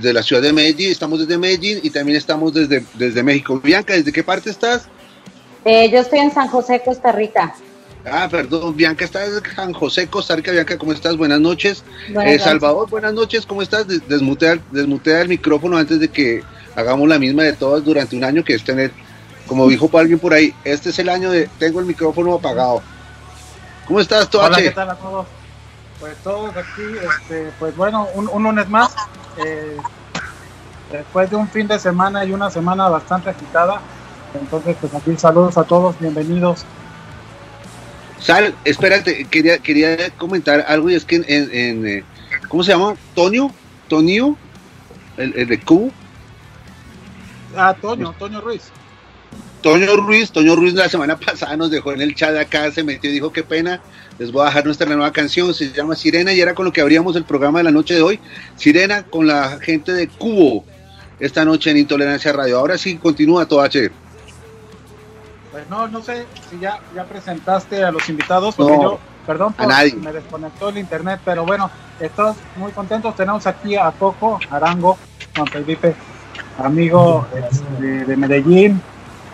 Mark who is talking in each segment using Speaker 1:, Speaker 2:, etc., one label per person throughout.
Speaker 1: desde la ciudad de Medellín, estamos desde Medellín y también estamos desde, desde México. Bianca, ¿desde qué parte estás?
Speaker 2: Eh, yo estoy en San José, Costa Rica.
Speaker 1: Ah, perdón, Bianca está en San José, Costa Rica. Bianca, ¿cómo estás? Buenas noches. Eh, Salvador, buenas noches, ¿cómo estás? Desmutea, desmutea el micrófono antes de que hagamos la misma de todas durante un año, que es tener, como dijo alguien por ahí, este es el año de tengo el micrófono apagado. ¿Cómo estás,
Speaker 3: Toache? Hola, ¿qué tal a todos? Pues todos aquí, este, pues bueno, un, un lunes más, eh, después de un fin de semana y una semana bastante agitada. Entonces, pues aquí saludos a todos, bienvenidos.
Speaker 1: Sal, espérate, quería, quería comentar algo y es que en, eh, ¿cómo se llama? ¿Tonio? ¿Tonio? ¿El, de Q?
Speaker 3: Ah, Toño, Toño Ruiz.
Speaker 1: Toño Ruiz, Toño Ruiz la semana pasada nos dejó en el chat acá, se metió y dijo qué pena, les voy a dejar nuestra nueva canción, se llama Sirena y era con lo que abríamos el programa de la noche de hoy, Sirena con la gente de Cubo, esta noche en Intolerancia Radio. Ahora sí, continúa todo H.
Speaker 3: Pues no, no sé si ya, ya presentaste a los invitados, porque yo, perdón, por, me desconectó el internet, pero bueno, estamos muy contentos, tenemos aquí a Coco Arango, Juan Felipe, amigo este, de Medellín,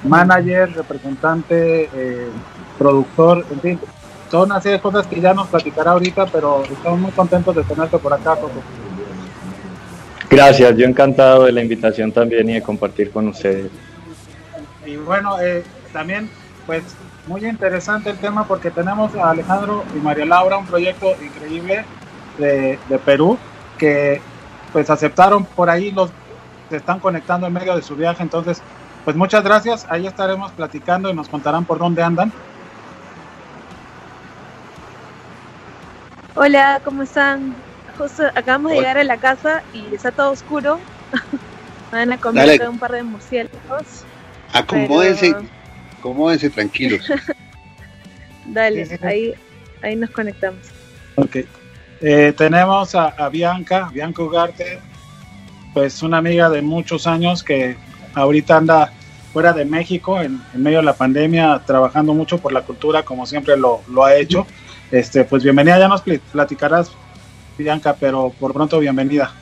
Speaker 3: manager, representante, eh, productor, en fin, son así de cosas que ya nos platicará ahorita, pero estamos muy contentos de tenerte por acá,
Speaker 4: Gracias, yo encantado de la invitación también y de compartir con ustedes.
Speaker 3: Y bueno, eh, también, pues muy interesante el tema porque tenemos a Alejandro y María Laura, un proyecto increíble de, de Perú, que pues aceptaron por ahí los se están conectando en medio de su viaje, entonces pues muchas gracias, ahí estaremos platicando y nos contarán por dónde andan.
Speaker 5: Hola, ¿cómo están? Justo acabamos de llegar a la casa y está todo oscuro. Van a comer un par de murciélagos.
Speaker 1: Acomódense, acomódense tranquilos.
Speaker 5: Dale, ahí, ahí nos conectamos.
Speaker 3: Ok. Eh, tenemos a, a, Bianca, Bianca Ugarte, pues una amiga de muchos años que ahorita anda fuera de México en, medio de la pandemia trabajando mucho por la cultura como siempre lo, ha hecho. Este, pues bienvenida, ya nos platicarás, Bianca, pero por pronto bienvenida.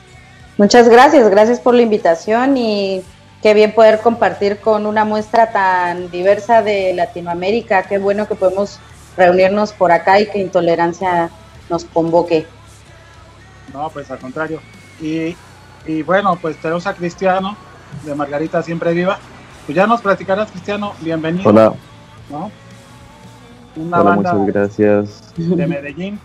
Speaker 2: Muchas gracias, gracias por la invitación y qué bien poder compartir con una muestra tan diversa de Latinoamérica. Qué bueno que podemos reunirnos por acá y que Intolerancia nos convoque.
Speaker 3: No, pues al contrario. Y, y bueno, pues tenemos a Cristiano, de Margarita Siempre Viva, pues ya nos platicarás, Cristiano, bienvenido.
Speaker 4: Hola.
Speaker 3: Una banda muchas gracias. de Medellín.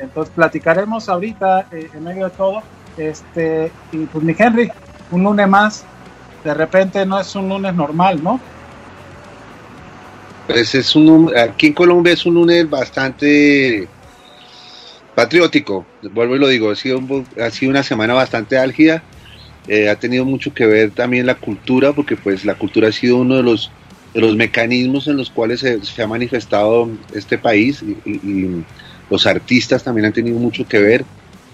Speaker 3: Entonces platicaremos ahorita eh, en medio de todo. Este, y pues mi Henry, un lunes más, de repente no es un lunes normal, ¿no?
Speaker 1: Pues es un aquí en Colombia es un lunes bastante patriótico, vuelvo y lo digo, ha sido, ha sido una semana bastante álgida, eh, ha tenido mucho que ver también la cultura, porque pues la cultura ha sido uno de los, de los mecanismos en los cuales se, ha manifestado este país y, los artistas también han tenido mucho que ver.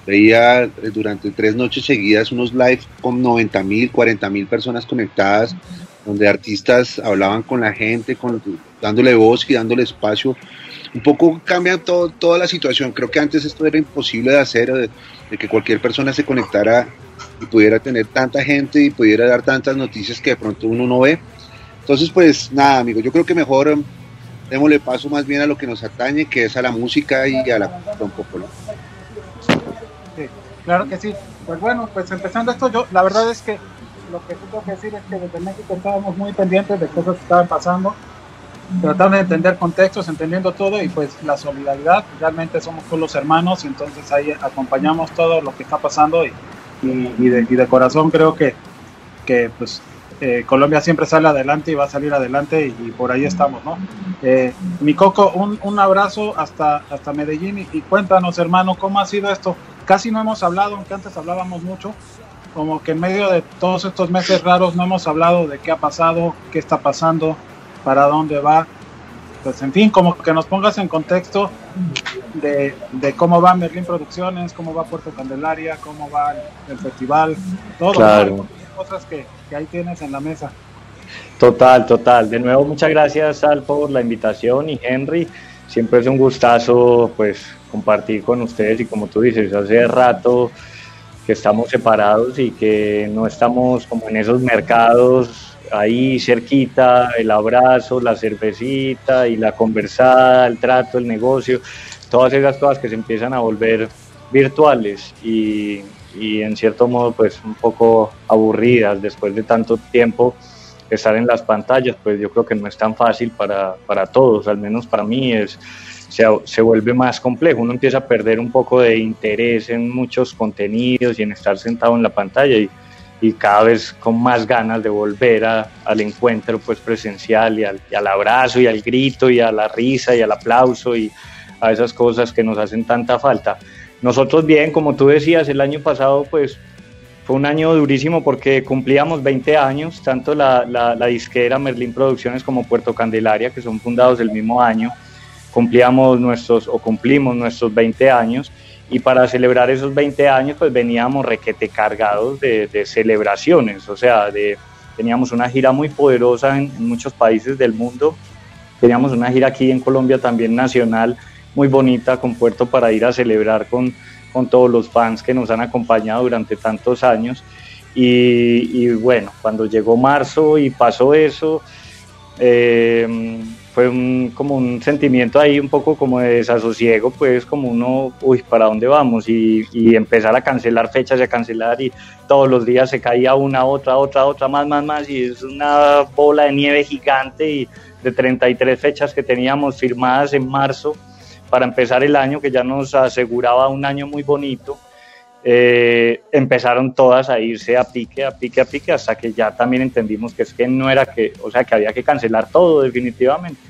Speaker 1: Veía eh, durante tres noches seguidas unos lives con 90 mil, 40 mil personas conectadas, donde artistas hablaban con la gente, con, dándole voz y dándole espacio. Un poco cambia todo, toda la situación. Creo que antes esto era imposible de hacer, de, que cualquier persona se conectara y pudiera tener tanta gente y pudiera dar tantas noticias que de pronto uno no ve. Entonces, pues nada, amigo, yo creo que mejor um, démosle paso más bien a lo que nos atañe, que es a la música y a la poco.
Speaker 3: Sí, claro que sí. Pues bueno, pues empezando esto, yo la verdad es que lo que tengo que decir es que desde México estábamos muy pendientes de cosas que estaban pasando tratando de entender contextos, entendiendo todo y pues la solidaridad, realmente somos todos los hermanos y entonces ahí acompañamos todo lo que está pasando y, y, de, corazón creo que, que pues eh, Colombia siempre sale adelante y va a salir adelante y, por ahí estamos, ¿no? Eh, mi Coco, un, un, abrazo hasta, hasta Medellín y, y, cuéntanos hermano, ¿cómo ha sido esto? Casi no hemos hablado, aunque antes hablábamos mucho, como que en medio de todos estos meses raros no hemos hablado de qué ha pasado, qué está pasando, para dónde va. Pues en fin, como que nos pongas en contexto de, cómo va Merlin Producciones, cómo va Puerto Candelaria, cómo va el, festival, todo. Claro. Cosas que, ahí tienes en la mesa.
Speaker 4: Total, total. De nuevo, muchas gracias Al por la invitación y Henry. Siempre es un gustazo pues compartir con ustedes y como tú dices, hace rato que estamos separados y que no estamos como en esos mercados ahí cerquita, el abrazo, la cervecita y la conversada, el trato, el negocio, todas esas cosas que se empiezan a volver virtuales y, en cierto modo pues un poco aburridas después de tanto tiempo estar en las pantallas, pues yo creo que no es tan fácil para, para todos, al menos para mí es, se, se, vuelve más complejo, uno empieza a perder un poco de interés en muchos contenidos y en estar sentado en la pantalla y, y cada vez con más ganas de volver al encuentro pues presencial y al, al, abrazo y al grito y a la risa y al aplauso y a esas cosas que nos hacen tanta falta. Nosotros bien, como tú decías, el año pasado pues fue un año durísimo porque cumplíamos 20 años, tanto la, disquera Merlin Producciones como Puerto Candelaria, que son fundados el mismo año, cumplíamos nuestros o cumplimos nuestros 20 años y para celebrar esos 20 años pues veníamos requete cargados de, celebraciones, o sea, de, teníamos una gira muy poderosa en, muchos países del mundo, teníamos una gira aquí en Colombia también nacional muy bonita con Puerto para ir a celebrar con, con todos los fans que nos han acompañado durante tantos años. Y, y bueno, cuando llegó marzo y pasó eso, eh, fue un, como un sentimiento ahí un poco como de desasosiego, pues como uno, uy, ¿para dónde vamos? Y, y, empezar a cancelar fechas y a cancelar y todos los días se caía una, otra, otra, otra, más, más, más y es una bola de nieve gigante y de 33 fechas que teníamos firmadas en marzo para empezar el año que ya nos aseguraba un año muy bonito. Eh, empezaron todas a irse a pique, a pique, a pique, hasta que ya también entendimos que es que no era que, o sea, que había que cancelar todo definitivamente.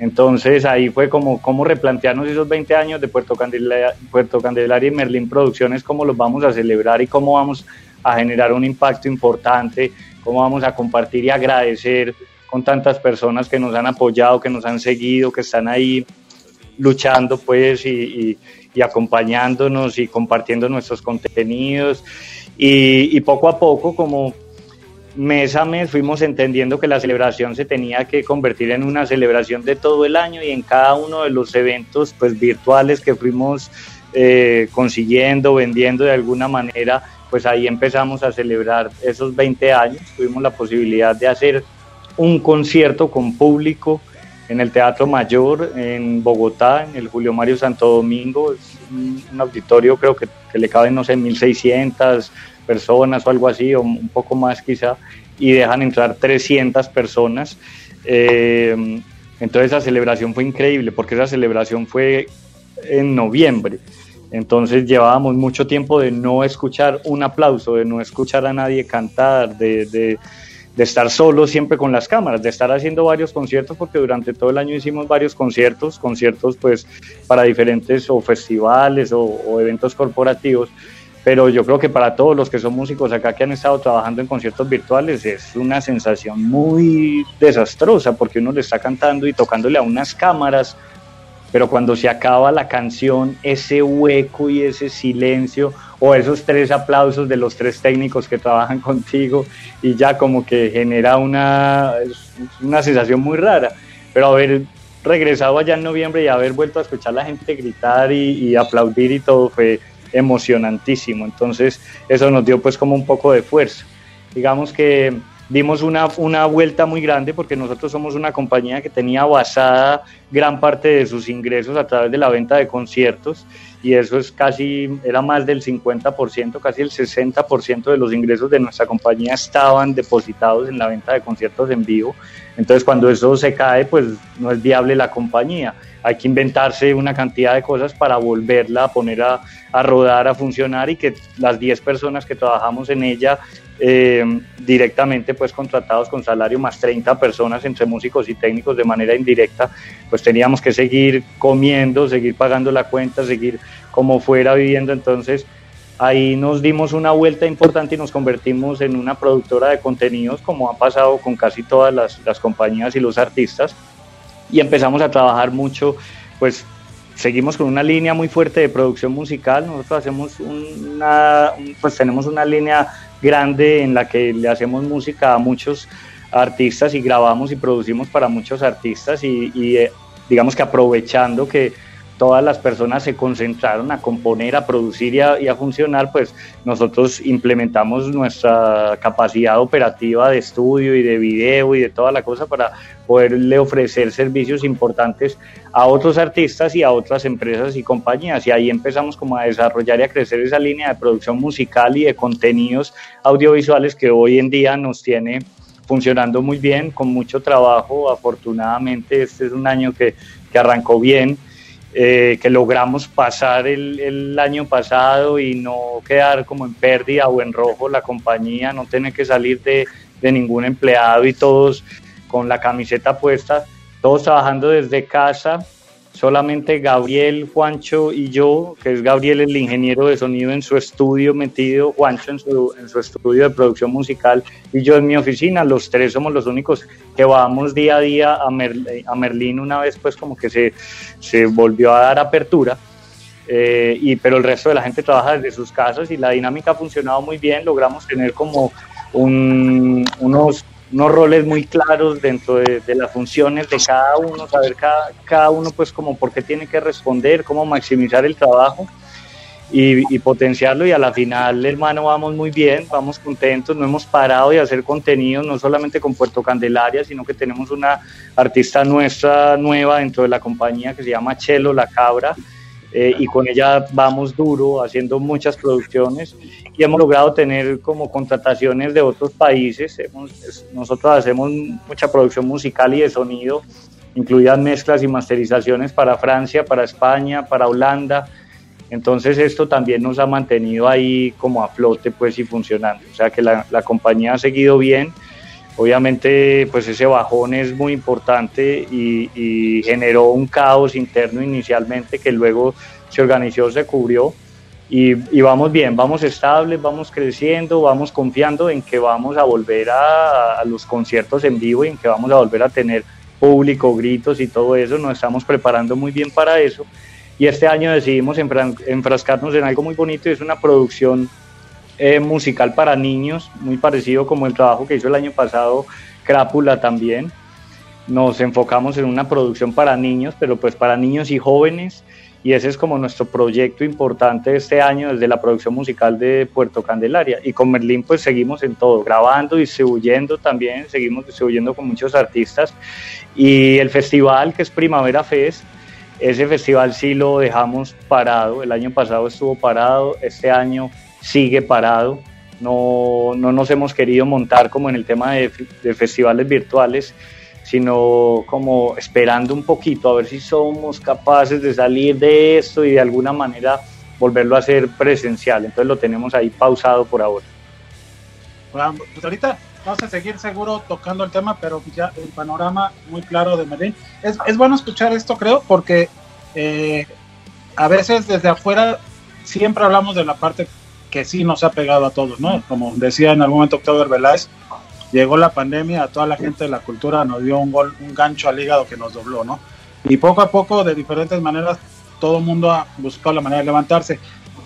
Speaker 4: Entonces ahí fue como, como replantearnos esos 20 años de Puerto Candelaria, Puerto Candelaria y Merlín Producciones, cómo los vamos a celebrar y cómo vamos a generar un impacto importante, cómo vamos a compartir y agradecer con tantas personas que nos han apoyado, que nos han seguido, que están ahí luchando pues y, y acompañándonos y compartiendo nuestros contenidos y, poco a poco como mes a mes fuimos entendiendo que la celebración se tenía que convertir en una celebración de todo el año y en cada uno de los eventos pues virtuales que fuimos eh, consiguiendo, vendiendo de alguna manera, pues ahí empezamos a celebrar esos 20 años. Tuvimos la posibilidad de hacer un concierto con público en el Teatro Mayor en Bogotá, en el Julio Mario Santo Domingo. Es un, auditorio creo que, le caben, no sé, 1.600 personas o algo así, o un poco más quizá. y dejan entrar 300 personas. Eh, entonces la celebración fue increíble porque esa celebración fue en noviembre. Entonces llevábamos mucho tiempo de no escuchar un aplauso, de no escuchar a nadie cantar, de, de, estar solo siempre con las cámaras, de estar haciendo varios conciertos, porque durante todo el año hicimos varios conciertos, conciertos pues para diferentes o festivales o eventos corporativos. Pero yo creo que para todos los que son músicos acá que han estado trabajando en conciertos virtuales es una sensación muy desastrosa porque uno le está cantando y tocándole a unas cámaras, pero cuando se acaba la canción, ese hueco y ese silencio o esos tres aplausos de los tres técnicos que trabajan contigo y ya como que genera una, una sensación muy rara. Pero haber regresado allá en noviembre y haber vuelto a escuchar a la gente gritar y, y aplaudir y todo fue emocionantísimo. Entonces eso nos dio pues como un poco de fuerza. Digamos que dimos una, una vuelta muy grande porque nosotros somos una compañía que tenía basada gran parte de sus ingresos a través de la venta de conciertos y eso es casi, era más del 50%, casi el 60% de los ingresos de nuestra compañía estaban depositados en la venta de conciertos en vivo. Entonces cuando eso se cae, pues no es viable la compañía hay que inventarse una cantidad de cosas para volverla a poner a, rodar, a funcionar y que las 10 personas que trabajamos en ella eh, directamente pues contratados con salario más 30 personas entre músicos y técnicos de manera indirecta, pues teníamos que seguir comiendo, seguir pagando la cuenta, seguir como fuera viviendo. Entonces ahí nos dimos una vuelta importante y nos convertimos en una productora de contenidos como ha pasado con casi todas las, las compañías y los artistas y empezamos a trabajar mucho, pues seguimos con una línea muy fuerte de producción musical. Nosotros hacemos una, pues tenemos una línea grande en la que le hacemos música a muchos artistas y grabamos y producimos para muchos artistas y, eh, digamos que aprovechando que todas las personas se concentraron a componer, a producir y a, funcionar, pues nosotros implementamos nuestra capacidad operativa de estudio y de video y de toda la cosa para poderle ofrecer servicios importantes a otros artistas y a otras empresas y compañías. Y ahí empezamos como a desarrollar y a crecer esa línea de producción musical y de contenidos audiovisuales que hoy en día nos tiene funcionando muy bien, con mucho trabajo. Afortunadamente, este es un año que, que arrancó bien eh, que logramos pasar el, el, año pasado y no quedar como en pérdida o en rojo la compañía, no tener que salir de, de ningún empleado y todos con la camiseta puesta, todos trabajando desde casa solamente Gabriel, Juancho y yo, que es Gabriel el ingeniero de sonido en su estudio metido, Juancho en su, estudio de producción musical y yo en mi oficina, los tres somos los únicos que vamos día a día a, a Merlín una vez pues como que se, se volvió a dar apertura. Eh, y, pero el resto de la gente trabaja desde sus casas y la dinámica ha funcionado muy bien, logramos tener como un, unos unos roles muy claros dentro de, las funciones de cada uno, saber cada, cada uno pues como por qué tiene que responder, cómo maximizar el trabajo y, potenciarlo y a la final hermano vamos muy bien, vamos contentos, no hemos parado de hacer contenido no solamente con Puerto Candelaria, sino que tenemos una artista nuestra nueva dentro de la compañía que se llama Chelo La Cabra, eh, y con ella vamos duro haciendo muchas producciones y hemos logrado tener como contrataciones de otros países. nosotros hacemos mucha producción musical y de sonido, incluidas mezclas y masterizaciones para Francia, para España, para Holanda. Entonces esto también nos ha mantenido ahí como a flote pues y funcionando. O sea que la, la compañía ha seguido bien. Obviamente pues ese bajón es muy importante y, generó un caos interno inicialmente que luego se organizó, se cubrió y, y, vamos bien, vamos estables, vamos creciendo, vamos confiando en que vamos a volver a, a, los conciertos en vivo y en que vamos a volver a tener público, gritos y todo eso. Nos estamos preparando muy bien para eso. Y este año decidimos enfrascarnos en algo muy bonito y es una producción eh, musical para niños, muy parecido como el trabajo que hizo el año pasado Crápula también. Nos enfocamos en una producción para niños, pero pues para niños y jóvenes, y ese es como nuestro proyecto importante este año desde la producción musical de Puerto Candelaria. Y con Merlín pues seguimos en todo, grabando, distribuyendo también, seguimos distribuyendo con muchos artistas. Y el festival que es Primavera Fest, ese festival sí lo dejamos parado, el año pasado estuvo parado, este año sigue parado. no, no nos hemos querido montar como en el tema de, de festivales virtuales, sino como esperando un poquito a ver si somos capaces de salir de esto y de alguna manera volverlo a hacer presencial. Entonces lo tenemos ahí pausado por ahora.
Speaker 3: Pues ahorita vamos a seguir seguro tocando el tema, pero ya el panorama muy claro de Medellín. Es, es bueno escuchar esto, creo, porque eh, a veces desde afuera siempre hablamos de la parte que sí nos ha pegado a todos, ¿no? Como decía en algún momento Octavio Veláez, llegó la pandemia, a toda la gente de la cultura nos dio un gol, un gancho al hígado que nos dobló, ¿no? Y poco a poco, de diferentes maneras, todo el mundo ha buscado la manera de levantarse.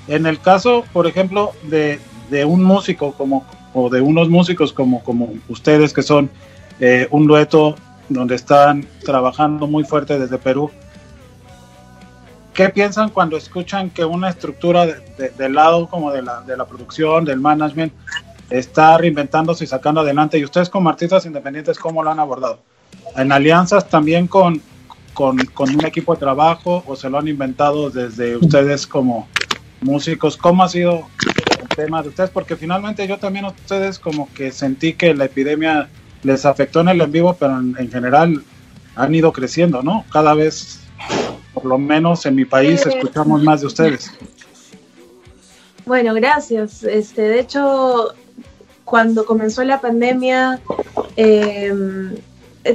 Speaker 3: En el caso, por ejemplo, de, de un músico como, o de unos músicos como, como ustedes, que son eh, un dueto donde están trabajando muy fuerte desde Perú, ¿qué piensan cuando escuchan que una estructura del lado como de la, de la producción, del management, está reinventándose y sacando adelante. Y ustedes como artistas independientes, ¿cómo lo han abordado? ¿En alianzas también con, con, un equipo de trabajo o se lo han inventado desde ustedes como músicos? ¿Cómo ha sido el tema de ustedes? Porque finalmente yo también ustedes como que sentí que la epidemia les afectó en el en vivo, pero en, en general han ido creciendo, ¿no? Cada vez, por lo menos en mi país, escuchamos más de ustedes.
Speaker 5: Bueno, gracias. Este, de hecho, cuando comenzó la pandemia, em,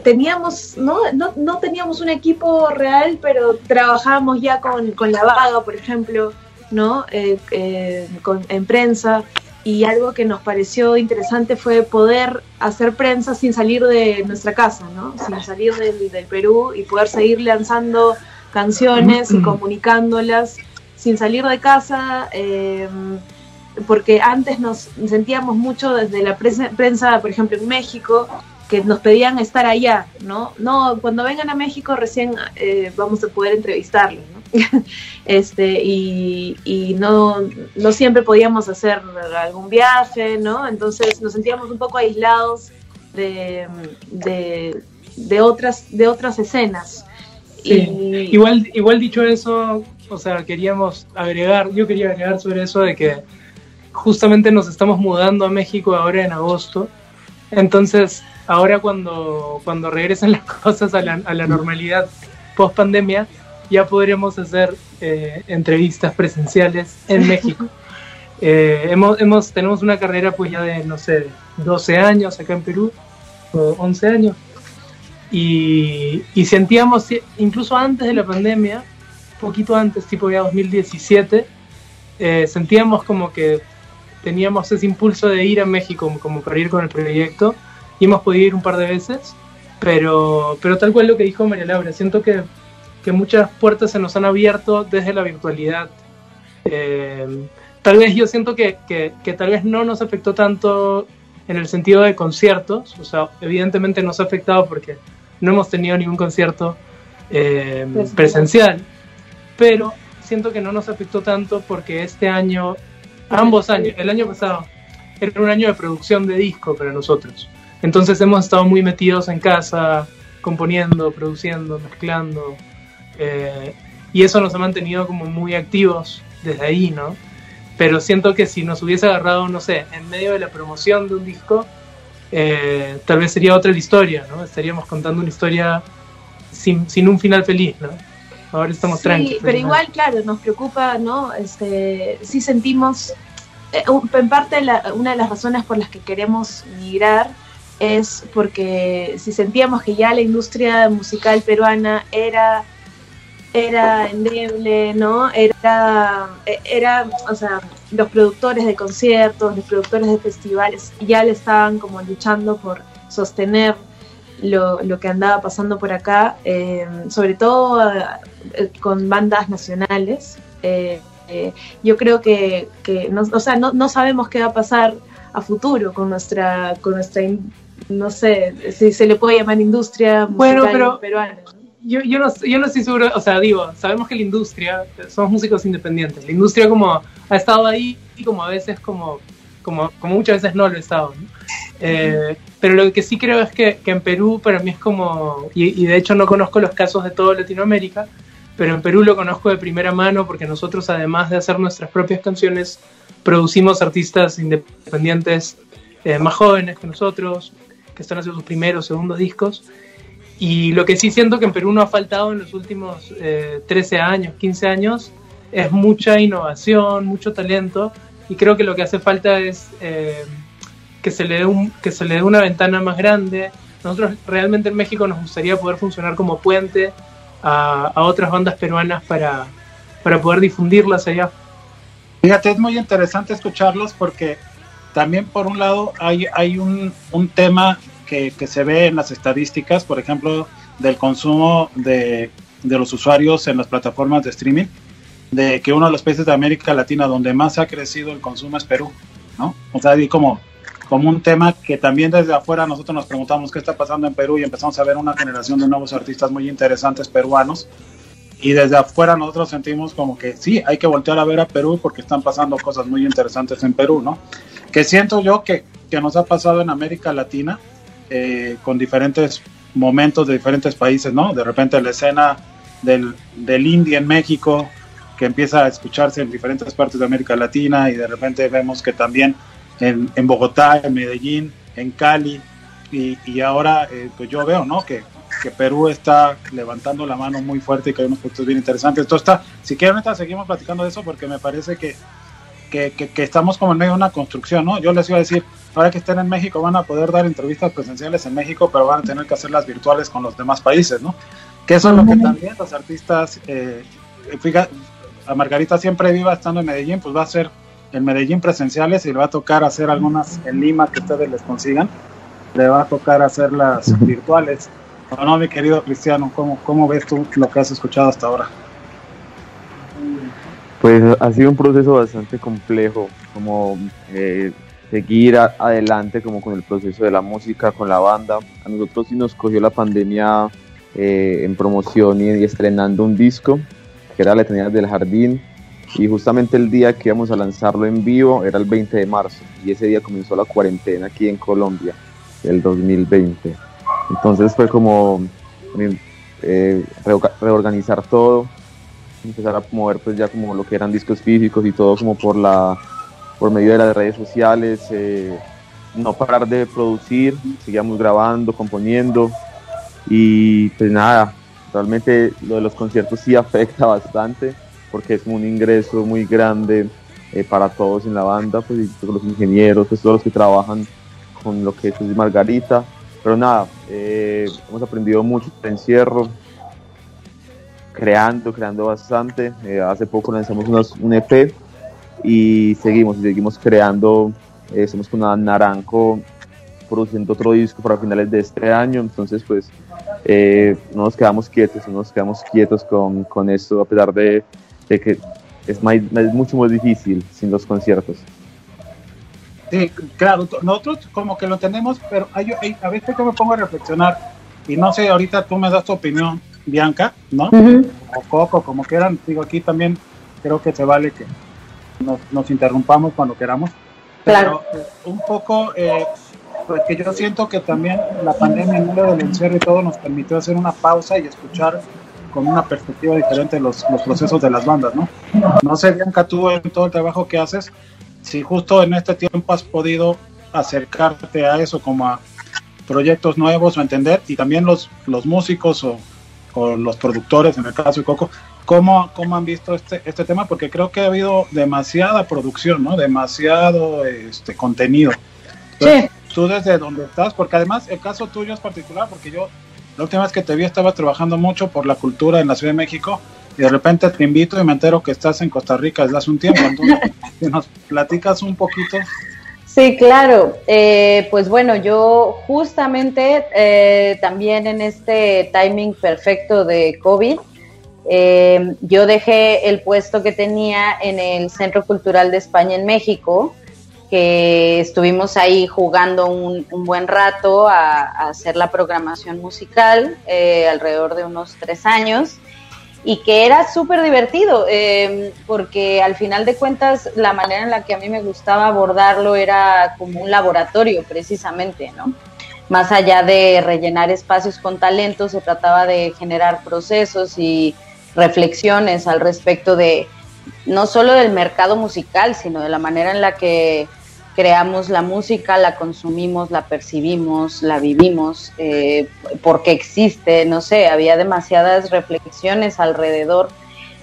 Speaker 5: teníamos, no, no, no, teníamos un equipo real, pero trabajábamos ya con, con la vaga, por ejemplo, ¿no? Eh, eh, en prensa. Y algo que nos pareció interesante fue poder hacer prensa sin salir de nuestra casa, ¿no? Sin salir del, del Perú y poder seguir lanzando canciones y comunicándolas sin salir de casa. Eh, porque antes nos sentíamos mucho desde la prensa, por ejemplo, en México, que nos pedían estar allá, ¿no? No, cuando vengan a México recién eh, vamos a poder entrevistarlos, ¿no? este, y, y no, no siempre podíamos hacer algún viaje, ¿no? Entonces nos sentíamos un poco aislados de, de, otras, de otras escenas.
Speaker 6: Igual, igual dicho eso, o sea, queríamos agregar, yo quería agregar sobre eso de que justamente nos estamos mudando a México ahora en agosto. Entonces, ahora cuando, cuando regresen las cosas a la, a la normalidad post pandemia, ya podremos hacer eh, entrevistas presenciales en México. Eh, hemos, hemos, tenemos una carrera pues ya de, no sé, 12 años acá en Perú, o 11 años, y, y sentíamos, incluso antes de la pandemia, poquito antes, tipo ya 2017, eh, sentíamos como que teníamos ese impulso de ir a México como para ir con el proyecto y hemos podido ir un par de veces, pero, pero tal cual lo que dijo María Laura, siento que, que muchas puertas se nos han abierto desde la virtualidad. Eh, tal vez yo siento que, que, que, tal vez no nos afectó tanto en el sentido de conciertos, o sea, evidentemente nos ha afectado porque no hemos tenido ningún concierto eh, presencial, pero siento que no nos afectó tanto porque este año ambos años. El año pasado era un año de producción de disco para nosotros. Entonces hemos estado muy metidos en casa, componiendo, produciendo, mezclando. Eh, y eso nos ha mantenido como muy activos desde ahí, ¿no? Pero siento que si nos hubiese agarrado, no sé, en medio de la promoción de un disco, eh, tal vez sería otra la historia, ¿no? Estaríamos contando una historia sin, sin un final feliz, ¿no? ahora estamos sí,
Speaker 5: Pero igual, claro, nos preocupa, ¿no? Este, sí sentimos, eh, en parte una de las razones por las que queremos migrar es porque si sentíamos que ya la industria musical peruana era era endeble, ¿no? Era, era, o sea, los productores de conciertos, los productores de festivales ya le estaban como luchando por sostener lo, lo que andaba pasando por acá, eh, sobre todo eh, con bandas nacionales. Eh, yo creo que, que no, o sea, no, no, sabemos qué va a pasar a futuro con nuestra, con nuestra no sé si se le puede llamar industria musical pero peruana.
Speaker 6: Yo, yo, no, yo no estoy seguro, o sea, digo, sabemos que la industria, somos músicos independientes, la industria como ha estado ahí y como a veces como, como, muchas veces no lo ha estado. Eh, pero lo que sí creo es que, que, en Perú para mí es como, y, de hecho no conozco los casos de toda Latinoamérica, pero en Perú lo conozco de primera mano porque nosotros además de hacer nuestras propias canciones, producimos artistas independientes eh, más jóvenes que nosotros, que están haciendo sus primeros, segundos discos. Y lo que sí siento que en Perú no ha faltado en los últimos 13 años, 15 años, es mucha innovación, mucho talento y creo que lo que hace falta es eh, que, se le dé un, que se le dé una ventana más grande. Nosotros realmente en México nos gustaría poder funcionar como puente a, otras bandas peruanas para, para poder difundirlas allá.
Speaker 3: Fíjate, es muy interesante escucharlos porque también por un lado hay, hay un, un tema que, que, se ve en las estadísticas, por ejemplo, del consumo de, de los usuarios en las plataformas de streaming de que uno de los países de América Latina donde más ha crecido el consumo es Perú, ¿no? O sea, y como, como un tema que también desde afuera nosotros nos preguntamos qué está pasando en Perú y empezamos a ver una generación de nuevos artistas muy interesantes peruanos. Y desde afuera nosotros sentimos como que sí, hay que voltear a ver a Perú porque están pasando cosas muy interesantes en Perú, ¿no? Que siento yo que, que nos ha pasado en América Latina eh, con diferentes momentos de diferentes países, ¿no? De repente la escena del, del indie en México, que empieza a escucharse en diferentes partes de América Latina y de repente vemos que también en, en Bogotá, en Medellín, en Cali y, y ahora eh, pues yo veo ¿no? que, que, Perú está levantando la mano muy fuerte y que hay unos puntos bien interesantes. Entonces, está, si quieren, seguimos platicando de eso porque me parece que, que, que, estamos como en medio de una construcción. ¿no? Yo les iba a decir, ahora que estén en México van a poder dar entrevistas presenciales en México, pero van a tener que hacerlas virtuales con los demás países. ¿no? Que eso es lo que también los artistas... Eh, fíjate, a Margarita siempre viva estando en Medellín, pues va a ser en Medellín presenciales y le va a tocar hacer algunas en Lima que ustedes les consigan. Le va a tocar hacerlas virtuales. no, mi querido Cristiano, ¿cómo, ¿cómo ves tú lo que has escuchado hasta ahora?
Speaker 7: Pues ha sido un proceso bastante complejo, como eh, seguir adelante como con el proceso de la música, con la banda. A nosotros sí nos cogió la pandemia eh, en promoción y, estrenando un disco que era Letanías del Jardín, y justamente el día que íbamos a lanzarlo en vivo era el 20 de marzo, y ese día comenzó la cuarentena aquí en Colombia, el 2020. Entonces fue como eh, reorganizar todo, empezar a mover pues ya como lo que eran discos físicos y todo como por la por medio de las redes sociales, eh, no parar de producir, seguíamos grabando, componiendo y pues nada, Realmente lo de los conciertos sí afecta bastante porque es un ingreso muy grande eh, para todos en la banda, pues los ingenieros, pues, todos los que trabajan con lo que es Margarita. Pero nada, eh, hemos aprendido mucho de encierro, creando, creando bastante. Eh, hace poco lanzamos un EP y seguimos, y seguimos creando. estamos con Naranjo produciendo otro disco para finales de este año, entonces pues eh, no nos quedamos quietos, no nos quedamos quietos con, con esto, a pesar de, de que es, es mucho más difícil sin los conciertos.
Speaker 3: Sí, claro, nosotros como que lo tenemos, pero hay, a veces que me pongo a reflexionar, y no sé, ahorita tú me das tu opinión, Bianca, ¿no? O Coco, como quieran, digo, aquí también creo que se vale que nos, nos interrumpamos cuando queramos. Claro. Pero, eh, un poco, eh, porque yo siento que también la pandemia, en medio del encierro y todo, nos permitió hacer una pausa y escuchar con una perspectiva diferente los, los procesos de las bandas, ¿no? No sé, Bianca, tú en todo el trabajo que haces, si justo en este tiempo has podido acercarte a eso como a proyectos nuevos o entender, y también los, los músicos o, o los productores, en el caso de Coco, ¿cómo, cómo han visto este, este tema? Porque creo que ha habido demasiada producción, ¿no? Demasiado este, contenido. sí tú desde donde estás, porque además el caso tuyo es particular, porque yo la última vez que te vi estaba trabajando mucho por la cultura en la Ciudad de México y de repente te invito y me entero que estás en Costa Rica desde hace un tiempo. Entonces, si nos platicas un poquito.
Speaker 2: Sí, claro. Eh, pues bueno, yo justamente eh, también en este timing perfecto de COVID, eh, yo dejé el puesto que tenía en el Centro Cultural de España en México que estuvimos ahí jugando un, buen rato a, hacer la programación musical, eh, alrededor de unos tres años, y que era súper divertido, em, porque al final de cuentas la manera en la que a mí me gustaba abordarlo era como un laboratorio precisamente, ¿no? Más allá de rellenar espacios con talento, se trataba de generar procesos y reflexiones al respecto de no solo del mercado musical, sino de la manera en la que creamos la música, la consumimos, la percibimos, la vivimos, eh, porque existe, no sé, había demasiadas reflexiones alrededor,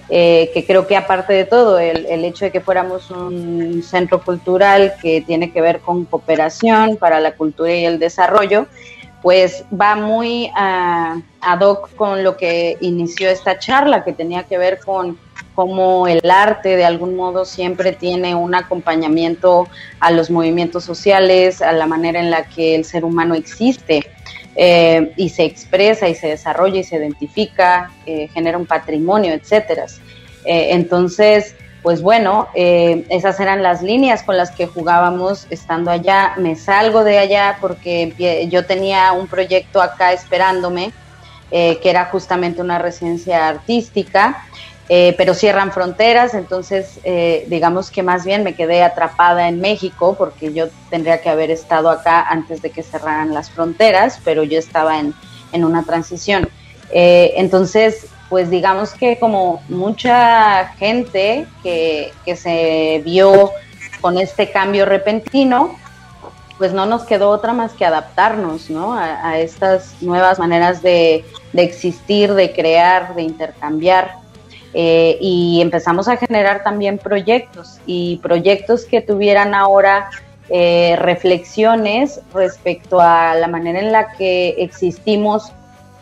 Speaker 2: eh, que creo que aparte de todo, el, el, hecho de que fuéramos un centro cultural que tiene que ver con cooperación para la cultura y el desarrollo, pues va muy uh, ad hoc con lo que inició esta charla, que tenía que ver con cómo el arte de algún modo siempre tiene un acompañamiento a los movimientos sociales, a la manera en la que el ser humano existe eh, y se expresa y se desarrolla y se identifica, eh, genera un patrimonio, etcétera. Eh, entonces, pues bueno, eh, esas eran las líneas con las que jugábamos estando allá. Me salgo de allá porque yo tenía un proyecto acá esperándome, eh, que era justamente una residencia artística, eh, pero cierran fronteras, entonces digamos que más bien me quedé atrapada en México porque yo tendría que haber estado acá antes de que cerraran las fronteras, pero yo estaba en, en una transición. entonces pues digamos que como mucha gente que, se vio con este cambio repentino, pues no nos quedó otra más que adaptarnos ¿no? a, estas nuevas maneras de, existir, de crear, de intercambiar. Eh, y empezamos a generar también proyectos y proyectos que tuvieran ahora eh, reflexiones respecto a la manera en la que existimos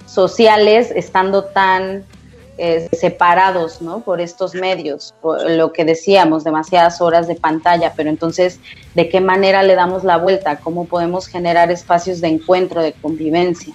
Speaker 2: sociales estando tan eh, separados ¿no? por estos medios, por lo que decíamos, demasiadas horas de pantalla, pero entonces, ¿de qué manera le damos la vuelta? ¿Cómo podemos generar espacios de encuentro, de convivencia?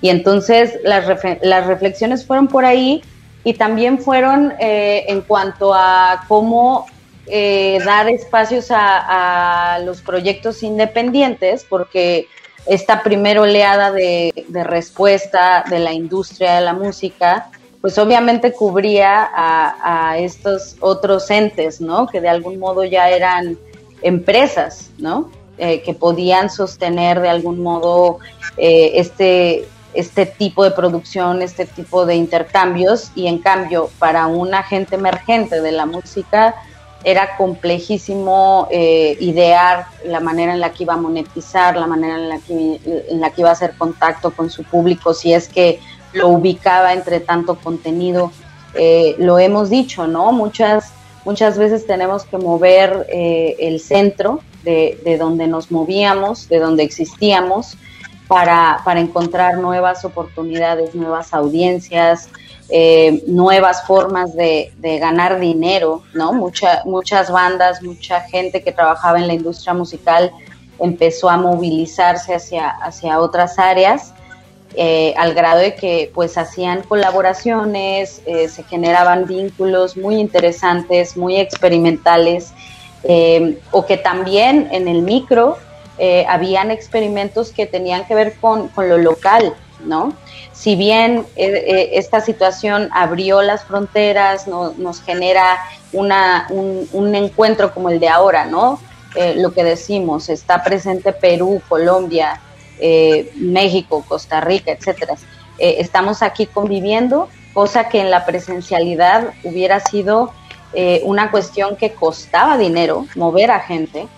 Speaker 2: Y entonces las, las reflexiones fueron por ahí y también fueron eh, en cuanto a cómo eh, dar espacios a, los proyectos independientes, porque esta primera oleada de respuesta de la industria de la música pues obviamente cubría a, estos otros entes, ¿no? Que de algún modo ya eran empresas, ¿no? Eh, que podían sostener de algún modo eh, este, este tipo de producción, este tipo de intercambios, y en cambio para un agente emergente de la música era complejísimo eh, idear la manera en la que iba a monetizar, la manera en la que, en la que iba a hacer contacto con su público, si es que lo ubicaba entre tanto contenido. Eh, lo hemos dicho, ¿no? Muchas, muchas veces tenemos que mover eh, el centro de, de, donde nos movíamos, de donde existíamos, para, para encontrar nuevas oportunidades, nuevas audiencias, eh, nuevas formas de, de, ganar dinero, ¿no? Mucha, muchas bandas, mucha gente que trabajaba en la industria musical empezó a movilizarse hacia, hacia otras áreas eh, al grado de que pues hacían colaboraciones, eh, se generaban vínculos muy interesantes, muy experimentales, eh, o que también en el micro habían experimentos que tenían que ver con, lo local, ¿no? Si bien esta situación abrió las fronteras, nos genera una, un, un, encuentro como el de ahora, ¿no? lo que decimos, está presente Perú, Colombia, eh, México, Costa Rica, etcétera. Eh, estamos aquí conviviendo, cosa que en la presencialidad hubiera sido eh, una cuestión que costaba dinero mover a gente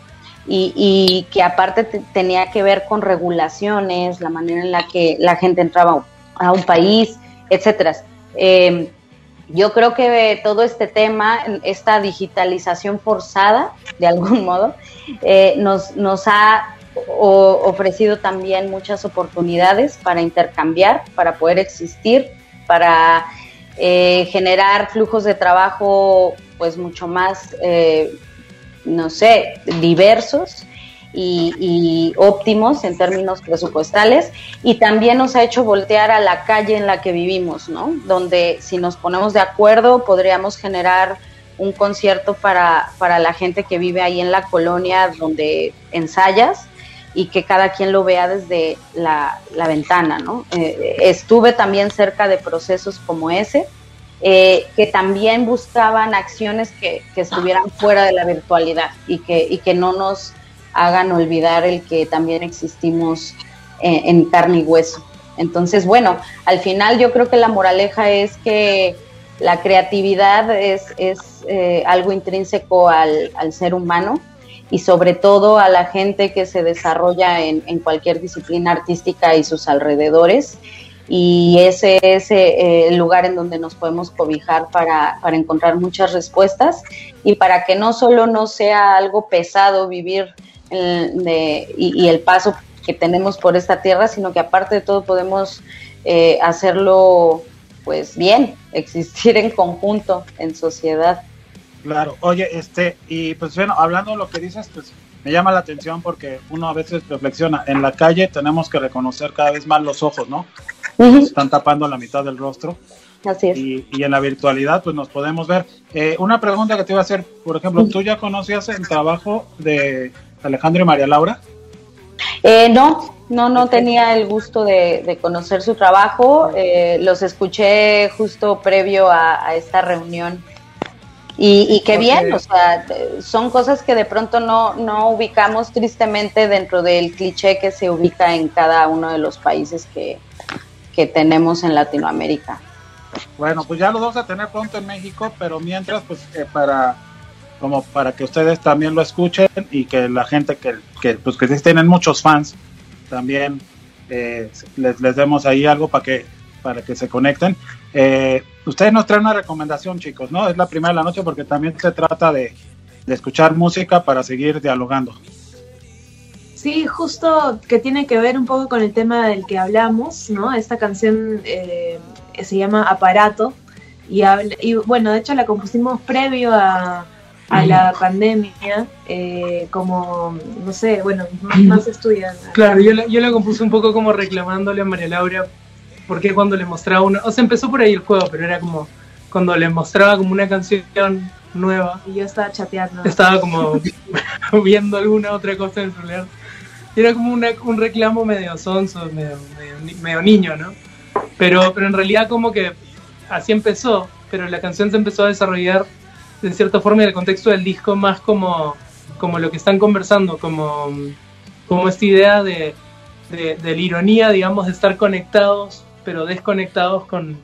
Speaker 2: y, que aparte tenía que ver con regulaciones, la manera en la que la gente entraba a un país, etcétera. yo creo que todo este tema, esta digitalización forzada, de algún modo, nos, nos ha o ofrecido también muchas oportunidades para intercambiar, para poder existir, para eh, generar flujos de trabajo pues mucho más, eh, no sé, diversos y, óptimos en términos presupuestales y también nos ha hecho voltear a la calle en la que vivimos, ¿no? Donde si nos ponemos de acuerdo podríamos generar un concierto para, para la gente que vive ahí en la colonia donde ensayas y que cada quien lo vea desde la, ventana, ¿no? Eh, estuve también cerca de procesos como ese, eh, que también buscaban acciones que, estuvieran fuera de la virtualidad y que, y que no nos hagan olvidar el que también existimos en, en carne y hueso. Entonces, bueno, al final yo creo que la moraleja es que la creatividad es, es eh, algo intrínseco al, al, ser humano y sobre todo a la gente que se desarrolla en, en cualquier disciplina artística y sus alrededores. Y ese es eh, el lugar en donde nos podemos cobijar para, para encontrar muchas respuestas y para que no solo no sea algo pesado vivir de, y, el paso que tenemos por esta tierra, sino que aparte de todo podemos eh, hacerlo pues bien, existir en conjunto, en sociedad.
Speaker 3: Claro, oye, este, y pues bueno, hablando de lo que dices, pues me llama la atención porque uno a veces reflexiona, en la calle tenemos que reconocer cada vez más los ojos, ¿no? Están tapando la mitad del rostro.
Speaker 2: Así es.
Speaker 3: Y, y en la virtualidad, pues nos podemos ver. Eh, una pregunta que te iba a hacer, por ejemplo, ¿tú ya conocías el trabajo de Alejandro y María Laura?
Speaker 2: Eh, no, no, no tenía el gusto de, conocer su trabajo. Eh, los escuché justo previo a, esta reunión. Y, qué bien, o sea, son cosas que de pronto no, no ubicamos tristemente dentro del cliché que se ubica en cada uno de los países que, que tenemos en Latinoamérica.
Speaker 3: Bueno, pues ya los vamos a tener pronto en México, pero mientras, pues eh, para como para que ustedes también lo escuchen y que la gente que, que pues que tienen muchos fans también eh, les, les, demos ahí algo para que para que se conecten. Eh, ustedes nos traen una recomendación, chicos, ¿no? Es la primera de la noche porque también se trata de, de escuchar música para seguir dialogando.
Speaker 5: Sí, justo que tiene que ver un poco con el tema del que hablamos, ¿no? Esta canción eh, se llama Aparato y, y bueno, de hecho la compusimos previo a, a la pandemia, eh, como, no sé, bueno, más, estudian.
Speaker 6: Claro, yo la, yo la compuse un poco como reclamándole a María Laura, porque cuando le mostraba una, o sea, empezó por ahí el juego, pero era como cuando le mostraba como una canción nueva.
Speaker 5: Y yo estaba chateando.
Speaker 6: Estaba como viendo alguna otra cosa en el celular. Y era como un reclamo medio sonso, medio, medio, niño, ¿no? Pero, pero en realidad como que así empezó, pero la canción se empezó a desarrollar de cierta forma en el contexto del disco más como, como lo que están conversando, como, como esta idea de, de, la ironía, digamos, de estar conectados, pero desconectados con...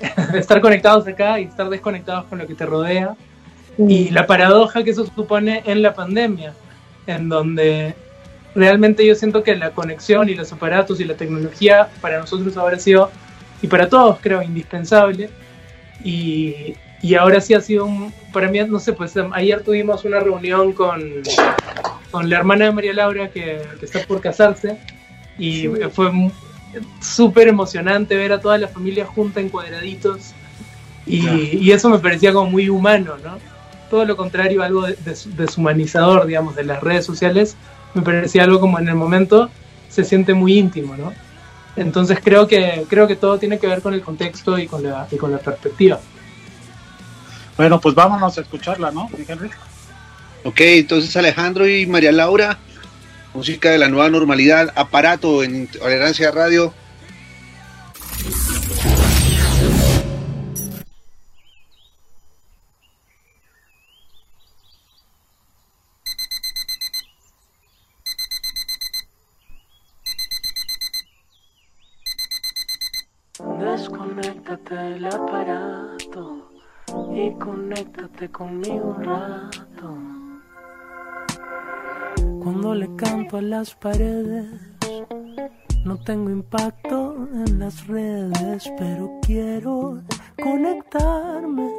Speaker 6: estar conectados acá y estar desconectados con lo que te rodea. Y la paradoja que eso supone en la pandemia, en donde realmente yo siento que la conexión y los aparatos y la tecnología para nosotros habrá sido, y para todos creo, indispensable. Y, y ahora sí ha sido un, para mí, no sé, pues ayer tuvimos una reunión con, con la hermana de María Laura que, está por casarse y fue súper emocionante ver a toda la familia junta en cuadraditos y, y, eso me parecía como muy humano, ¿no? Todo lo contrario, algo deshumanizador, digamos, de las redes sociales, me parecía algo como en el momento se siente muy íntimo, ¿no? Entonces creo que, creo que todo tiene que ver con el contexto y con la, y con la perspectiva.
Speaker 3: Bueno, pues vámonos a escucharla, ¿no, Henry?
Speaker 1: Ok, entonces Alejandro y María Laura, música de la nueva normalidad, aparato en Tolerancia Radio.
Speaker 8: Desconéctate el aparato y conéctate conmigo un rato. Cuando le canto a las paredes, no tengo impacto en las redes, pero quiero conectarme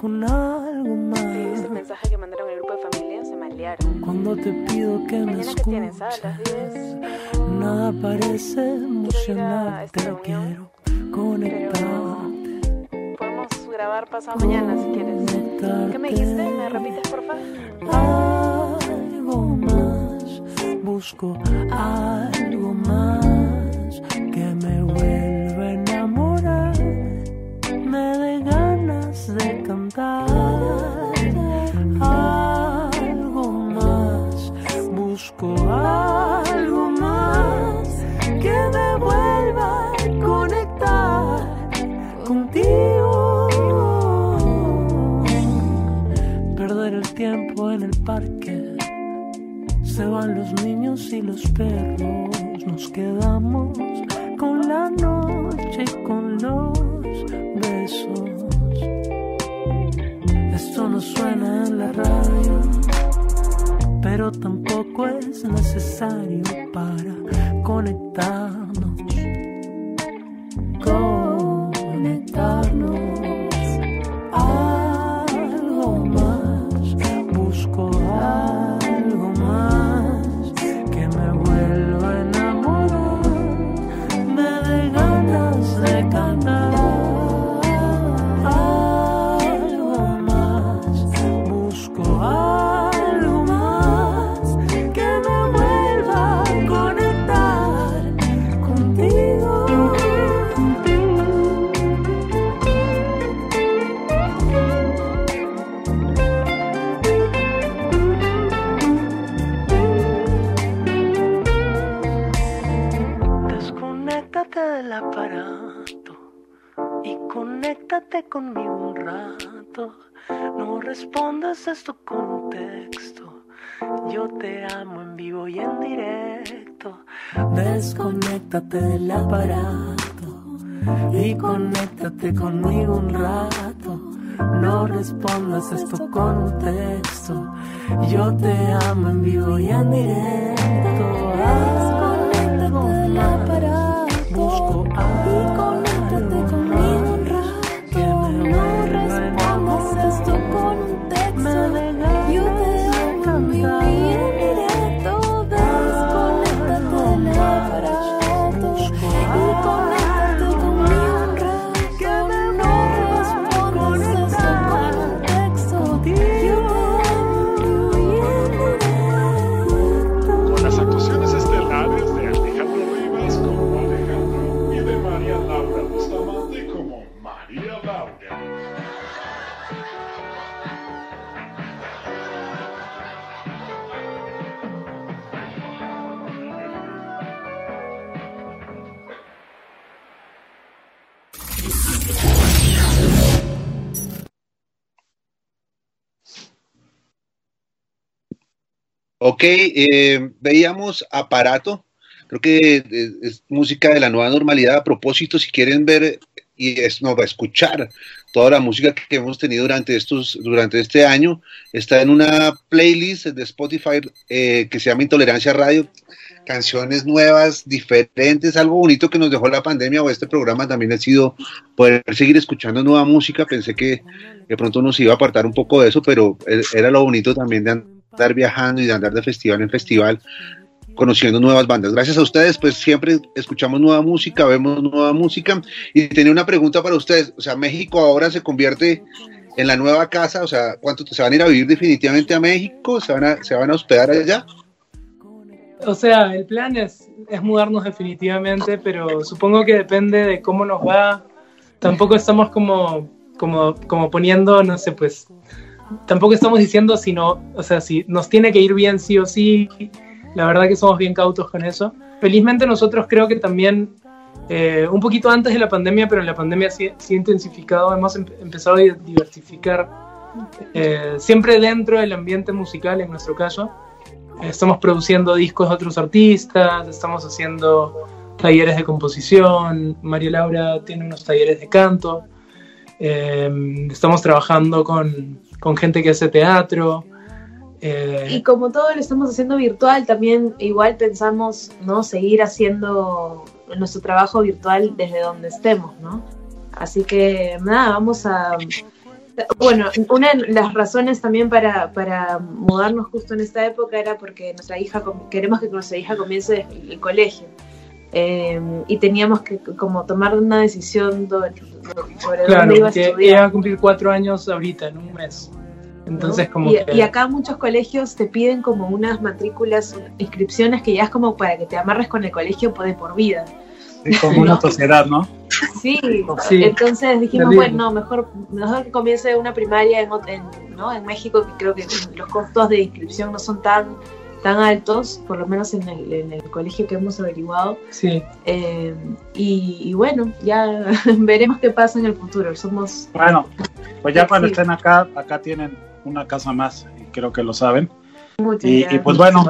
Speaker 8: con algo más.
Speaker 9: ese mensaje que mandaron el grupo de familia se malearon.
Speaker 8: Cuando te pido que me escuches, nada parece emocionarte. Quiero conectar
Speaker 9: grabar pasado mañana si quieres. ¿Qué me dijiste? ¿Me repites, por favor?
Speaker 8: Busco algo más que me vuelva a enamorar, me dé ganas de cantar. Algo más, busco algo Se van los niños y los perros, nos quedamos con la noche y con los besos. Esto no suena en la radio, pero tampoco es necesario para conectarnos. Con conéctate conmigo un rato. No respondas a esto con texto. Yo te amo en vivo y en directo. Desconéctate del aparato y conéctate conmigo un rato. No respondas esto con texto. Yo te amo en vivo y en directo.
Speaker 1: Ok, eh, veíamos aparato. Creo que eh, es música de la nueva normalidad. A propósito, si quieren ver y es, no, escuchar toda la música que hemos tenido durante estos durante este año, está en una playlist de Spotify eh, que se llama Intolerancia Radio. Canciones nuevas, diferentes, algo bonito que nos dejó la pandemia o este programa también ha sido poder seguir escuchando nueva música. Pensé que de pronto nos iba a apartar un poco de eso, pero eh, era lo bonito también de andar viajando y de andar de festival en festival conociendo nuevas bandas. Gracias a ustedes, pues siempre escuchamos nueva música, vemos nueva música. Y tenía una pregunta para ustedes, o sea, México ahora se convierte en la nueva casa, o sea, ¿cuánto se van a ir a vivir definitivamente a México? ¿Se van a, se van a hospedar allá?
Speaker 6: O sea, el plan es, es mudarnos definitivamente, pero supongo que depende de cómo nos va. Tampoco estamos como, como, como poniendo, no sé, pues, tampoco estamos diciendo si no, o sea, si nos tiene que ir bien sí o sí. La verdad que somos bien cautos con eso. Felizmente nosotros creo que también, eh, un poquito antes de la pandemia, pero en la pandemia sí, sí intensificado, hemos em- empezado a diversificar eh, siempre dentro del ambiente musical, en nuestro caso. Eh, Estamos produciendo discos de otros artistas, estamos haciendo talleres de composición, María Laura tiene unos talleres de canto, eh, estamos trabajando con, con gente que hace teatro. eh,
Speaker 5: Y como todo lo estamos haciendo virtual, también igual pensamos, ¿no? Seguir haciendo nuestro trabajo virtual desde donde estemos, ¿no? Así que nada, vamos a... Bueno, una de las razones también para, para mudarnos justo en esta época era porque nuestra hija, queremos que nuestra hija comience el colegio. Eh, y teníamos que como tomar una decisión sobre
Speaker 6: claro,
Speaker 5: dónde iba a
Speaker 6: que ella va
Speaker 5: estudiar.
Speaker 6: a cumplir cuatro años ahorita, en un mes. Entonces,
Speaker 5: ¿no?
Speaker 6: como
Speaker 5: y,
Speaker 6: que...
Speaker 5: y acá muchos colegios te piden como unas matrículas, inscripciones que ya es como para que te amarres con el colegio de por vida.
Speaker 3: Es como una sociedad, ¿no?
Speaker 5: Sí,
Speaker 6: Sí,
Speaker 5: entonces dijimos, bueno, no, mejor, mejor que comience una primaria en, en, ¿no? en México, que creo que los costos de inscripción no son tan tan altos, por lo menos en el, en el colegio que hemos averiguado.
Speaker 6: Sí,
Speaker 5: Eh, y, y bueno, ya veremos qué pasa en el futuro. Somos
Speaker 3: Bueno, pues ya cuando estén acá, acá tienen una casa más, y creo que lo saben. Y, y pues bueno,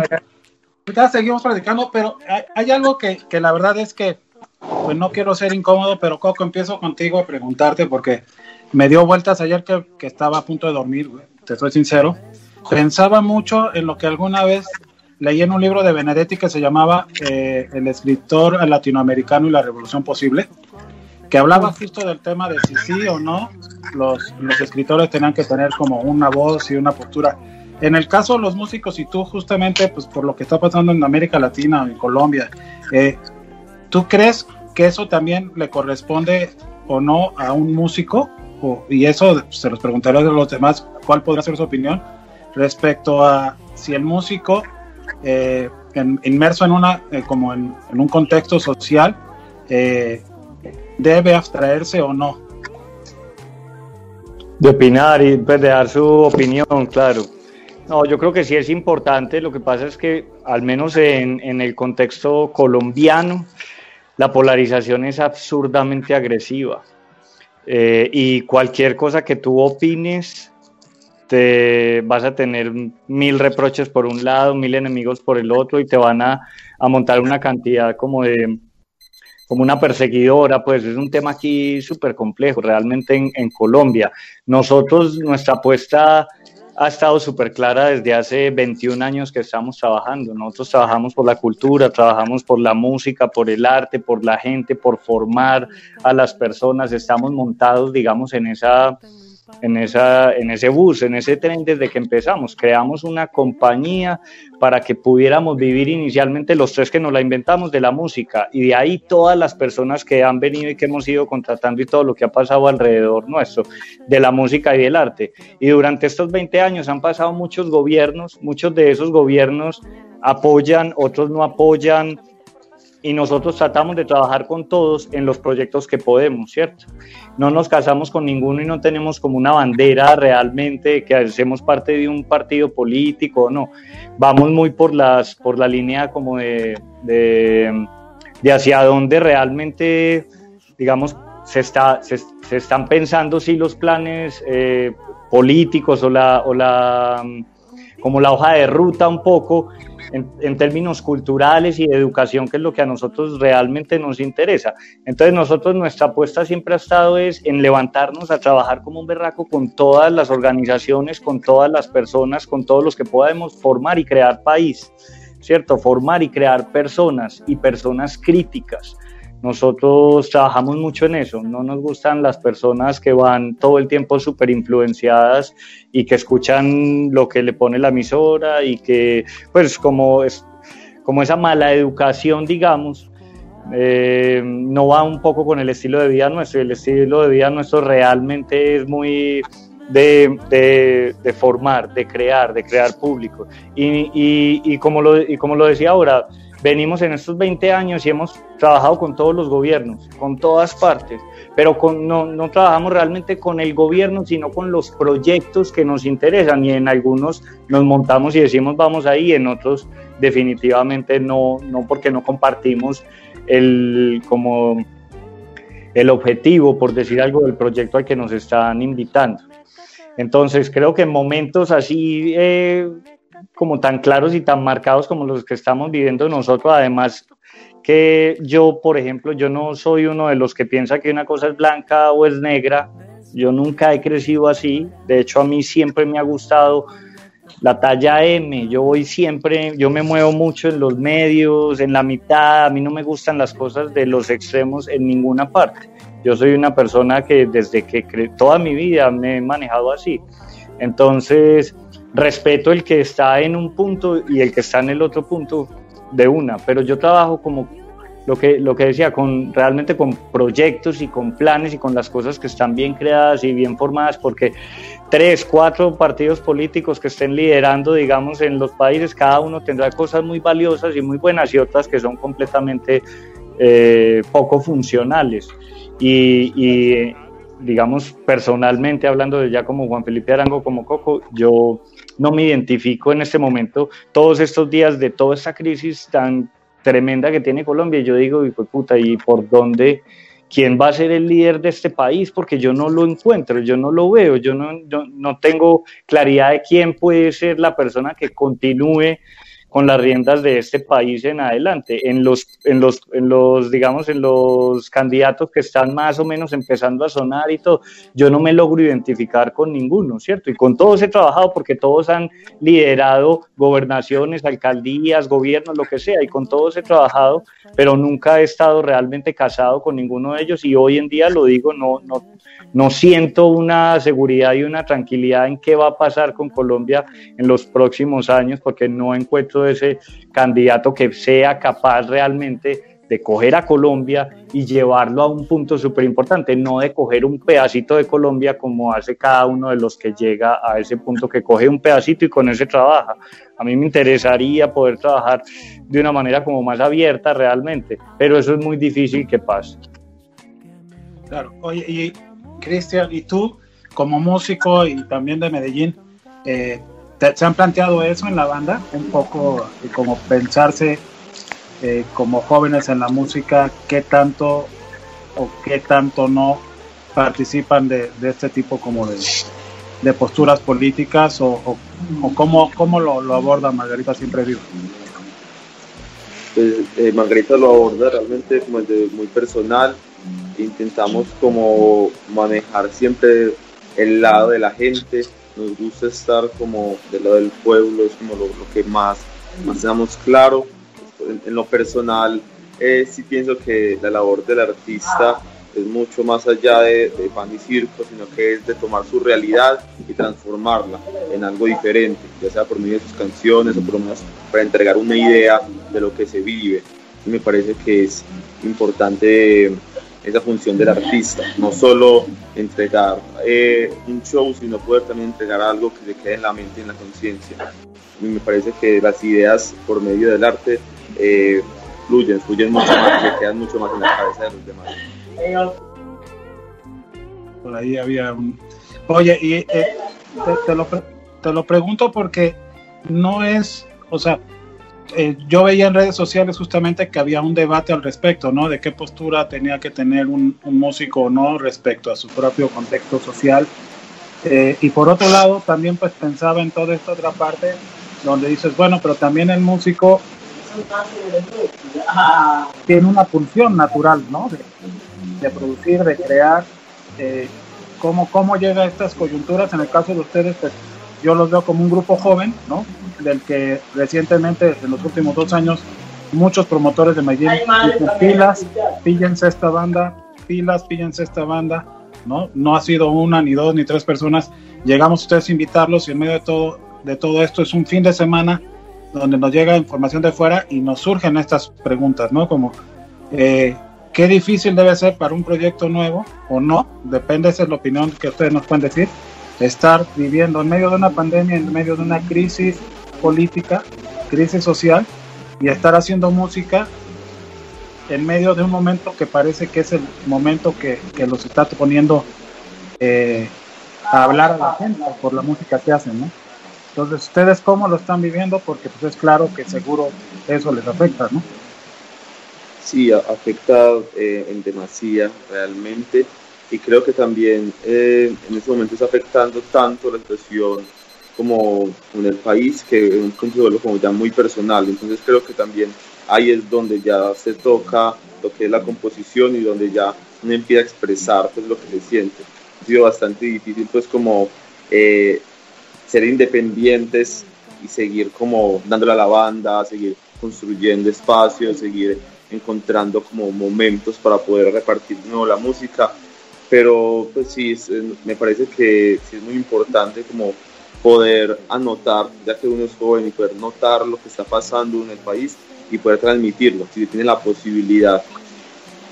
Speaker 3: ya seguimos platicando, pero hay, hay algo que, que la verdad es que, pues no quiero ser incómodo, pero Coco, empiezo contigo a preguntarte porque me dio vueltas ayer que, que estaba a punto de dormir, güey, te soy sincero. Pensaba mucho en lo que alguna vez leí en un libro de Benedetti que se llamaba eh, El escritor latinoamericano y la revolución posible, que hablaba justo del tema de si sí o no los, escritores tenían que tener como una voz y una postura. En el caso de los músicos y tú justamente, pues por lo que está pasando en América Latina, en Colombia, eh, ¿tú crees que eso también le corresponde o no a un músico? y eso se los preguntaré a los demás, ¿cuál podría ser su opinión respecto a si el músico eh, inmerso en una eh, como en, un contexto social debe abstraerse o no
Speaker 4: de opinar y pues, de dar su opinión claro no, yo creo que sí es importante. Lo que pasa es que, al menos en, en el contexto colombiano, la polarización es absurdamente agresiva. Eh, y cualquier cosa que tú opines, te vas a tener mil reproches por un lado, mil enemigos por el otro, y te van a, a montar una cantidad como de como una perseguidora, pues es un tema aquí súper complejo, realmente en, en Colombia. Nosotros, nuestra apuesta ha estado súper clara desde hace 21 años que estamos trabajando. Nosotros trabajamos por la cultura, trabajamos por la música, por el arte, por la gente, por formar a las personas. Estamos montados, digamos, en esa en, esa, en ese bus, en ese tren desde que empezamos. Creamos una compañía para que pudiéramos vivir inicialmente los tres que nos la inventamos de la música y de ahí todas las personas que han venido y que hemos ido contratando y todo lo que ha pasado alrededor nuestro, de la música y del arte. Y durante estos 20 años han pasado muchos gobiernos, muchos de esos gobiernos apoyan, otros no apoyan, y nosotros tratamos de trabajar con todos en los proyectos que podemos, ¿cierto? No nos casamos con ninguno y no tenemos como una bandera realmente que hacemos parte de un partido político, no. Vamos muy por, las, por la línea como de, de, hacia dónde realmente, digamos, se, está, se, están pensando si los planes eh, políticos o la, o la, como la hoja de ruta un poco en, términos culturales y de educación, que es lo que a nosotros realmente nos interesa. Entonces nosotros nuestra apuesta siempre ha estado es en levantarnos a trabajar como un berraco con todas las organizaciones, con todas las personas, con todos los que podamos formar y crear país, ¿cierto? Formar y crear personas y personas críticas nosotros trabajamos mucho en eso, no nos gustan las personas que van todo el tiempo súper influenciadas y que escuchan lo que le pone la emisora y que, pues, como, es, como esa mala educación, digamos, eh, no va un poco con el estilo de vida nuestro. El estilo de vida nuestro realmente es muy de, de, formar, de crear, de crear público. Y, y, y, como lo, y como lo decía ahora, venimos en estos 20 años y hemos trabajado con todos los gobiernos, con todas partes, pero con, no, no, trabajamos realmente con el gobierno, sino con los proyectos que nos interesan y en algunos nos montamos y decimos vamos ahí, en otros definitivamente no, no porque no compartimos el, como el objetivo, por decir algo, del proyecto al que nos están invitando. Entonces creo que en momentos así... Eh, como tan claros y tan marcados como los que estamos viviendo nosotros, además que yo, por ejemplo, yo no soy uno de los que piensa que una cosa es blanca o es negra, yo nunca he crecido así, de hecho a mí siempre me ha gustado la talla M, yo voy siempre, yo me muevo mucho en los medios, en la mitad, a mí no me gustan las cosas de los extremos en ninguna parte. Yo soy una persona que desde que toda mi vida me he manejado así. Entonces, respeto el que está en un punto y el que está en el otro punto de una, pero yo trabajo como lo que, lo que decía, con, realmente con proyectos y con planes y con las cosas que están bien creadas y bien formadas, porque tres, cuatro partidos políticos que estén liderando, digamos, en los países, cada uno tendrá cosas muy valiosas y muy buenas y otras que son completamente eh, poco funcionales. Y, y, digamos, personalmente hablando de ya como Juan Felipe Arango, como Coco, yo no me identifico en este momento, todos estos días de toda esta crisis tan tremenda que tiene Colombia, y yo digo, y pues puta, ¿y por dónde? ¿Quién va a ser el líder de este país? Porque yo no lo encuentro, yo no lo veo, yo no, no tengo claridad de quién puede ser la persona que continúe con las riendas de este país en adelante. En los, en los, en los, digamos, en los candidatos que están más o menos empezando a sonar y todo, yo no me logro identificar con ninguno, ¿cierto? Y con todos he trabajado porque todos han liderado gobernaciones, alcaldías, gobiernos, lo que sea, y con todos he trabajado, pero nunca he estado realmente casado con ninguno de ellos y hoy en día lo digo, no, no, no siento una seguridad y una tranquilidad en qué va a pasar con Colombia en los próximos años porque no encuentro ese candidato que sea capaz realmente de coger a Colombia y llevarlo a un punto súper importante, no de coger un pedacito de Colombia como hace cada uno de los que llega a ese punto que coge un pedacito y con ese trabaja. A mí me interesaría poder trabajar de una manera como más abierta realmente, pero eso es muy difícil que pase.
Speaker 3: Claro, oye, y Cristian, ¿y tú como músico y también de Medellín, eh, ¿te, ¿se han planteado eso en la banda? Un poco como pensarse eh, como jóvenes en la música, qué tanto o qué tanto no participan de, este tipo como de, de posturas políticas o, o, cómo, cómo lo, aborda Margarita Siempre Viva.
Speaker 7: Pues, eh, Margarita lo aborda realmente como muy personal, intentamos como manejar siempre el lado de la gente, nos gusta estar como del lado del pueblo, es como lo, que más, más damos claro. En, lo personal, eh, sí pienso que la labor del artista es mucho más allá de, de, pan y circo, sino que es de tomar su realidad y transformarla en algo diferente, ya sea por medio de sus canciones o por menos para entregar una idea de lo que se vive. Y me parece que es importante esa función del artista, no solo entregar eh, un show, sino poder también entregar algo que se quede en la mente y en la conciencia. Me parece que las ideas por medio del arte eh, fluyen, fluyen mucho más, se quedan mucho más en la cabeza de los demás.
Speaker 3: Por ahí había un... Oye, y eh, te, te, lo, te lo pregunto porque no es, o sea, eh, yo veía en redes sociales justamente que había un debate al respecto, ¿no? De qué postura tenía que tener un, músico o no respecto a su propio contexto social. Eh, y por otro lado, también pues pensaba en toda esta otra parte donde dices, bueno, pero también el músico tiene una pulsión natural, ¿no? De, de producir, de crear. Eh, ¿cómo, ¿Cómo llega a estas coyunturas? En el caso de ustedes, pues yo los veo como un grupo joven, ¿no? Del que recientemente, en los últimos dos años, muchos promotores de Medellín dicen pilas, píllense esta banda, pilas, píllense esta banda, ¿no? No ha sido una, ni dos, ni tres personas. Llegamos ustedes a invitarlos y en medio de todo, de todo esto es un fin de semana donde nos llega información de fuera y nos surgen estas preguntas, ¿no? Como, eh, qué difícil debe ser para un proyecto nuevo o no, depende, esa es la opinión que ustedes nos pueden decir, estar viviendo en medio de una pandemia, en medio de una crisis política, crisis social, y estar haciendo música en medio de un momento que parece que es el momento que, que los está poniendo eh, a hablar a la gente por la música que hacen, ¿no? Entonces, ¿ustedes cómo lo están viviendo? Porque pues es claro que seguro eso les afecta, ¿no?
Speaker 7: Sí, afecta eh, en demasía realmente y creo que también eh, en este momento está afectando tanto la situación como en el país que es un control como ya muy personal. Entonces creo que también ahí es donde ya se toca lo que es la composición y donde ya uno empieza a expresar pues lo que se siente. Ha sido bastante difícil pues como eh, ser independientes y seguir como dándole a la banda, seguir construyendo espacios, seguir encontrando como momentos para poder repartir de nuevo la música. Pero pues sí, es, me parece que sí es muy importante como poder anotar, ya que uno es joven y poder notar lo que está pasando en el país y poder transmitirlo, si tiene la posibilidad.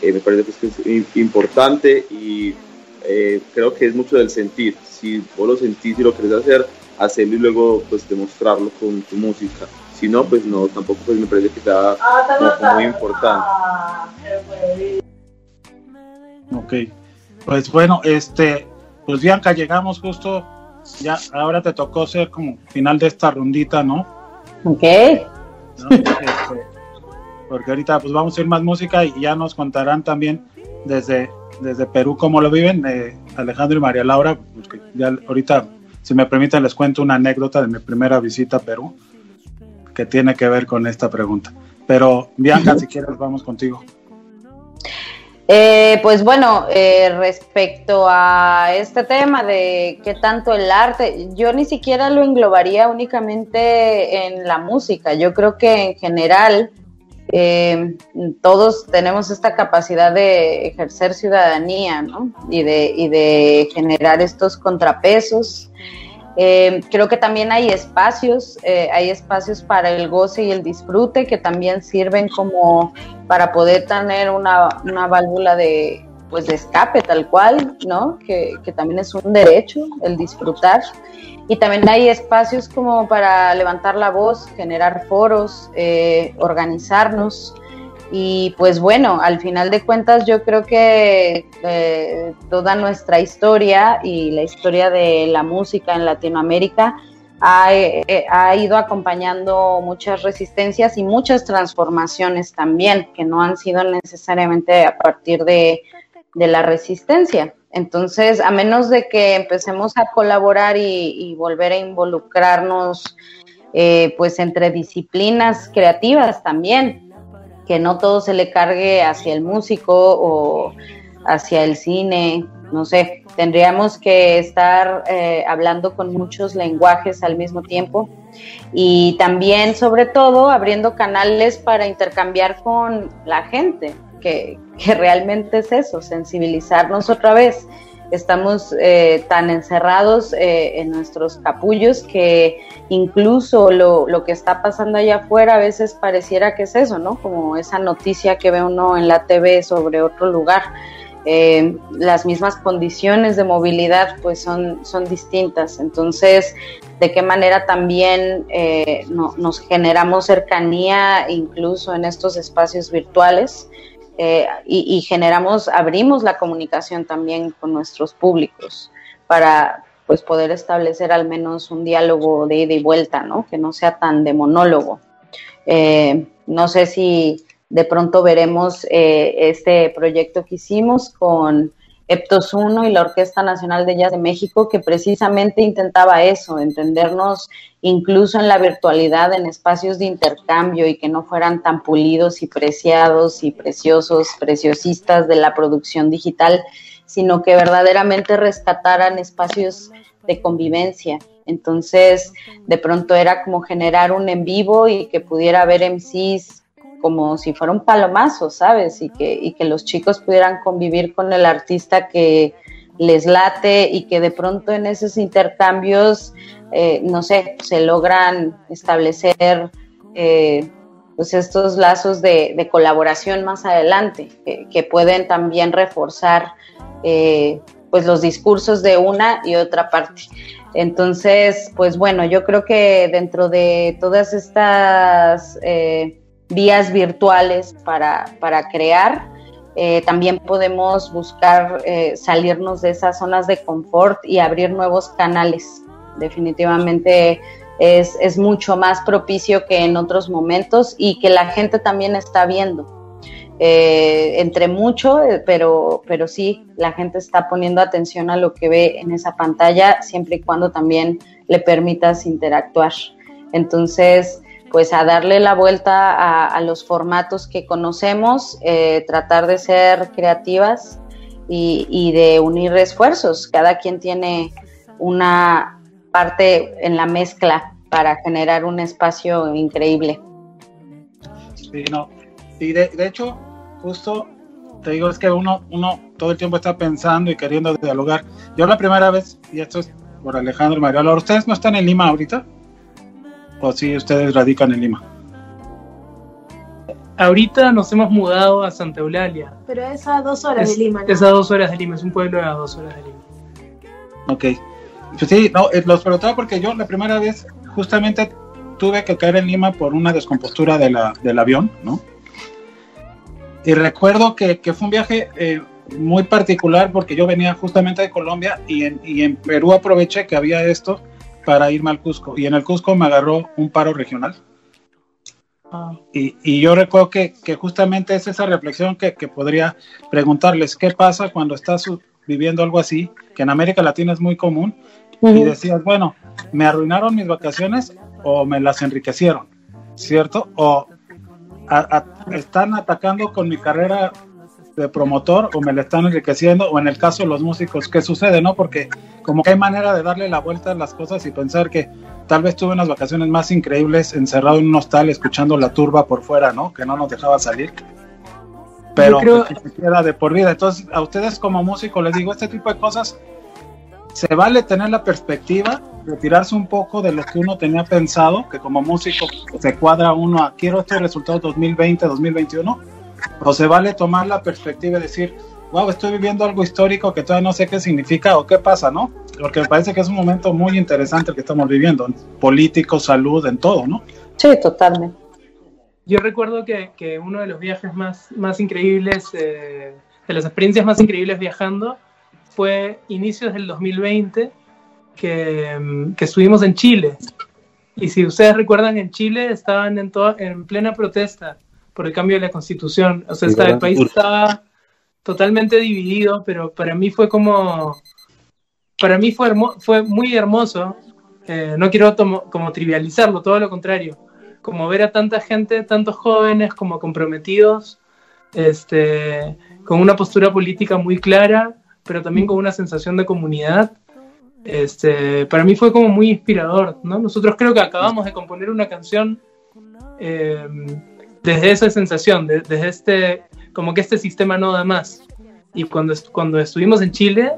Speaker 7: Eh, me parece pues, que es importante y eh, creo que es mucho del sentir. Si vos lo sentís y lo querés hacer, hacerlo y luego pues demostrarlo con tu música. Si no, pues no, tampoco pues me parece que sea como muy importante.
Speaker 3: Ok, pues bueno, este, pues Bianca, llegamos justo, ya, ahora te tocó ser como final de esta rondita, ¿no?
Speaker 2: Ok.
Speaker 3: ¿No? Este, porque ahorita pues vamos a ir más música y ya nos contarán también desde, desde Perú cómo lo viven, eh, Alejandro y María Laura, ya ahorita, si me permiten, les cuento una anécdota de mi primera visita a Perú. que tiene que ver con esta pregunta. Pero Bianca, si quieres, vamos contigo.
Speaker 2: Eh, pues bueno, eh, respecto a este tema de qué tanto el arte, yo ni siquiera lo englobaría únicamente en la música. Yo creo que en general eh, todos tenemos esta capacidad de ejercer ciudadanía, ¿no? Y de, y de generar estos contrapesos eh, creo que también hay espacios, eh, hay espacios para el goce y el disfrute que también sirven como para poder tener una, una válvula de, pues de escape tal cual, ¿no? Que, que, también es un derecho el disfrutar. Y también hay espacios como para levantar la voz, generar foros, eh, organizarnos. Y pues bueno, al final de cuentas yo creo que eh, toda nuestra historia y la historia de la música en Latinoamérica ha, eh, ha, ido acompañando muchas resistencias y muchas transformaciones también, que no han sido necesariamente a partir de, de la resistencia. Entonces, a menos de que empecemos a colaborar y, volver a involucrarnos, eh, pues entre disciplinas creativas también, que no todo se le cargue hacia el músico o hacia el cine, no sé, tendríamos que estar eh, hablando con muchos lenguajes al mismo tiempo y también, sobre todo, abriendo canales para intercambiar con la gente, que, que realmente es eso, sensibilizarnos otra vez estamos eh, tan encerrados eh, en nuestros capullos que incluso lo, lo, que está pasando allá afuera a veces pareciera que es eso, ¿no? Como esa noticia que ve uno en la TV sobre otro lugar. Eh, las mismas condiciones de movilidad pues son, son distintas. Entonces, ¿de qué manera también no, nos generamos cercanía incluso en estos espacios virtuales? Eh, y, generamos, abrimos la comunicación también con nuestros públicos para pues poder establecer al menos un diálogo de ida y vuelta, ¿no? Que no sea tan de monólogo. Eh, no sé si de pronto veremos eh, este proyecto que hicimos con Eptos 1 y la Orquesta Nacional de Jazz de México, que precisamente intentaba eso, entendernos incluso en la virtualidad, en espacios de intercambio y que no fueran tan pulidos y preciados y preciosos, preciosistas de la producción digital, sino que verdaderamente rescataran espacios de convivencia. Entonces, de pronto era como generar un en vivo y que pudiera haber MCs como si fuera un palomazo, ¿sabes? Y que, y que los chicos pudieran convivir con el artista que les late y que de pronto en esos intercambios, eh, no sé, se logran establecer eh, pues estos lazos de, colaboración más adelante, que, pueden también reforzar eh, pues los discursos de una y otra parte. Entonces, pues bueno, yo creo que dentro de todas estas vías virtuales para, para crear. Eh, también podemos buscar eh, salirnos de esas zonas de confort y abrir nuevos canales. Definitivamente es, es, mucho más propicio que en otros momentos y que la gente también está viendo. Eh, entre mucho, pero, pero sí, la gente está poniendo atención a lo que ve en esa pantalla, siempre y cuando también le permitas interactuar. Entonces, pues a darle la vuelta a, los formatos que conocemos, eh, tratar de ser creativas y, de unir esfuerzos. Cada quien tiene una parte en la mezcla para generar un espacio increíble.
Speaker 3: Sí, no. Y de, hecho, justo te digo, es que uno, uno todo el tiempo está pensando y queriendo dialogar. Yo la primera vez, y esto es por Alejandro María ¿ustedes no están en Lima ahorita? O si ustedes radican en Lima?
Speaker 6: Ahorita nos hemos mudado a Santa Eulalia.
Speaker 5: Pero es a dos horas de Lima.
Speaker 6: Es a dos horas de Lima, es un pueblo a dos horas de Lima.
Speaker 3: Ok. Pues sí, no, eh, los preguntaba porque yo la primera vez justamente tuve que caer en Lima por una descompostura de la, del avión, ¿no? Y recuerdo que, que fue un viaje eh, muy particular porque yo venía justamente de Colombia y en, y en Perú aproveché que había esto para irme al Cusco. Y en el Cusco me agarró un paro regional. Ah. Y, y, yo recuerdo que, que, justamente es esa reflexión que, que, podría preguntarles, ¿qué pasa cuando estás viviendo algo así? Que en América Latina es muy común. Y decías, bueno, ¿me arruinaron mis vacaciones o me las enriquecieron? ¿cierto? O están atacando con mi carrera de promotor o me la están enriqueciendo o en el caso de los músicos, ¿qué sucede? no Porque como que hay manera de darle la vuelta a las cosas y pensar que tal vez tuve unas vacaciones más increíbles encerrado en un hostal escuchando la turba por fuera, ¿no? Que no nos dejaba salir. Pero creo... que se queda de por vida. Entonces, a ustedes como músicos les digo, este tipo de cosas se vale tener la perspectiva, retirarse un poco de lo que uno tenía pensado, que como músico se cuadra uno a quiero este resultado 2020, 2021, o se vale tomar la perspectiva y decir, wow, estoy viviendo algo histórico que todavía no sé qué significa o qué pasa, ¿no? Porque me parece que es un momento muy interesante el que estamos viviendo, en político, salud, en todo, ¿no?
Speaker 2: Sí, totalmente.
Speaker 6: Yo recuerdo que, que uno de los viajes más, más increíbles, eh, de las experiencias más increíbles viajando, fue inicios del 2020 que, que, estuvimos en Chile. Y si ustedes recuerdan, en Chile estaban en, en plena protesta por el cambio de la constitución. O sea, el país estaba totalmente dividido, pero para mí fue como, para mí fue, fue muy hermoso. Eh, no quiero como trivializarlo, todo lo contrario. Como ver a tanta gente, tantos jóvenes como comprometidos, este, con una postura política muy clara pero también con una sensación de comunidad. Este, para mí fue como muy inspirador, ¿no? Nosotros creo que acabamos de componer una canción eh, desde esa sensación, desde este, como que este sistema no da más. Y cuando, cuando estuvimos en Chile,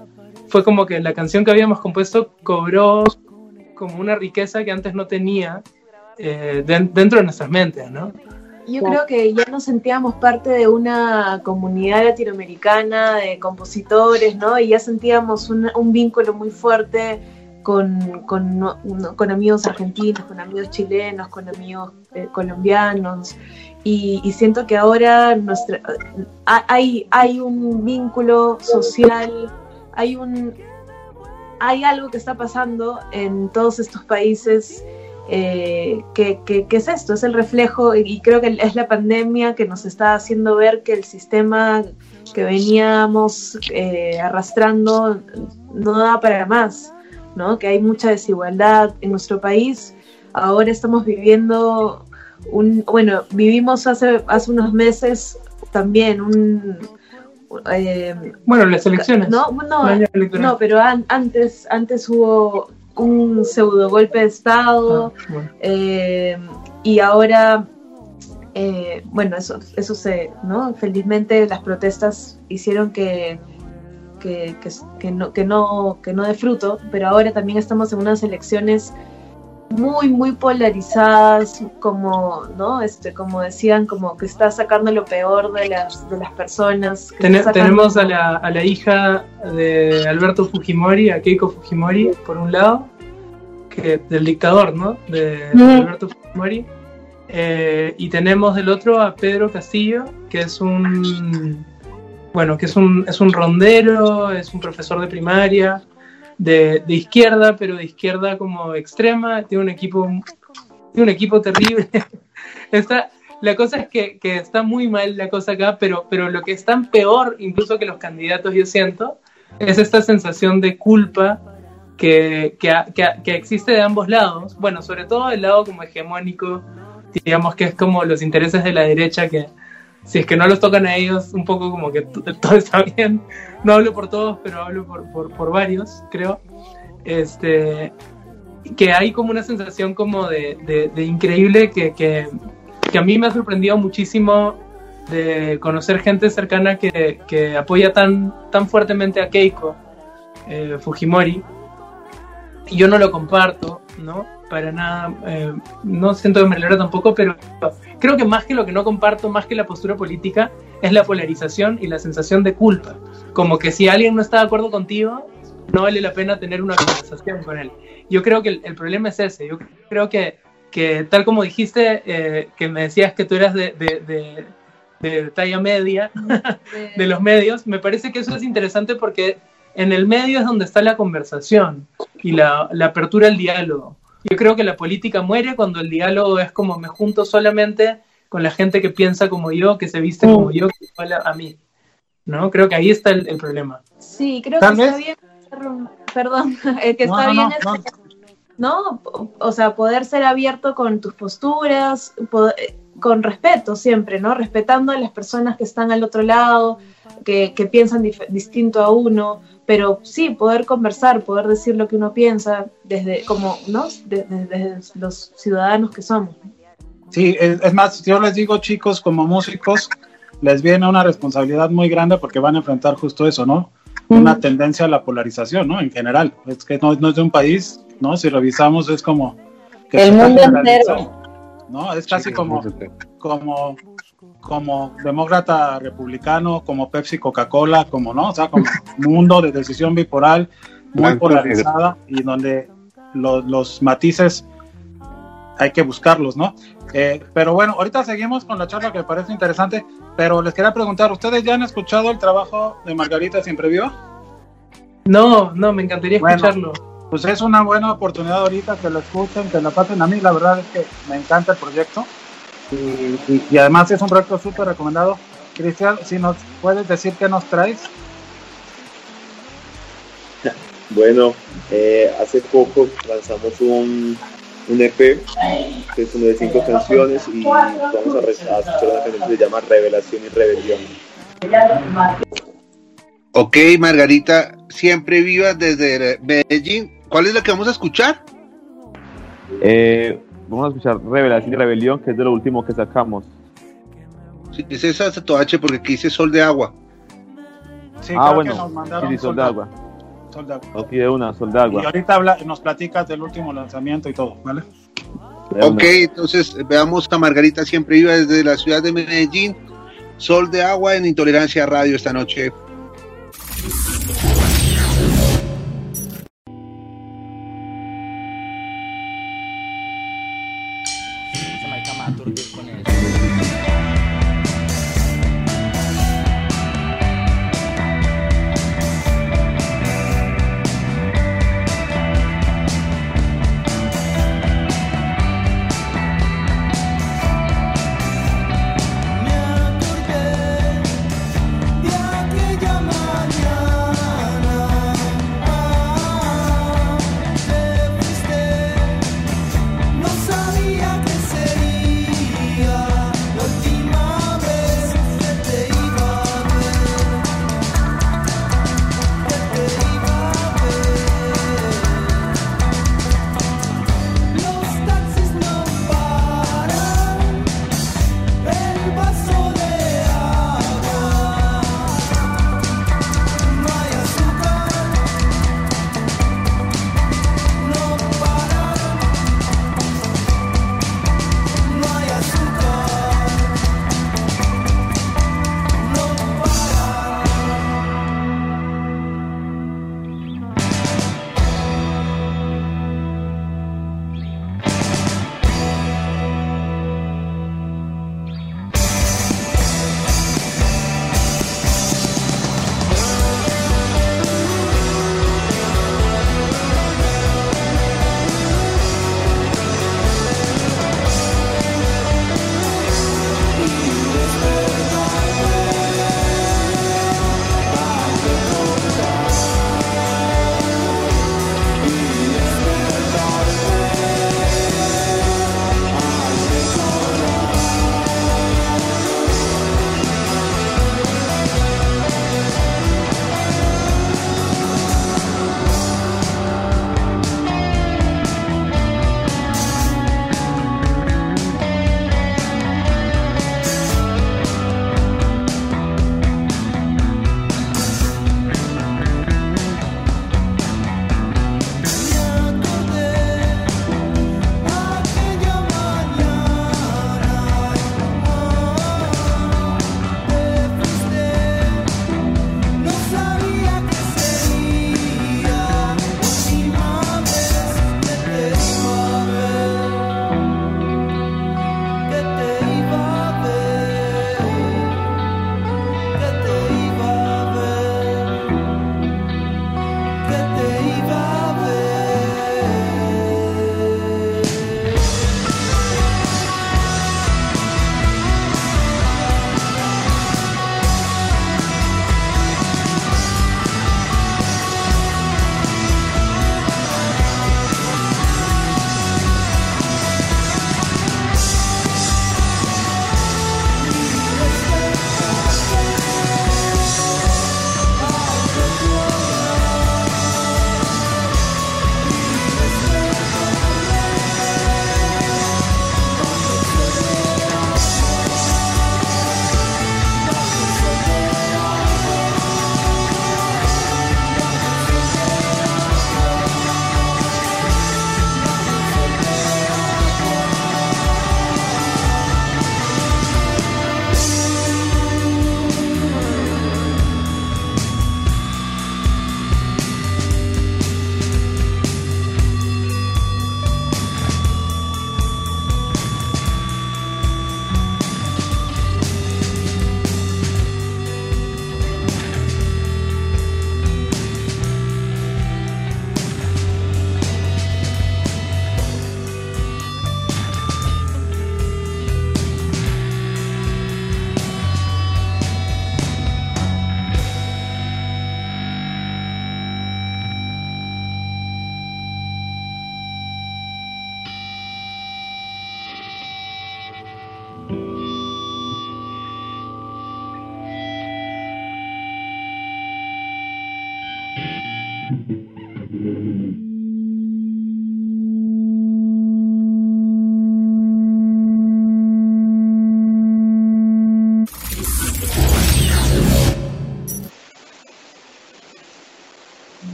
Speaker 6: fue como que la canción que habíamos compuesto cobró como una riqueza que antes no tenía eh, dentro de nuestras mentes, ¿no?
Speaker 5: Yo creo que ya nos sentíamos parte de una comunidad latinoamericana de compositores, ¿no? Y ya sentíamos un, vínculo muy fuerte con, con, amigos argentinos, con amigos chilenos, con amigos eh, colombianos. Y, siento que ahora nuestra, hay, hay un vínculo social, hay, un, hay algo que está pasando en todos estos países eh, ¿qué, es esto? Es el reflejo y creo que es la pandemia que nos está haciendo ver que el sistema que veníamos eh, arrastrando no da para más, ¿no? que hay mucha desigualdad en nuestro país. Ahora estamos viviendo un, bueno, vivimos hace, hace unos meses también un...
Speaker 6: Eh, bueno, las elecciones.
Speaker 5: No, no, no pero antes, antes hubo un pseudo golpe de Estado ah, eh, y ahora, eh, bueno, eso, eso se, ¿no? Felizmente las protestas hicieron que, que, que, no, que, no, que no dé fruto, pero ahora también estamos en unas elecciones muy, muy polarizadas, como, ¿no? Este, como decían, como que está sacando lo peor de las, de las personas.
Speaker 6: tenemos a la, a la hija de Alberto Fujimori, a Keiko Fujimori, por un lado, que, del dictador, ¿no? De, Alberto Fujimori. Eh, y tenemos del otro a Pedro Castillo, que es un, bueno, que es un, es un rondero, es un profesor de primaria, de, izquierda, pero de izquierda como extrema, tiene un equipo, tiene un equipo terrible. está, la cosa es que, está muy mal la cosa acá, pero, pero lo que es tan peor, incluso que los candidatos, yo siento, es esta sensación de culpa que, que, que, existe de ambos lados. Bueno, sobre todo el lado como hegemónico, digamos que es como los intereses de la derecha que si es que no los tocan a ellos, un poco como que todo está bien. No hablo por todos, pero hablo por, por, varios, creo. Este, que hay como una sensación como de, de, increíble que, que, que, a mí me ha sorprendido muchísimo de conocer gente cercana que, que apoya tan, tan fuertemente a Keiko eh, Fujimori. Yo no lo comparto, ¿no? para nada, eh, no siento que me alegra tampoco, pero creo que más que lo que no comparto, más que la postura política, es la polarización y la sensación de culpa. Como que si alguien no está de acuerdo contigo, no vale la pena tener una conversación con él. Yo creo que el, problema es ese. Yo creo que, que tal como dijiste, eh, que me decías que tú eras de, de, de talla media de los medios, me parece que eso es interesante porque en el medio es donde está la conversación y la, la apertura al diálogo. Yo creo que la política muere cuando el diálogo es como me junto solamente con la gente que piensa como yo, que se viste como yo, que habla a mí. ¿No? Creo que ahí está el, problema.
Speaker 5: Sí, creo que está bien. Perdón, que está bien ¿no? O sea, poder ser abierto con tus posturas, con respeto siempre, ¿no? Respetando a las personas que están al otro lado, que, piensan distinto a uno, pero sí, poder conversar, poder decir lo que uno piensa desde, como, ¿no? Desde, los ciudadanos que somos.
Speaker 3: Sí, es, más, yo les digo, chicos, como músicos, les viene una responsabilidad muy grande porque van a enfrentar justo eso, ¿no? Una tendencia a la polarización, ¿no? En general, es que no, no es de un país, ¿no? Si revisamos es como...
Speaker 2: Que el mundo entero.
Speaker 3: ¿No? Es casi como, como, como demócrata republicano, como Pepsi, Coca-Cola, como, ¿no? O sea, como un mundo de decisión bipolar muy polarizada y donde los matices hay que buscarlos, ¿no? Eh, pero bueno, ahorita seguimos con la charla que me parece interesante, pero les quería preguntar, ¿ustedes ya han escuchado el trabajo de Margarita Siempre Viva?
Speaker 6: No, no, me encantaría escucharlo.
Speaker 3: Pues es una buena oportunidad ahorita que lo escuchen, que lo pasen a mí, la verdad es que me encanta el proyecto y, además es un proyecto súper recomendado. Cristian, si nos puedes decir qué nos traes.
Speaker 7: Bueno, eh, hace poco lanzamos un, un EP, que es uno de cinco canciones, y vamos a, escuchar una canción que se llama Revelación y Rebelión.
Speaker 1: Ok, Margarita, siempre viva desde Medellín. ¿Cuál es la que vamos a escuchar?
Speaker 7: Eh, vamos a escuchar Revelación y Rebelión, que es de lo último que sacamos.
Speaker 1: Sí, es esa H porque aquí dice Sol de Agua.
Speaker 3: Sí, ah, bueno, sí,
Speaker 7: Sol de Agua. Sol de Agua. Ok, de una, Sol de Agua.
Speaker 3: Y ahorita habla, nos platicas del último lanzamiento y todo, ¿vale?
Speaker 1: Ok, entonces veamos a Margarita siempre viva desde la ciudad de Medellín. Sol de Agua en Intolerancia Radio esta noche.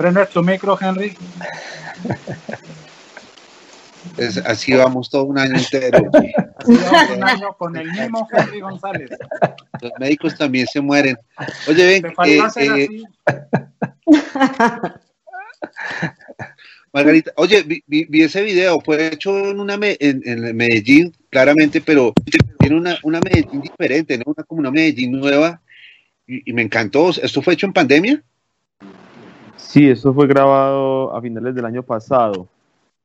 Speaker 3: Prendes tu micro, Henry.
Speaker 1: así vamos todo un año entero.
Speaker 3: Así vamos un año con el mismo Henry González.
Speaker 1: Los médicos también se mueren. Oye, ven. Eh, eh, Margarita, oye, vi, ese video, fue hecho en una en, Medellín, claramente, pero tiene una, una Medellín diferente, ¿no? Una, como una Medellín nueva, y, me encantó. ¿Esto fue hecho en pandemia?
Speaker 7: Sí, esto fue grabado a finales del año pasado.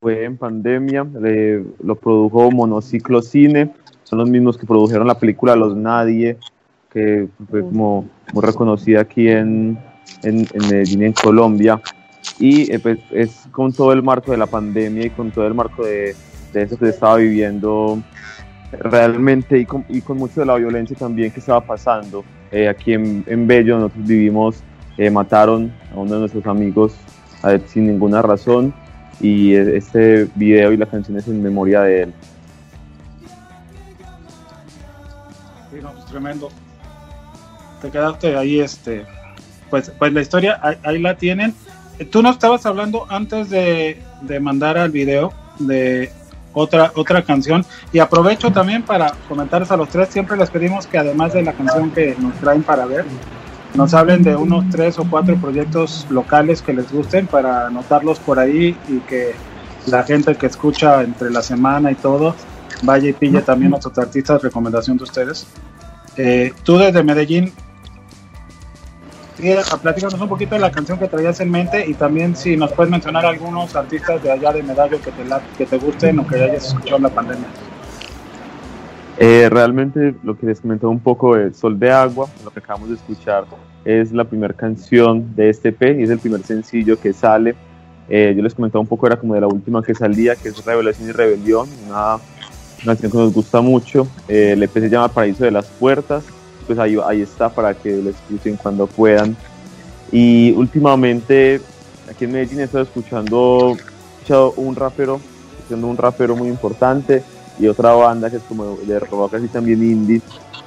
Speaker 7: Fue en pandemia, lo produjo Monociclo Cine, son los mismos que produjeron la película Los Nadie, que fue como muy reconocida aquí en, en, en Medellín, en Colombia y eh, pues, es con todo el marco de la pandemia y con todo el marco de, de eso que se estaba viviendo realmente y con, y con, mucho de la violencia también que estaba pasando. Eh, aquí en, en, Bello nosotros vivimos, eh, mataron a uno de nuestros amigos sin ninguna razón y este video y la canción es en memoria de él.
Speaker 3: Sí, pues tremendo. Te quedaste ahí, este, pues, pues la historia ahí, ahí la tienen tú no estabas hablando antes de, mandar al video de otra, otra canción. Y aprovecho también para comentarles a los tres, siempre les pedimos que además de la canción que nos traen para ver, nos hablen de unos tres o cuatro proyectos locales que les gusten para anotarlos por ahí y que la gente que escucha entre la semana y todo vaya y pille también a otros artistas recomendación de ustedes. Eh, tú desde Medellín, platícanos un poquito de la canción que traías en mente y también si nos puedes mencionar algunos artistas de allá de Medallo que te, que te gusten o que hayas escuchado en la pandemia.
Speaker 7: Eh, realmente lo que les comentaba un poco de Sol de Agua, lo que acabamos de escuchar, es la primera canción de este P y es el primer sencillo que sale. Eh, yo les comentaba un poco, era como de la última que salía, que es Revelación y Rebelión, una, canción que nos gusta mucho. Eh, el EP se llama Paraíso de las Puertas pues ahí, ahí está para que lo escuchen cuando puedan. Y últimamente aquí en Medellín he estado escuchando, un rapero, siendo un rapero muy importante y otra banda que es como de rock así también indie.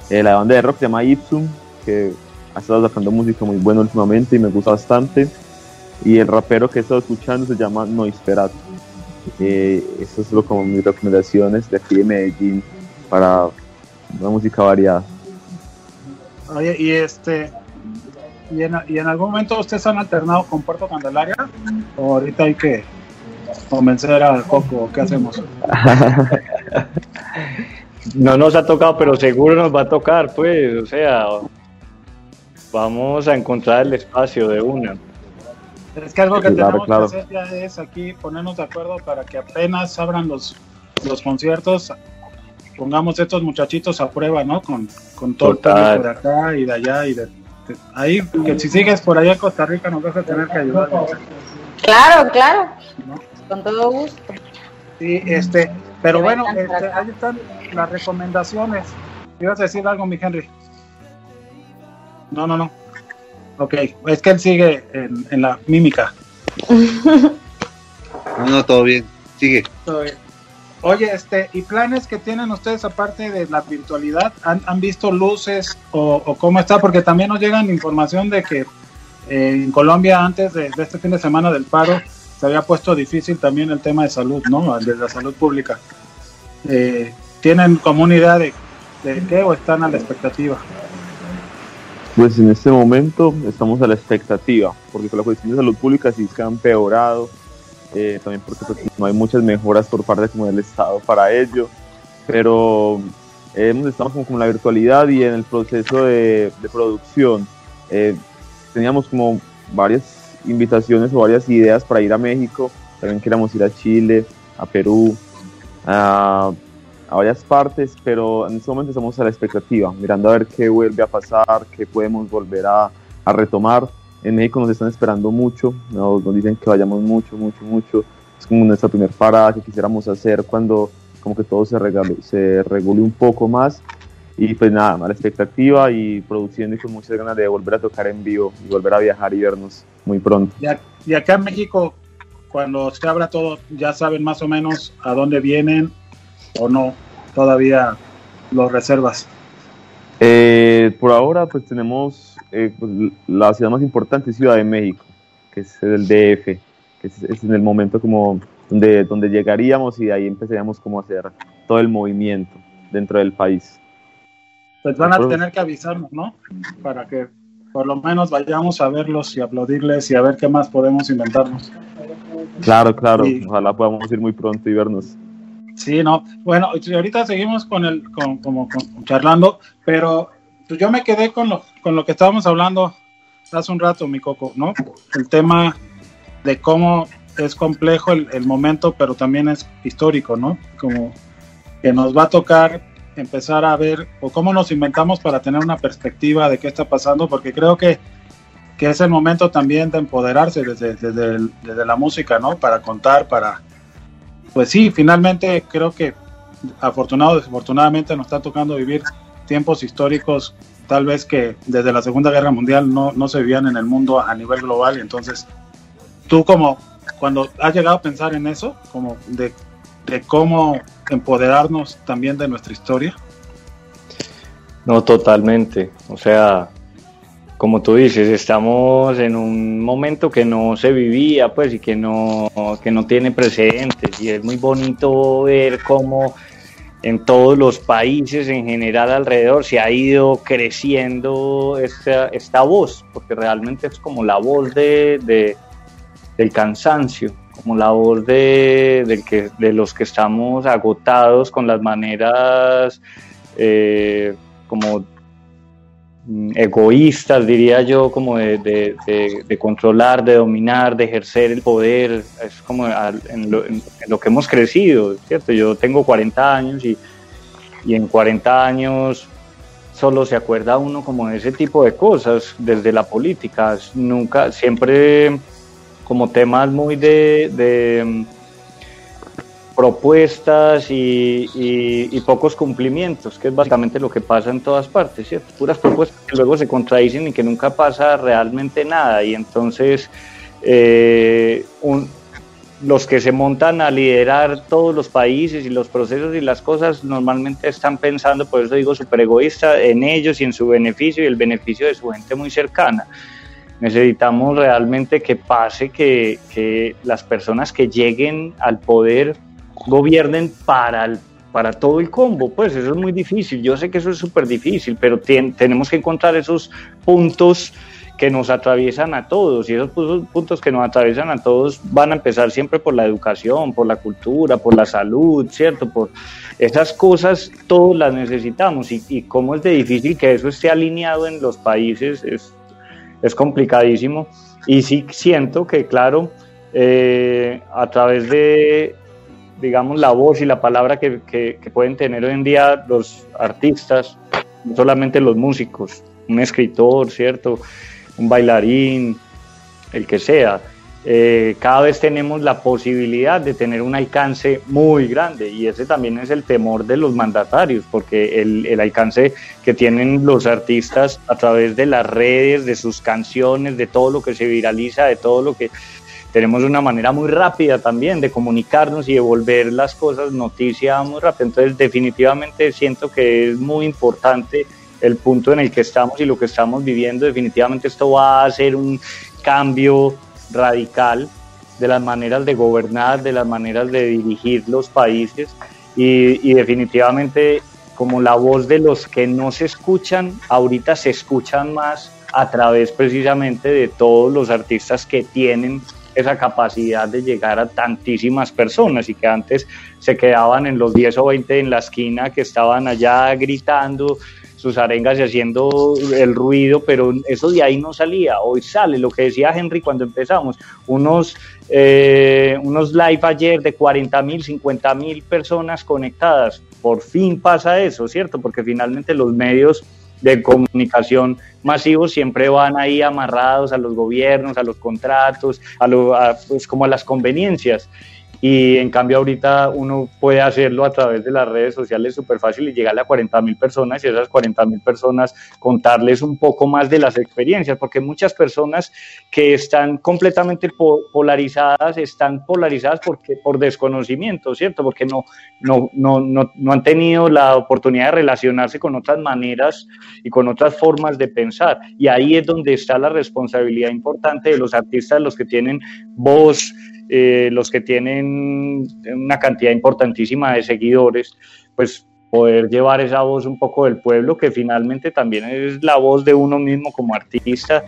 Speaker 7: Eh, la banda de rock se llama Ipsum, que ha estado sacando música muy buena últimamente y me gusta bastante. Y el rapero que he estado escuchando se llama Noisferatu. Eh, eso es lo como mis recomendaciones de aquí de Medellín para una música variada.
Speaker 3: Oye, y este, y en, y en algún momento ustedes han alternado con Puerto Candelaria, o ahorita hay que convencer a Coco, ¿qué hacemos?
Speaker 4: no nos ha tocado, pero seguro nos va a tocar, pues, o sea, vamos a encontrar el espacio de una.
Speaker 3: Es que algo que tenemos que hacer ya es aquí ponernos de acuerdo para que apenas abran los, los conciertos, pongamos estos muchachitos a prueba, ¿no? Con, con todo el por acá y de allá y de, ahí, que si sigues por allá en Costa Rica nos vas a tener que ayudar.
Speaker 2: Claro, claro, con todo gusto.
Speaker 3: Sí, este, pero bueno, este, ahí están las recomendaciones. ¿Ibas a decir algo, mi Henry? No, no, no. Ok, es que él sigue en, en la mímica.
Speaker 1: no, no, todo bien. Sigue.
Speaker 3: Todo bien. Oye, este, ¿y planes que tienen ustedes aparte de la virtualidad? ¿Han, visto luces o, cómo está? Porque también nos llegan información de que eh, en Colombia antes de, este fin de semana del paro se había puesto difícil también el tema de salud, ¿no? El de la salud pública. Eh, ¿Tienen como una idea de, de qué o están a la expectativa?
Speaker 7: Pues en este momento estamos a la expectativa, porque con la cuestión de salud pública sí se ha empeorado eh, también porque pues, no hay muchas mejoras por parte como del Estado para ello, pero hemos estado como, la virtualidad y en el proceso de, producción eh, teníamos como varias invitaciones o varias ideas para ir a México, también queríamos ir a Chile, a Perú, a, varias partes, pero en este momento estamos a la expectativa, mirando a ver qué vuelve a pasar, qué podemos volver a, a retomar en México nos están esperando mucho, nos, dicen que vayamos mucho, mucho, mucho. Es como nuestra primera parada que quisiéramos hacer cuando como que todo se, se regule un poco más. Y pues nada, mala expectativa y produciendo y con muchas ganas de volver a tocar en vivo y volver a viajar y vernos muy pronto.
Speaker 3: Y acá en México, cuando se abra todo, ya saben más o menos a dónde vienen o no, todavía los reservas.
Speaker 7: Eh, por ahora, pues tenemos eh, pues, la ciudad más importante, Ciudad de México, que es el DF, que es, en el momento como donde, donde llegaríamos y ahí empezaríamos como a hacer todo el movimiento dentro del país.
Speaker 3: Pues van a tener que avisarnos, ¿no? Para que por lo menos vayamos a verlos y aplaudirles y a ver qué más podemos inventarnos.
Speaker 7: Claro, claro, ojalá podamos ir muy pronto y vernos.
Speaker 3: Sí, no. Bueno, ahorita seguimos con el, con, como charlando, pero pues yo me quedé con lo, con lo que estábamos hablando hace un rato, mi coco, ¿no? El tema de cómo es complejo el, el momento, pero también es histórico, ¿no? Como que nos va a tocar empezar a ver o cómo nos inventamos para tener una perspectiva de qué está pasando, porque creo que, que es el momento también de empoderarse desde, desde, desde, la música, ¿no? Para contar, para... Pues sí, finalmente creo que afortunado desafortunadamente nos está tocando vivir tiempos históricos tal vez que desde la Segunda Guerra Mundial no, no se vivían en el mundo a nivel global y entonces tú como cuando has llegado a pensar en eso, como de de cómo empoderarnos también de nuestra historia?
Speaker 4: No, totalmente. O sea, como tú dices, estamos en un momento que no se vivía, pues, y que no, que no tiene precedentes. Y es muy bonito ver cómo en todos los países en general alrededor se ha ido creciendo esta, esta voz, porque realmente es como la voz de, de del cansancio como la voz de, de los que estamos agotados con las maneras eh, como mm, egoístas, diría yo, como de, controlar, de dominar, de ejercer el poder, es como en lo, que hemos crecido, ¿cierto? Yo tengo 40 años y, y en 40 años solo se acuerda uno como de ese tipo de cosas desde la política, nunca, siempre como temas muy de, mm, propuestas y, pocos cumplimientos, que es básicamente lo que pasa en todas partes, ¿cierto? Puras propuestas que luego se contradicen y que nunca pasa realmente nada. Y entonces eh, los que se montan a liderar todos los países y los procesos y las cosas normalmente están pensando, por eso digo súper egoísta, en ellos y en su beneficio y el beneficio de su gente muy cercana. Necesitamos realmente que pase que, que las personas que lleguen al poder gobiernen para el para todo el combo, pues eso es muy difícil, yo sé que eso es súper difícil, pero tenemos que encontrar esos puntos que nos atraviesan a todos. Y esos puntos que nos atraviesan a todos van a empezar siempre por la educación, por la cultura, por la salud, ¿cierto? Por esas cosas todos las necesitamos. Y, y cómo es de difícil que eso esté alineado en los países es es complicadísimo. Y sí siento que, claro, eh, a través de, digamos, la voz y la palabra que, que, pueden tener hoy en día los artistas, no solamente los músicos, un escritor, ¿cierto? Un bailarín, el que sea, eh, cada vez tenemos la posibilidad de tener un alcance muy grande y ese también es el temor de los mandatarios, porque el, el, alcance que tienen los artistas a través de las redes, de sus canciones, de todo lo que se viraliza, de todo lo que tenemos una manera muy rápida también de comunicarnos y de volver las cosas noticia muy rápido. Entonces definitivamente siento que es muy importante el punto en el que estamos y lo que estamos viviendo. Definitivamente esto va a ser un cambio radical de las maneras de gobernar, de las maneras de dirigir los países y, definitivamente como la voz de los que no se escuchan, ahorita se escuchan más a través precisamente de todos los artistas que tienen esa capacidad de llegar a tantísimas personas y que antes se quedaban en los 10 o 20 en la esquina que estaban allá gritando sus arengas y haciendo el ruido, pero eso de ahí no salía. Hoy sale lo que decía Henry cuando empezamos, unos, eh, unos live ayer de 40 mil, 50 mil personas conectadas. Por fin pasa eso, ¿cierto? Porque finalmente los medios de comunicación masivos siempre van ahí amarrados a los gobiernos, a los contratos, a, lo, pues como a las conveniencias. Y en cambio ahorita uno puede hacerlo a través de las redes sociales súper fácil y llegarle a 40 mil personas y esas 40 mil personas contarles un poco más de las experiencias, porque muchas personas que están completamente polarizadas están polarizadas porque, por desconocimiento, ¿cierto? Porque no, no, no, no, no han tenido la oportunidad de relacionarse con otras maneras y con otras formas de pensar. Y ahí es donde está la responsabilidad importante de los artistas, los que tienen voz, eh, los que tienen una cantidad importantísima de seguidores, pues poder llevar esa voz un poco del pueblo, que finalmente también es la voz de uno mismo como artista,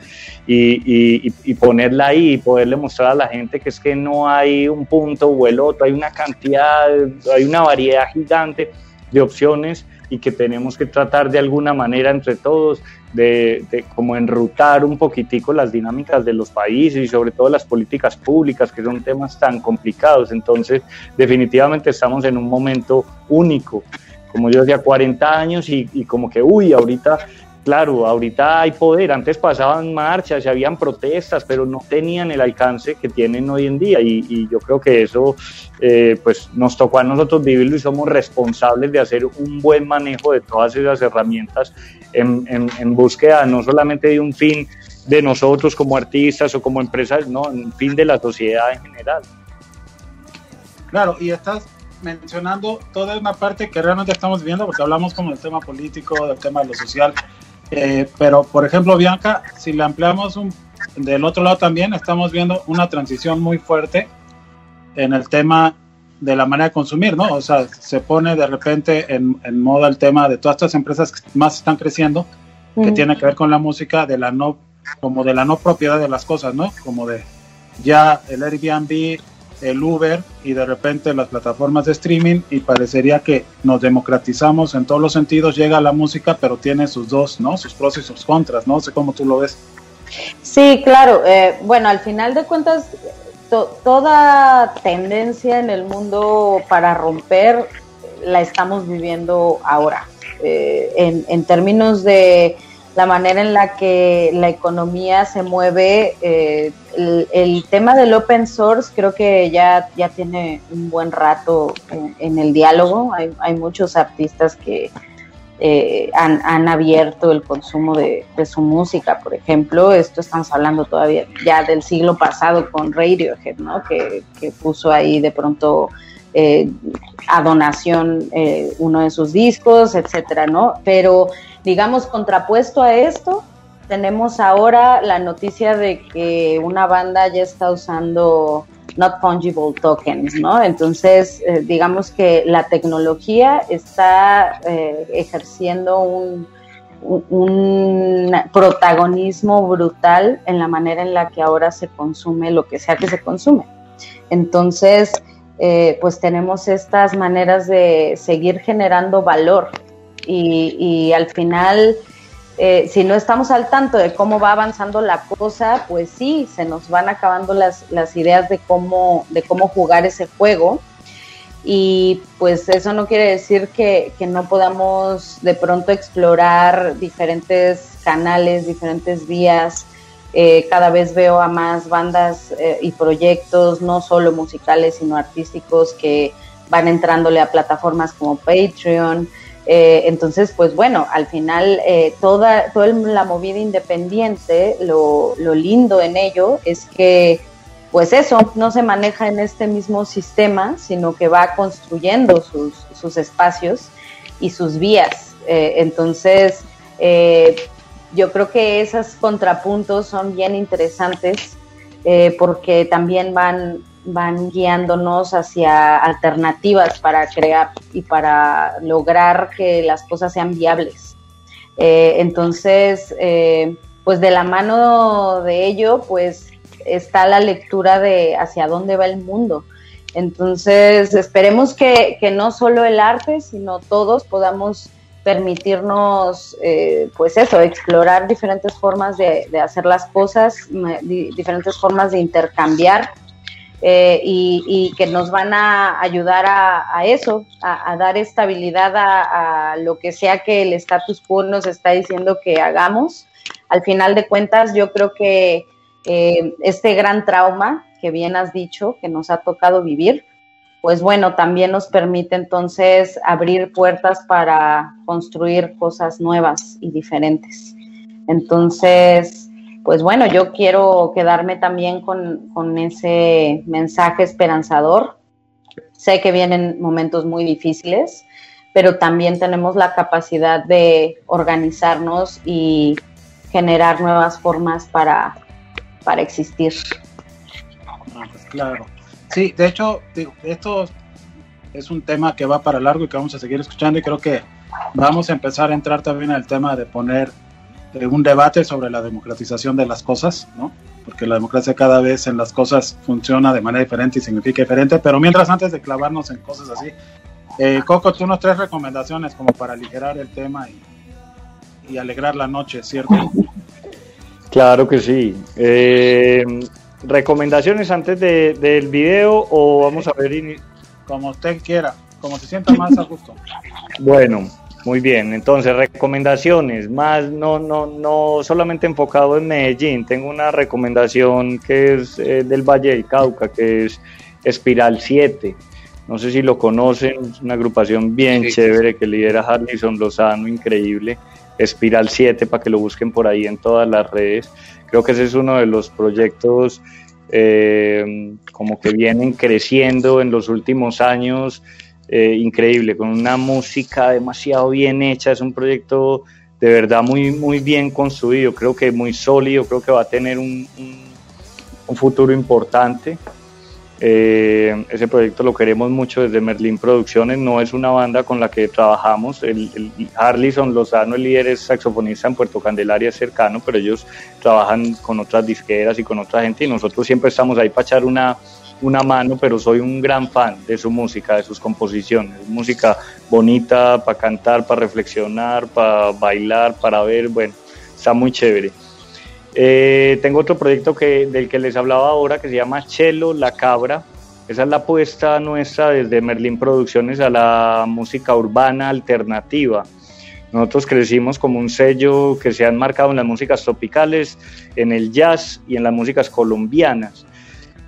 Speaker 4: y, y, ponerla ahí y poderle mostrar a la gente que es que no hay un punto o el otro, hay una cantidad, hay una variedad gigante de opciones y que tenemos que tratar de alguna manera entre todos de, de, como enrutar un poquitico las dinámicas de los países y sobre todo las políticas públicas, que son temas tan complicados. Entonces, definitivamente estamos en un momento único. Como yo decía, 40 años y, y como que, uy, ahorita Claro, ahorita hay poder, antes pasaban marchas y habían protestas, pero no tenían el alcance que tienen hoy en día y, yo creo que eso eh, pues nos tocó a nosotros vivirlo y somos responsables de hacer un buen manejo de todas esas herramientas en, en, búsqueda no solamente de un fin de nosotros como artistas o como empresas, no, en fin de la sociedad en general.
Speaker 3: Claro, y estás mencionando toda una parte que realmente estamos viendo, porque hablamos como del tema político, del tema de lo social, eh, pero, por ejemplo, Bianca, si le ampliamos un, del otro lado también, estamos viendo una transición muy fuerte en el tema de la manera de consumir, ¿no? O sea, se pone de repente en, moda el tema de todas estas empresas que más están creciendo, que tiene que ver con la música, de la no, como de la no propiedad de las cosas, ¿no? Como de ya el Airbnb el Uber y de repente las plataformas de streaming y parecería que nos democratizamos en todos los sentidos, llega la música, pero tiene sus dos, ¿no? Sus pros y sus contras, ¿no? sé cómo tú lo ves.
Speaker 2: Sí, claro. Eh, bueno, al final de cuentas, toda tendencia en el mundo para romper la estamos viviendo ahora. Eh, en, en términos de la manera en la que la economía se mueve. Eh, el, tema del open source creo que ya, ya tiene un buen rato en, el diálogo. Hay, muchos artistas que eh, han, abierto el consumo de, su música, por ejemplo. Esto estamos hablando todavía ya del siglo pasado con Radiohead, ¿no? Que, que puso ahí de pronto... Eh, a donación uno de sus discos, etcétera, ¿no? Pero digamos, contrapuesto a esto, tenemos ahora la noticia de que una banda ya está usando not fungible tokens, ¿no? Entonces, eh, digamos que la tecnología está eh, ejerciendo un, protagonismo brutal en la manera en la que ahora se consume lo que sea que se consume. Entonces, eh, pues tenemos estas maneras de seguir generando valor y, al final, eh, si no estamos al tanto de cómo va avanzando la cosa, pues sí, se nos van acabando las, las ideas de cómo, de cómo jugar ese juego. Y pues eso no quiere decir que, no podamos de pronto explorar diferentes canales, diferentes vías. Eh, cada vez veo a más bandas eh, y proyectos, no solo musicales, sino artísticos, que van entrándole a plataformas como Patreon, eh, entonces, pues bueno, al final eh, toda, toda la movida independiente, lo, lindo en ello es que, pues eso, no se maneja en este mismo sistema, sino que va construyendo sus, sus espacios y sus vías. Eh, entonces, yo creo que esos contrapuntos son bien interesantes porque también van van guiándonos hacia alternativas para crear y para lograr que las cosas sean viables. Eh, entonces, eh, pues de la mano de ello, pues está la lectura de hacia dónde va el mundo. Entonces, esperemos que, no solo el arte, sino todos podamos permitirnos, eh, pues eso, explorar diferentes formas de, de hacer las cosas, diferentes formas de intercambiar eh, y, que nos van a ayudar a, eso, a, dar estabilidad a, lo que sea que el status quo nos está diciendo que hagamos. Al final de cuentas, yo creo que eh, este gran trauma que bien has dicho, que nos ha tocado vivir, pues bueno, también nos permite entonces abrir puertas para construir cosas nuevas y diferentes. Entonces, pues bueno, yo quiero quedarme también con, con ese mensaje esperanzador. Sé que vienen momentos muy difíciles, pero también tenemos la capacidad de organizarnos y generar nuevas formas para, para existir.
Speaker 3: Ah, pues claro. Sí, de hecho, esto es un tema que va para largo y que vamos a seguir escuchando y creo que vamos a empezar a entrar también al tema de poner un debate sobre la democratización de las cosas, ¿no? Porque la democracia cada vez en las cosas funciona de manera diferente y significa diferente, pero mientras antes de clavarnos en cosas así, eh, Coco, tú nos tres recomendaciones como para aligerar el tema y, alegrar la noche, ¿cierto?
Speaker 4: Claro que sí. Eh, ¿Recomendaciones antes del video o vamos a ver?
Speaker 3: Como usted quiera, como se sienta más a gusto.
Speaker 4: Bueno, muy bien. Entonces, recomendaciones, más no, no, no solamente enfocado en Medellín. Tengo una recomendación que es eh, del Valle del Cauca, que es Espiral 7. No sé si lo conocen, es una agrupación bien chévere que lidera Harlison Lozano, increíble. Espiral 7, para que lo busquen por ahí en todas las redes. Creo que ese es uno de los proyectos eh, como que vienen creciendo en los últimos años, eh, increíble, con una música demasiado bien hecha, es un proyecto de verdad muy, muy bien construido, creo que muy sólido, creo que va a tener un, un futuro importante. Eh, ese proyecto lo queremos mucho desde Merlin Producciones, no es una banda con la que trabajamos. El, el Harlison Lozano, el líder, es saxofonista en Puerto Candelaria, cercano, pero ellos trabajan con otras disqueras y con otra gente y nosotros siempre estamos ahí para echar una, una mano, pero soy un gran fan de su música, de sus composiciones. Música bonita para cantar, para reflexionar, para bailar, para ver, bueno, está muy chévere. Eh, tengo otro proyecto que, del que les hablaba ahora que se llama Chelo La Cabra. Esa es la apuesta nuestra desde Merlin Producciones a la música urbana alternativa. Nosotros crecimos como un sello que se ha enmarcado en las músicas tropicales, en el jazz y en las músicas colombianas.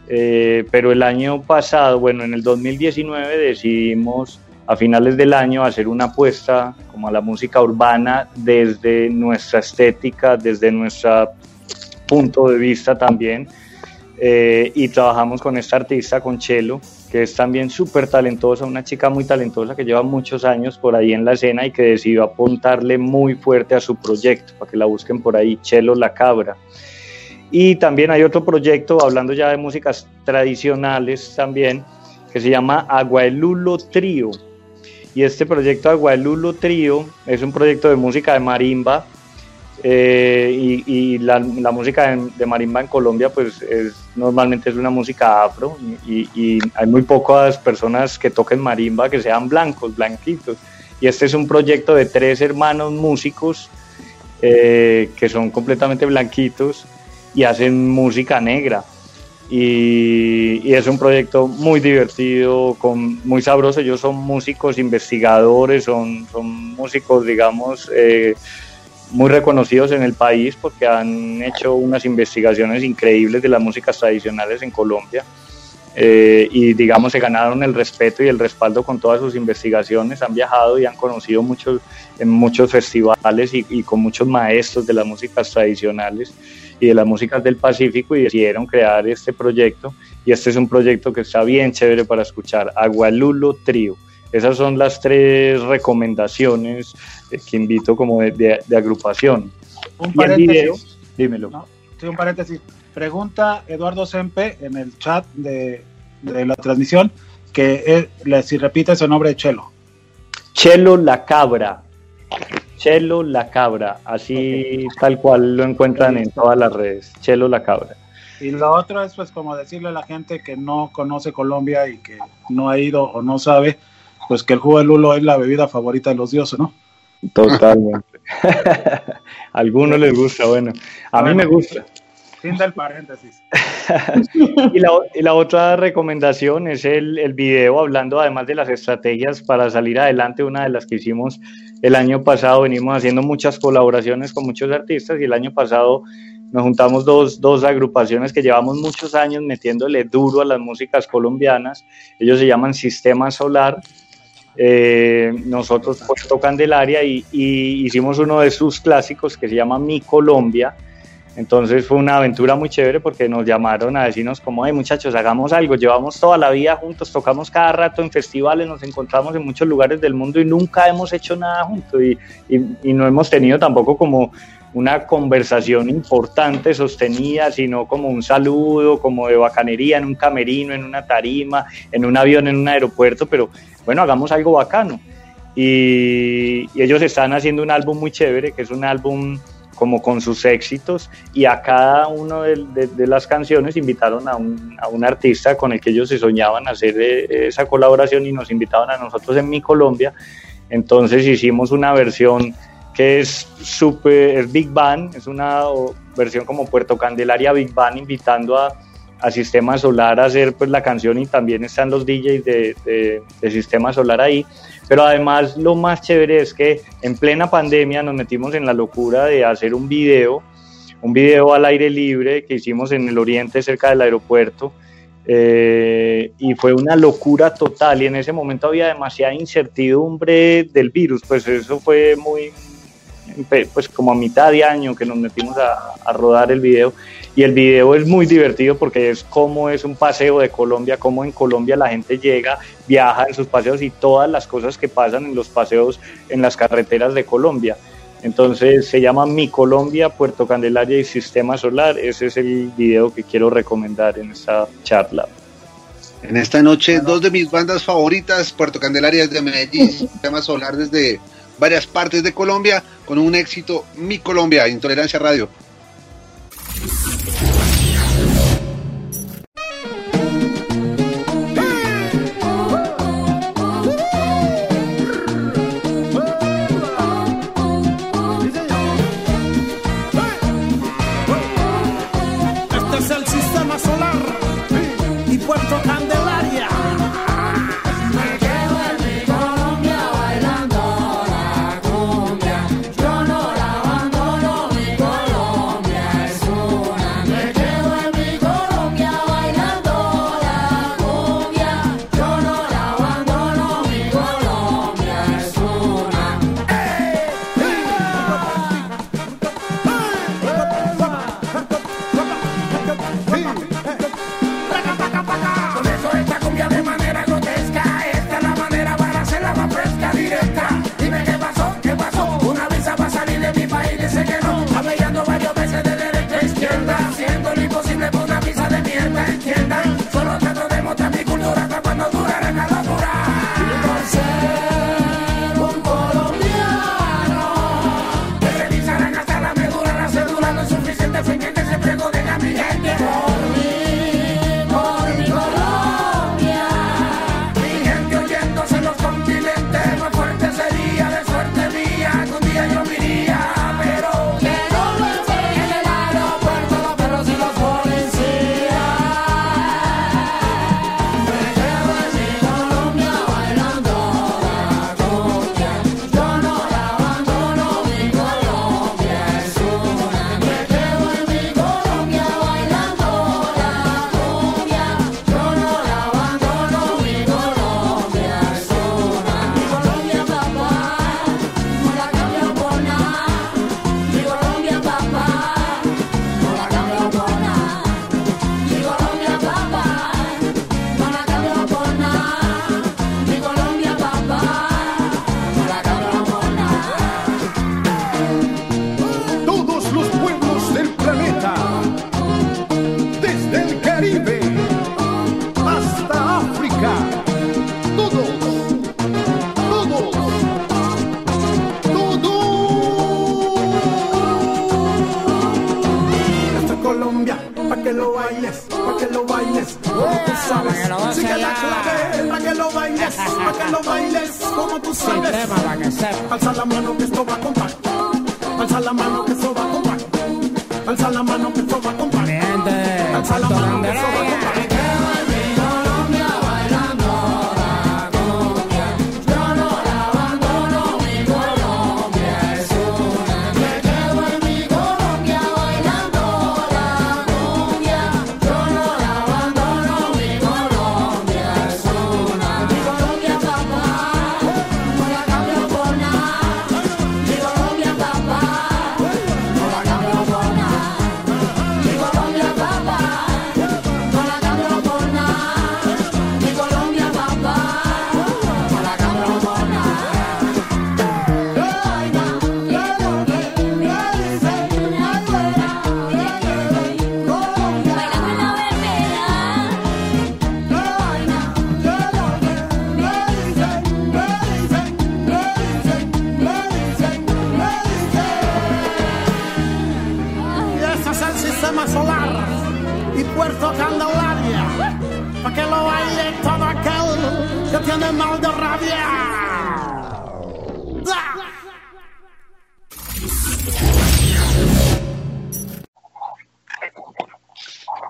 Speaker 4: Eh, pero el año pasado, bueno, en el 2019 decidimos a finales del año hacer una apuesta como a la música urbana desde nuestra estética, desde nuestra punto de vista también. Eh, y trabajamos con esta artista, con Chelo, que es también súper talentosa, una chica muy talentosa que lleva muchos años por ahí en la escena y que decidió apuntarle muy fuerte a su proyecto, para que la busquen por ahí, Chelo la Cabra. Y también hay otro proyecto, hablando ya de músicas tradicionales también, que se llama Aguaelulo Trío. Y este proyecto Aguaelulo Trío es un proyecto de música de marimba eh, y, la, música de, marimba en Colombia pues es, normalmente es una música afro y, hay muy pocas personas que toquen marimba que sean blancos, blanquitos. Y este es un proyecto de tres hermanos músicos eh, que son completamente blanquitos y hacen música negra. Y, es un proyecto muy divertido, con, muy sabroso. Ellos son músicos investigadores, son, son músicos, digamos, eh, muy reconocidos en el país porque han hecho unas investigaciones increíbles de las músicas tradicionales en Colombia. Eh, y digamos se ganaron el respeto y el respaldo con todas sus investigaciones, han viajado y han conocido muchos, en muchos festivales y, y, con muchos maestros de las músicas tradicionales y de las músicas del Pacífico y decidieron crear este proyecto y este es un proyecto que está bien chévere para escuchar, Agualulo Trío. Esas son las tres recomendaciones eh, que invito como de, agrupación.
Speaker 3: Un paréntesis. dímelo. sí, un paréntesis. Pregunta Eduardo Sempe en el chat de, la transmisión que si repite ese nombre de Chelo.
Speaker 4: Chelo la cabra. Chelo la cabra. Así tal cual lo encuentran en todas las redes. Chelo la cabra.
Speaker 3: Y lo otro es pues como decirle a la gente que no conoce Colombia y que no ha ido o no sabe pues que el jugo de lulo es la bebida favorita de los dioses, ¿no?
Speaker 4: Totalmente. algunos les gusta, bueno, a mí me gusta.
Speaker 3: Fin del paréntesis.
Speaker 4: y, la, y, la, otra recomendación es el, el, video hablando además de las estrategias para salir adelante, una de las que hicimos el año pasado, venimos haciendo muchas colaboraciones con muchos artistas y el año pasado nos juntamos dos, dos agrupaciones que llevamos muchos años metiéndole duro a las músicas colombianas. Ellos se llaman Sistema Solar. Eh, nosotros Puerto Candelaria y, y, hicimos uno de sus clásicos que se llama Mi Colombia. Entonces fue una aventura muy chévere porque nos llamaron a decirnos como, hey muchachos, hagamos algo, llevamos toda la vida juntos, tocamos cada rato en festivales, nos encontramos en muchos lugares del mundo y nunca hemos hecho nada juntos y, y, y no hemos tenido tampoco como una conversación importante, sostenida, sino como un saludo, como de bacanería en un camerino, en una tarima, en un avión, en un aeropuerto, pero bueno, hagamos algo bacano. Y, ellos están haciendo un álbum muy chévere, que es un álbum como con sus éxitos, y a cada una de, las canciones invitaron a un, a un, artista con el que ellos se soñaban hacer eh, esa colaboración y nos invitaban a nosotros en Mi Colombia. Entonces hicimos una versión que es super Big Bang, es una versión como Puerto Candelaria Big Bang invitando a, a Sistema Solar a hacer pues la canción y también están los DJs de, de, Sistema Solar ahí. Pero además lo más chévere es que en plena pandemia nos metimos en la locura de hacer un video, un video al aire libre que hicimos en el oriente cerca del aeropuerto. Eh, y fue una locura total y en ese momento había demasiada incertidumbre del virus, pues eso fue muy, pues como a mitad de año que nos metimos a, rodar el video y el video es muy divertido porque es como es un paseo de Colombia, como en Colombia la gente llega, viaja en sus paseos y todas las cosas que pasan en los paseos en las carreteras de Colombia. Entonces se llama Mi Colombia, Puerto Candelaria y Sistema Solar. Ese es el video que quiero recomendar en esta charla.
Speaker 10: En esta noche, dos de mis bandas favoritas, Puerto Candelaria desde Medellín, Sistema Solar desde varias partes de Colombia con un éxito Mi Colombia, Intolerancia Radio. Para que lo baile todo aquel que tiene mal de rabia.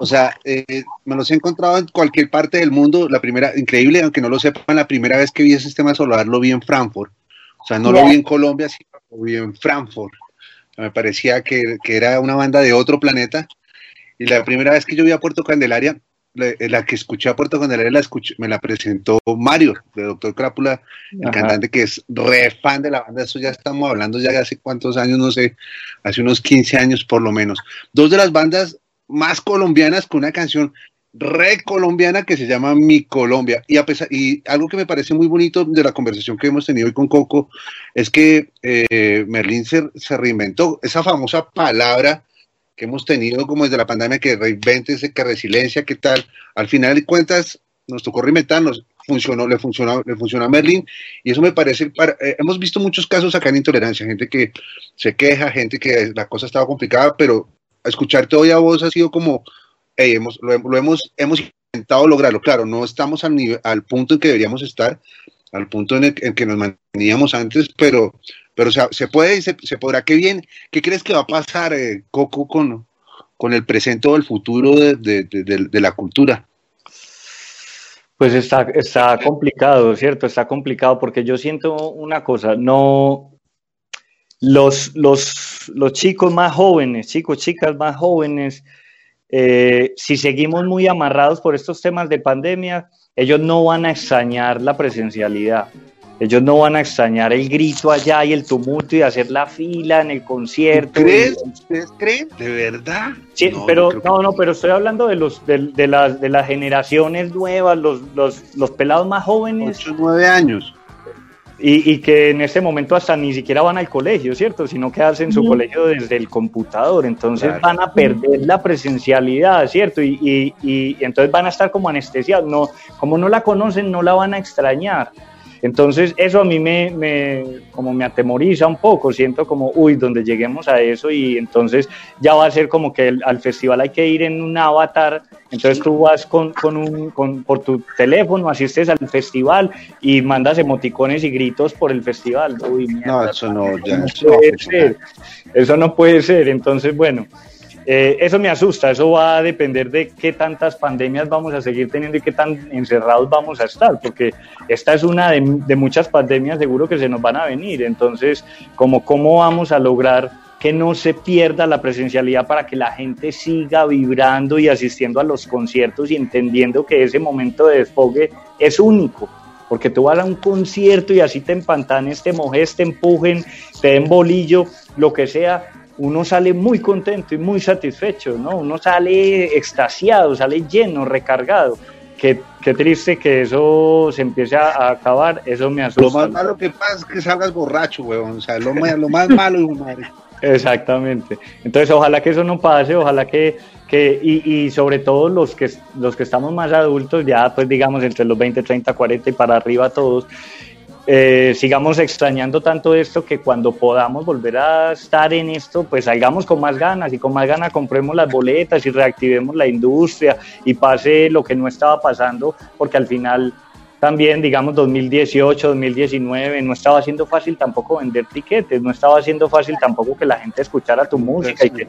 Speaker 1: O sea, eh, me los he encontrado en cualquier parte del mundo. La primera, increíble, aunque no lo sepan, la primera vez que vi ese sistema solar lo vi en Frankfurt. O sea, no lo vi en Colombia, sino lo vi en Frankfurt. Me parecía que, era una banda de otro planeta. Y la primera vez que yo vi a Puerto Candelaria, la, que escuché a Puerto Candelaria la me la presentó Mario, de Doctor Crápula, el cantante que es re fan de la banda. Eso ya estamos hablando ya de hace cuántos años, no sé, hace unos 15 años por lo menos. Dos de las bandas más colombianas con una canción re colombiana que se llama Mi Colombia. Y, a pesar, y algo que me parece muy bonito de la conversación que hemos tenido hoy con Coco es que eh, Merlín se, reinventó. Esa famosa palabra que hemos tenido como desde la pandemia, que reinvente, que resiliencia, ¿qué tal? Al final de cuentas, nos tocó reinventarnos. Funcionó, le funcionó, le funcionó a Merlín y eso me parece, eh, hemos visto muchos casos acá en intolerancia, gente que se queja, gente que la cosa estaba complicada, pero escucharte hoy a vos ha sido como, hemos, lo, hemos, hemos intentado lograrlo. Claro, no estamos al, nivel, al punto en que deberíamos estar, al punto en el, que nos manteníamos antes, pero, pero se puede y se, podrá. Qué bien. ¿Qué crees que va a pasar, eh, Coco, con, con el presente o el futuro de, la cultura?
Speaker 4: Pues está, está complicado, ¿cierto? Está complicado porque yo siento una cosa, no, los, los, los chicos más jóvenes, chicos, chicas más jóvenes, eh, si seguimos muy amarrados por estos temas de pandemia, ellos no van a extrañar la presencialidad. Ellos no van a extrañar el grito allá y el tumulto y hacer la fila en el concierto.
Speaker 1: ¿Crees? ¿Ustedes creen? ¿De verdad?
Speaker 4: Sí, pero no, no, pero estoy hablando de los de, de, las de las generaciones nuevas, los, los, los pelados más jóvenes.
Speaker 1: 8, 9 años.
Speaker 4: Y, que en ese momento hasta ni siquiera van al colegio, ¿cierto? Sino que hacen su colegio desde el computador. Entonces van a perder la presencialidad, ¿cierto? Y, y, entonces van a estar como anestesiados. No, como no la conocen, no la van a extrañar. Entonces eso a mí me, me, como me atemoriza un poco, siento como, uy, donde lleguemos a eso y entonces ya va a ser como que al festival hay que ir en un avatar, entonces tú vas con, con un, con, por tu teléfono, asistes al festival y mandas emoticones y gritos por el festival. Uy,
Speaker 1: no, eso no, ya,
Speaker 4: no puede ser. Eso no puede ser, entonces bueno. Eh, eso me asusta, eso va a depender de qué tantas pandemias vamos a seguir teniendo y qué tan encerrados vamos a estar, porque esta es una de, muchas pandemias seguro que se nos van a venir. Entonces, como cómo vamos a lograr que no se pierda la presencialidad para que la gente siga vibrando y asistiendo a los conciertos y entendiendo que ese momento de desfogue es único. Porque tú vas a un concierto y así te empantanes, te mojes, te empujen, te den bolillo, lo que sea, uno sale muy contento y muy satisfecho, ¿no? Uno sale extasiado, sale lleno, recargado. Qué, qué triste que eso se empiece a, acabar, eso me asusta.
Speaker 1: Lo más malo que pasa es que salgas borracho, weón, o sea, lo, lo más malo es un
Speaker 4: Exactamente. Entonces, ojalá que eso no pase, ojalá que, que y, y, sobre todo los que, los que estamos más adultos, ya pues digamos entre los 20, 30, 40 y para arriba todos, eh, sigamos extrañando tanto esto que cuando podamos volver a estar en esto, pues salgamos con más ganas y con más ganas compremos las boletas y reactivemos la industria y pase lo que no estaba pasando, porque al final también, digamos, 2018, 2019, no estaba siendo fácil tampoco vender tiquetes, no estaba siendo fácil tampoco que la gente escuchara tu música y que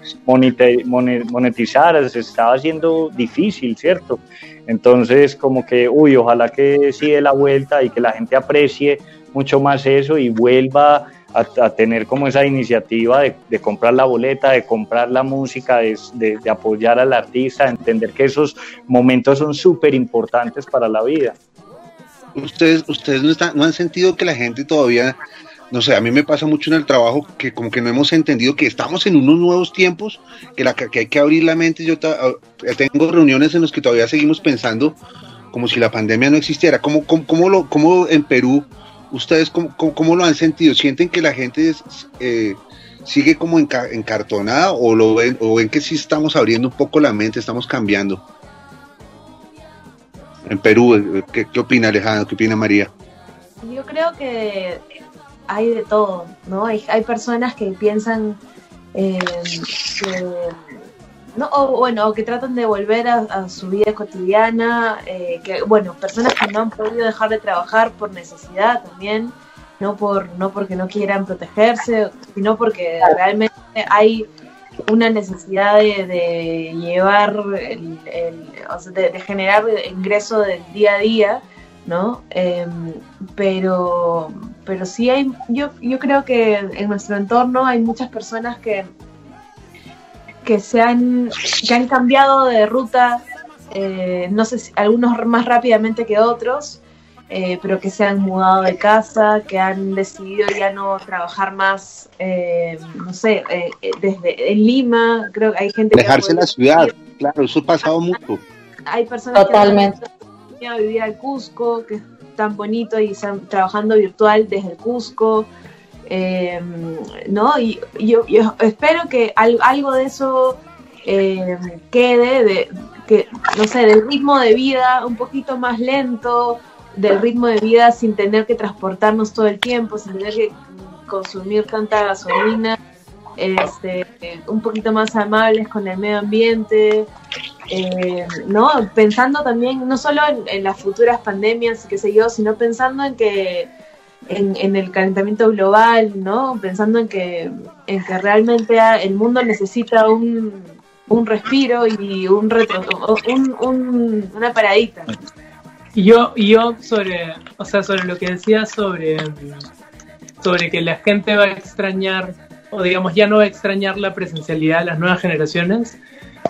Speaker 4: monetizara, se estaba haciendo difícil, ¿cierto? Entonces, como que, uy, ojalá que sí dé la vuelta y que la gente aprecie mucho más eso y vuelva a, tener como esa iniciativa de, comprar la boleta, de comprar la música, de, de apoyar al artista, de entender que esos momentos son súper importantes para la vida.
Speaker 1: Ustedes, ustedes no, están, no han sentido que la gente todavía, no sé, a mí me pasa mucho en el trabajo que como que no hemos entendido que estamos en unos nuevos tiempos, que, la, que hay que abrir la mente. Yo ah, tengo reuniones en las que todavía seguimos pensando como si la pandemia no existiera. ¿Cómo, cómo, lo, cómo en Perú ustedes cómo, cómo, lo han sentido? ¿Sienten que la gente eh, sigue como encartonada o lo ven, o ven que sí estamos abriendo un poco la mente, estamos cambiando? en Perú. Eh, ¿Qué, qué opina Alejandro? ¿Qué opina María?
Speaker 5: Yo creo que hay de todo, ¿no? Hay, hay personas que piensan eh, que no, o bueno, que tratan de volver a, su vida cotidiana, eh, que bueno, personas que no han podido dejar de trabajar por necesidad también, no por no porque no quieran protegerse, sino porque realmente hay una necesidad de, llevar, el, o sea, de, generar ingreso del día a día, ¿no? Em, pero, pero sí hay, yo, yo creo que en nuestro entorno hay muchas personas que, que, se han, que han cambiado de ruta, eh, no sé si algunos más rápidamente que otros, eh, pero que se han mudado de casa, que han decidido ya no trabajar más, eh, no sé, eh, desde en Lima, creo que hay gente
Speaker 1: Dejarse en la ciudad, claro, eso ha pasado mucho.
Speaker 5: Hay personas
Speaker 2: Totalmente.
Speaker 5: que han vivir al Cusco, que es tan bonito y están trabajando virtual desde el Cusco. ¿no? Y yo, espero que algo de eso quede, de, que, no sé, del ritmo de vida un poquito más lento, del ritmo de vida sin tener que transportarnos todo el tiempo, sin tener que consumir tanta gasolina, este, un poquito más amables con el medio ambiente, eh, ¿no? Pensando también no solo en, las futuras pandemias, qué sé yo, sino pensando en que en, el calentamiento global, ¿no? Pensando en que, en que realmente el mundo necesita un, un respiro y un, retro, un, un, una paradita.
Speaker 6: Y yo, yo sobre, o sea, sobre lo que decía sobre, sobre que la gente va a extrañar, o digamos, ya no va a extrañar la presencialidad de las nuevas generaciones,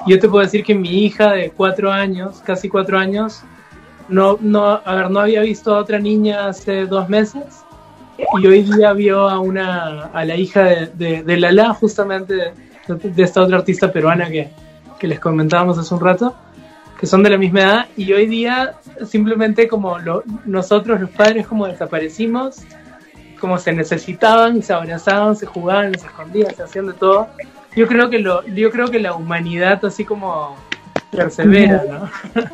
Speaker 6: yo te puedo decir que mi hija de cuatro años, casi cuatro años, no, no, a ver, no había visto a otra niña hace dos meses y hoy día vio a una, a la hija de, de, Lala, justamente de, de, esta otra artista peruana que, que les comentábamos hace un rato que son de la misma edad y hoy día simplemente como nosotros los padres como desaparecimos, como se necesitaban, se abrazaban, se jugaban, se escondían, se hacían de todo. Yo creo que lo, yo creo que la humanidad así como persevera, ¿no?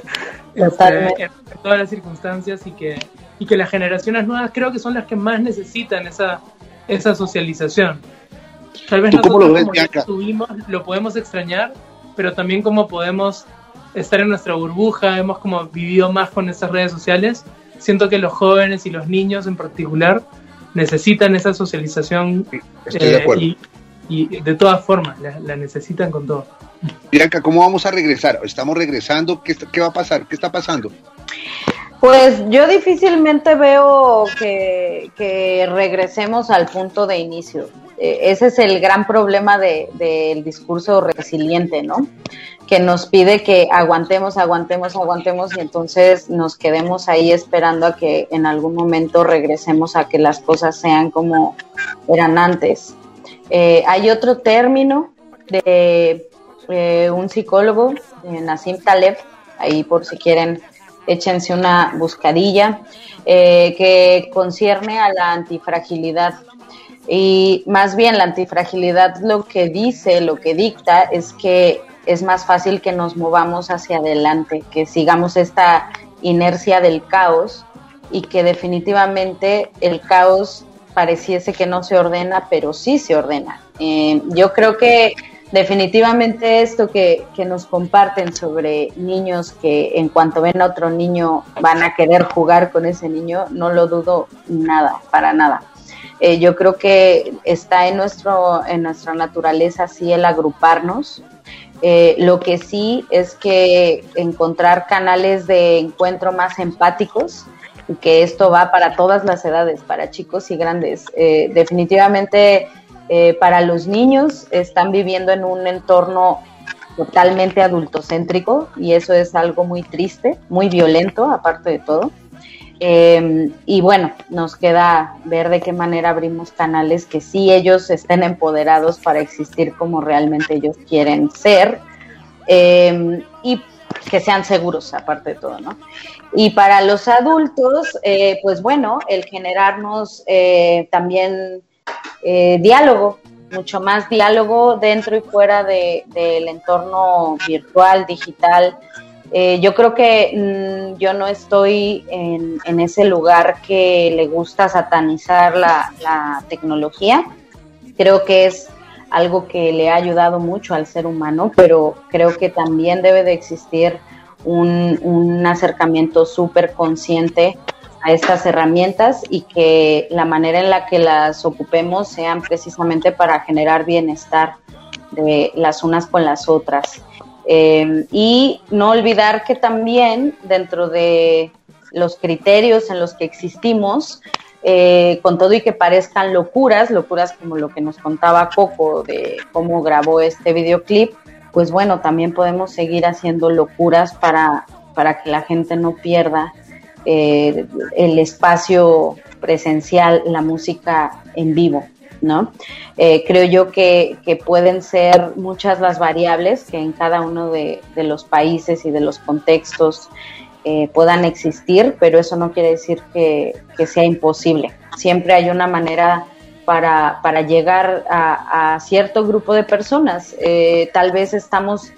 Speaker 6: Este, en todas las circunstancias y que, y que las generaciones nuevas creo que son las que más necesitan esa, esa socialización. Tal vez nosotros lo, como lo, lo podemos extrañar, pero también como podemos estar en nuestra burbuja, hemos como vivido más con esas redes sociales. Siento que los jóvenes y los niños en particular necesitan esa socialización
Speaker 1: eh,
Speaker 6: Y, de todas formas, la, necesitan con todo.
Speaker 1: Bianca, ¿cómo vamos a regresar? ¿Estamos regresando? ¿Qué, ¿Qué va a pasar? ¿Qué está pasando?
Speaker 2: Pues yo difícilmente veo que, que regresemos al punto de inicio. Eh, ese es el gran problema del discurso resiliente, ¿no? Que nos pide que aguantemos, aguantemos, aguantemos y entonces nos quedemos ahí esperando a que en algún momento regresemos a que las cosas sean como eran antes. Eh, hay otro término de eh, un psicólogo, Nassim Taleb, ahí por si quieren échense una buscadilla, que concierne a la antifragilidad y más bien la antifragilidad lo que dice, lo que dicta es que es más fácil que nos movamos hacia adelante, que sigamos esta inercia del caos y que definitivamente el caos pareciese que no se ordena, pero sí se ordena. Eh, yo creo que definitivamente esto que, que, nos comparten sobre niños que en cuanto ven a otro niño van a querer jugar con ese niño, no lo dudo nada, para nada. Eh, yo creo que está en, nuestro, en nuestra naturaleza sí el agruparnos. Eh, lo que sí es que encontrar canales de encuentro más empáticos y que esto va para todas las edades, para chicos y grandes. Eh, definitivamente para los niños están viviendo en un entorno totalmente adultocéntrico y eso es algo muy triste, muy violento aparte de todo. Em, y bueno, nos queda ver de qué manera abrimos canales que sí ellos estén empoderados para existir como realmente ellos quieren ser em, y que sean seguros aparte de todo, ¿no? Y para los adultos, eh, pues bueno, el generarnos eh, también eh, diálogo, mucho más diálogo dentro y fuera del entorno virtual, digital, eh, yo creo que mm, yo no estoy en, ese lugar que le gusta satanizar la, tecnología. Creo que es algo que le ha ayudado mucho al ser humano, pero creo que también debe de existir un, un acercamiento súper consciente a estas herramientas y que la manera en la que las ocupemos sean precisamente para generar bienestar de las unas con las otras. Eh, y no olvidar que también dentro de los criterios en los que existimos, eh, con todo y que parezcan locuras, locuras como lo que nos contaba Coco de cómo grabó este videoclip, pues bueno, también podemos seguir haciendo locuras para, para que la gente no pierda eh, el espacio presencial, la música en vivo. ¿No? Eh, creo yo que, pueden ser muchas las variables que en cada uno de, los países y de los contextos eh, puedan existir, pero eso no quiere decir que, sea imposible. Siempre hay una manera para, para llegar a, cierto grupo de personas. Eh, tal vez estamos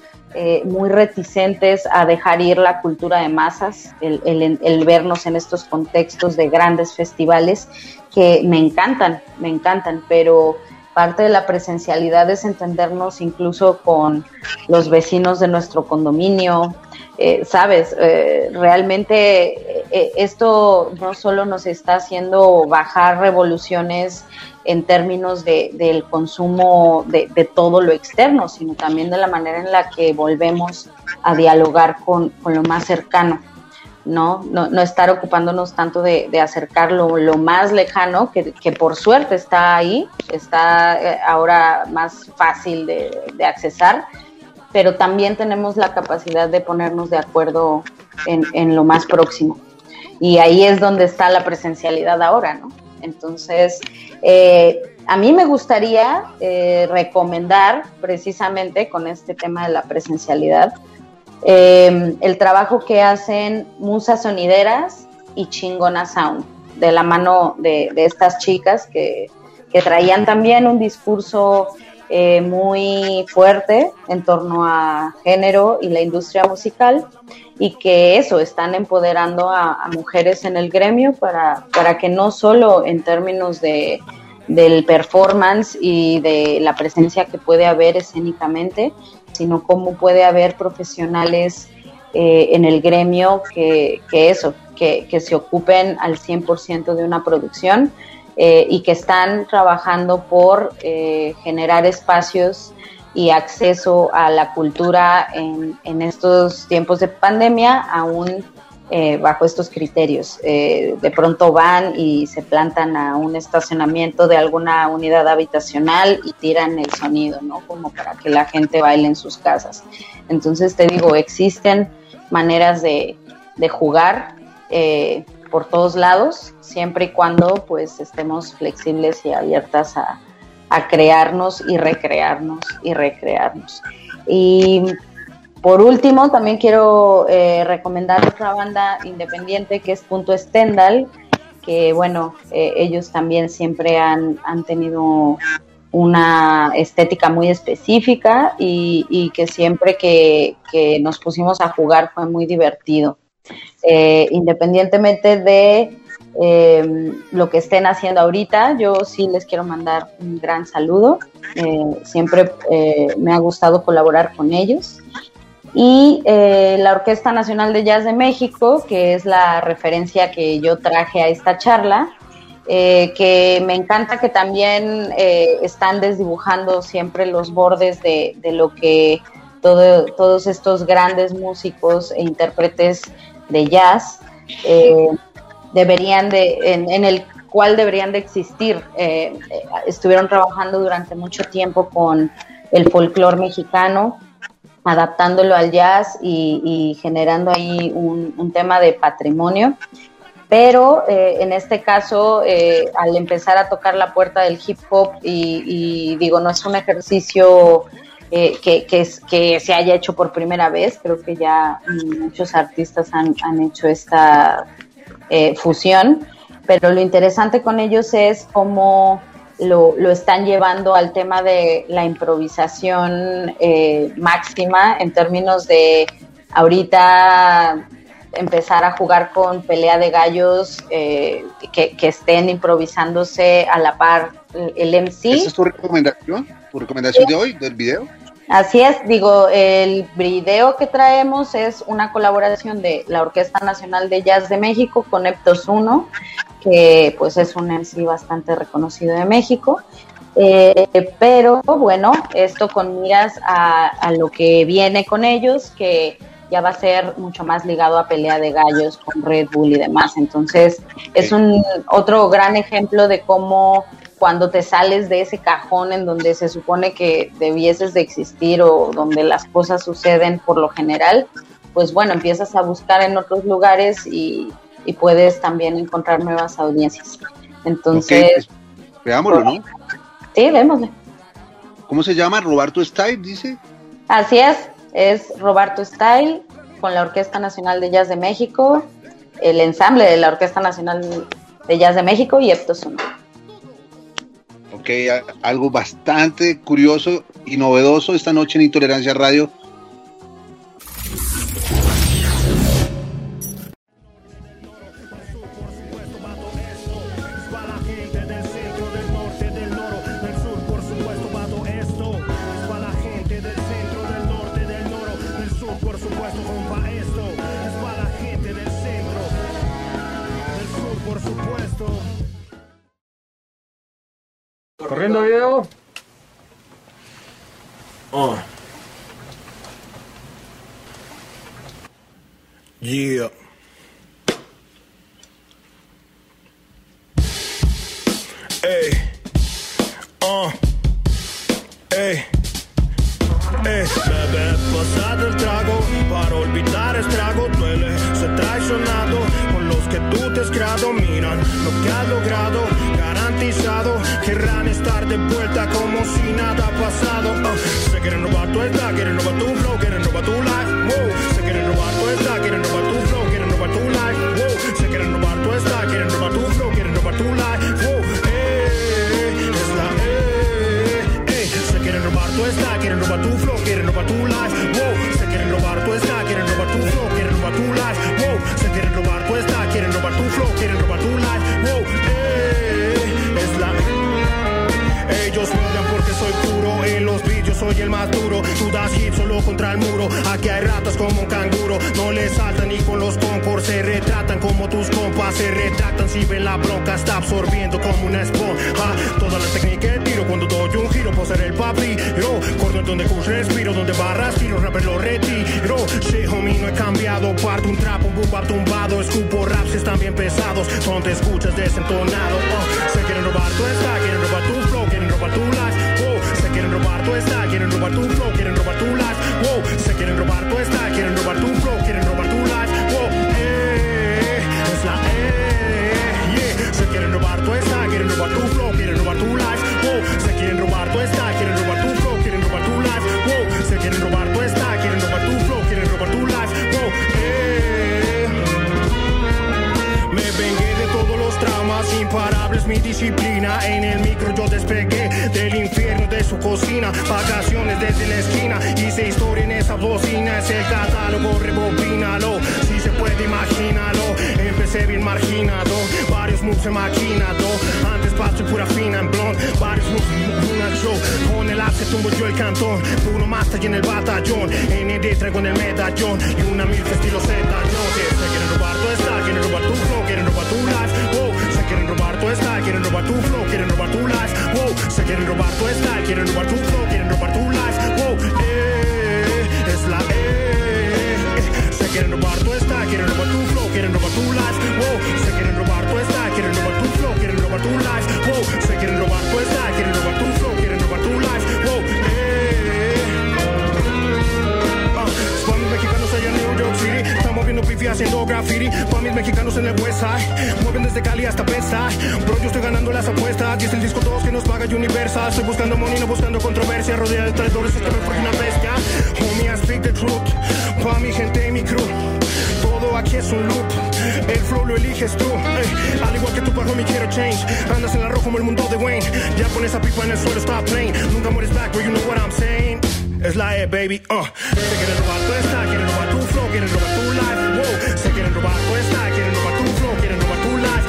Speaker 2: muy reticentes a dejar ir la cultura de masas, el, el, vernos en estos contextos de grandes festivales que me encantan, me encantan, pero parte de la presencialidad es entendernos incluso con los vecinos de nuestro condominio. Eh, Sabes, eh, realmente eh, esto no solo nos está haciendo bajar revoluciones en términos de, del consumo de, de, todo lo externo, sino también de la manera en la que volvemos a dialogar con, con lo más cercano. ¿No? No, no estar ocupándonos tanto de, de acercarlo lo más lejano, que, por suerte está ahí, está eh, ahora más fácil de, de, accesar, pero también tenemos la capacidad de ponernos de acuerdo en, en, lo más próximo. Y ahí es donde está la presencialidad ahora, ¿no? Entonces, eh, a mí me gustaría eh, recomendar precisamente con este tema de la presencialidad, Em, el trabajo que hacen Musas Sonideras y Chingona Sound, de la mano de, estas chicas que, traían también un discurso eh, muy fuerte en torno a género y la industria musical y que eso, están empoderando a, mujeres en el gremio para, para que no solo en términos de, del performance y de la presencia que puede haber escénicamente, sino cómo puede haber profesionales eh, en el gremio que, eso, que, se ocupen al 100% de una producción eh, y que están trabajando por eh, generar espacios y acceso a la cultura en, en estos tiempos de pandemia aún eh, bajo estos criterios. Eh, de pronto van y se plantan a un estacionamiento de alguna unidad habitacional y tiran el sonido, ¿no? Como para que la gente baile en sus casas. Entonces te digo, existen maneras de, jugar eh, por todos lados, siempre y cuando pues estemos flexibles y abiertas a, a crearnos y recrearnos y recrearnos. Y por último, también quiero eh, recomendar otra banda independiente que es Punto Stendhal, que bueno, eh, ellos también siempre han, tenido una estética muy específica y, que siempre que, nos pusimos a jugar fue muy divertido. Eh, independientemente de lo que estén haciendo ahorita, yo sí les quiero mandar un gran saludo. siempre me ha gustado colaborar con ellos y eh, la Orquesta Nacional de Jazz de México, que es la referencia que yo traje a esta charla, eh, que me encanta que también eh, están desdibujando siempre los bordes de, lo que todos estos grandes músicos e intérpretes de jazz deberían de, en, en, el cual deberían de existir. estuvieron trabajando durante mucho tiempo con el folclore mexicano adaptándolo al jazz y, generando ahí un, tema de patrimonio. Pero eh, en este caso, eh, al empezar a tocar la puerta del hip hop, y, digo, no es un ejercicio eh, que, se haya hecho por primera vez, creo que ya muchos artistas han hecho esta fusión, pero lo interesante con ellos es cómo lo, lo, están llevando al tema de la improvisación eh, máxima en términos de ahorita empezar a jugar con pelea de gallos eh, que, estén improvisándose a la par el MC.
Speaker 1: ¿Esa es tu recomendación? ¿Tu recomendación de hoy, del video?
Speaker 2: Así es, digo, el video que traemos es una colaboración de la Orquesta Nacional de Jazz de México con Eptos 1, que pues es un MC bastante reconocido de México. Eh, pero bueno, esto con miras a, a lo que viene con ellos, que ya va a ser mucho más ligado a pelea de gallos con Red Bull y demás. Entonces, es un otro gran ejemplo de cómo cuando te sales de ese cajón en donde se supone que debieses de existir o donde las cosas suceden por lo general, pues bueno, empiezas a buscar en otros lugares y, puedes también encontrar nuevas audiencias. Entonces, pues,
Speaker 1: veámoslo, ¿no?
Speaker 2: Sí, vémosle.
Speaker 1: ¿Cómo se llama? ¿Robar tu style, dice?
Speaker 2: Así es, es Roberto Style con la Orquesta Nacional de Jazz de México, el ensamble de la Orquesta Nacional de Jazz de México y estos
Speaker 1: Ok, algo bastante curioso y novedoso esta noche en Intolerancia Radio
Speaker 11: Oh. Yeah. Ey. Oh. Ey. Ey. Bebé, pasado el trago para olvidar estrago duele. Se traicionado con los que tú te has creado. Miran lo que has logrado Querrán estar de vuelta como si nada ha pasado. Uh, se quieren robar tu esta, quieren robar tu flow, quieren robar tu life. Se quieren robar tu esta, quieren robar pesados. Donde escuchas desentonado. Oh, se quieren robar tu esta, quieren robar tu flow, quieren robar tu life. Wow, se quieren robar tu esta, quieren robar tu flow, quieren robar mi disciplina. En el micro yo despegué del infierno de su cocina. Vacaciones desde la esquina, hice historia en esa bocina. Es el catálogo, rebobínalo. Si se puede, imagínalo. Empecé bien marginado, varios moves en maquinado. Antes paso pura fina en blond, varios moves una show. Con el axe tumbo yo el cantón. Uno más está en el batallón. ND traigo en el medallón. Y una mil estilo Z. Yo quieren robar tu esta, quieren robar tu flow, quieren robar tu life. Quieren robar tu esta, quieren robar tu flow, quieren robar tu life. Wow, se quieren robar tu esta, quieren robar tu flow, quieren robar tu life. Wow, eh, es la eh, eh. Se quieren robar tu esta, quieren robar tu flow, quieren robar tu life. Wow, se quieren robar tu esta, quieren robar tu flow, quieren robar tu life. Wow, se quieren robar tu esta, quieren robar tu flow, quieren robar tu life. Wow, Estamos viendo pifi haciendo graffiti Pa' mis mexicanos en el West Side Mueven desde Cali hasta Side Bro, yo estoy ganando las apuestas Y es el disco 2 que nos paga Universal Estoy buscando money, no buscando controversia Rodea de traidores, es que me fue una bestia Homie, I speak the truth Pa' mi gente y mi crew todo aquí es un loop. El flow lo eliges tú. Al igual que tu bajo mi quiero change. Andas en la roja como el mundo de Wayne. Ya con esa pipa en el suelo, stop playing. Nunca mueres back, but you know what I'm saying. Es la E, baby. Uh quieren robar tu life, quieren robar tu quieren robar tu flow, quieren robar tu life,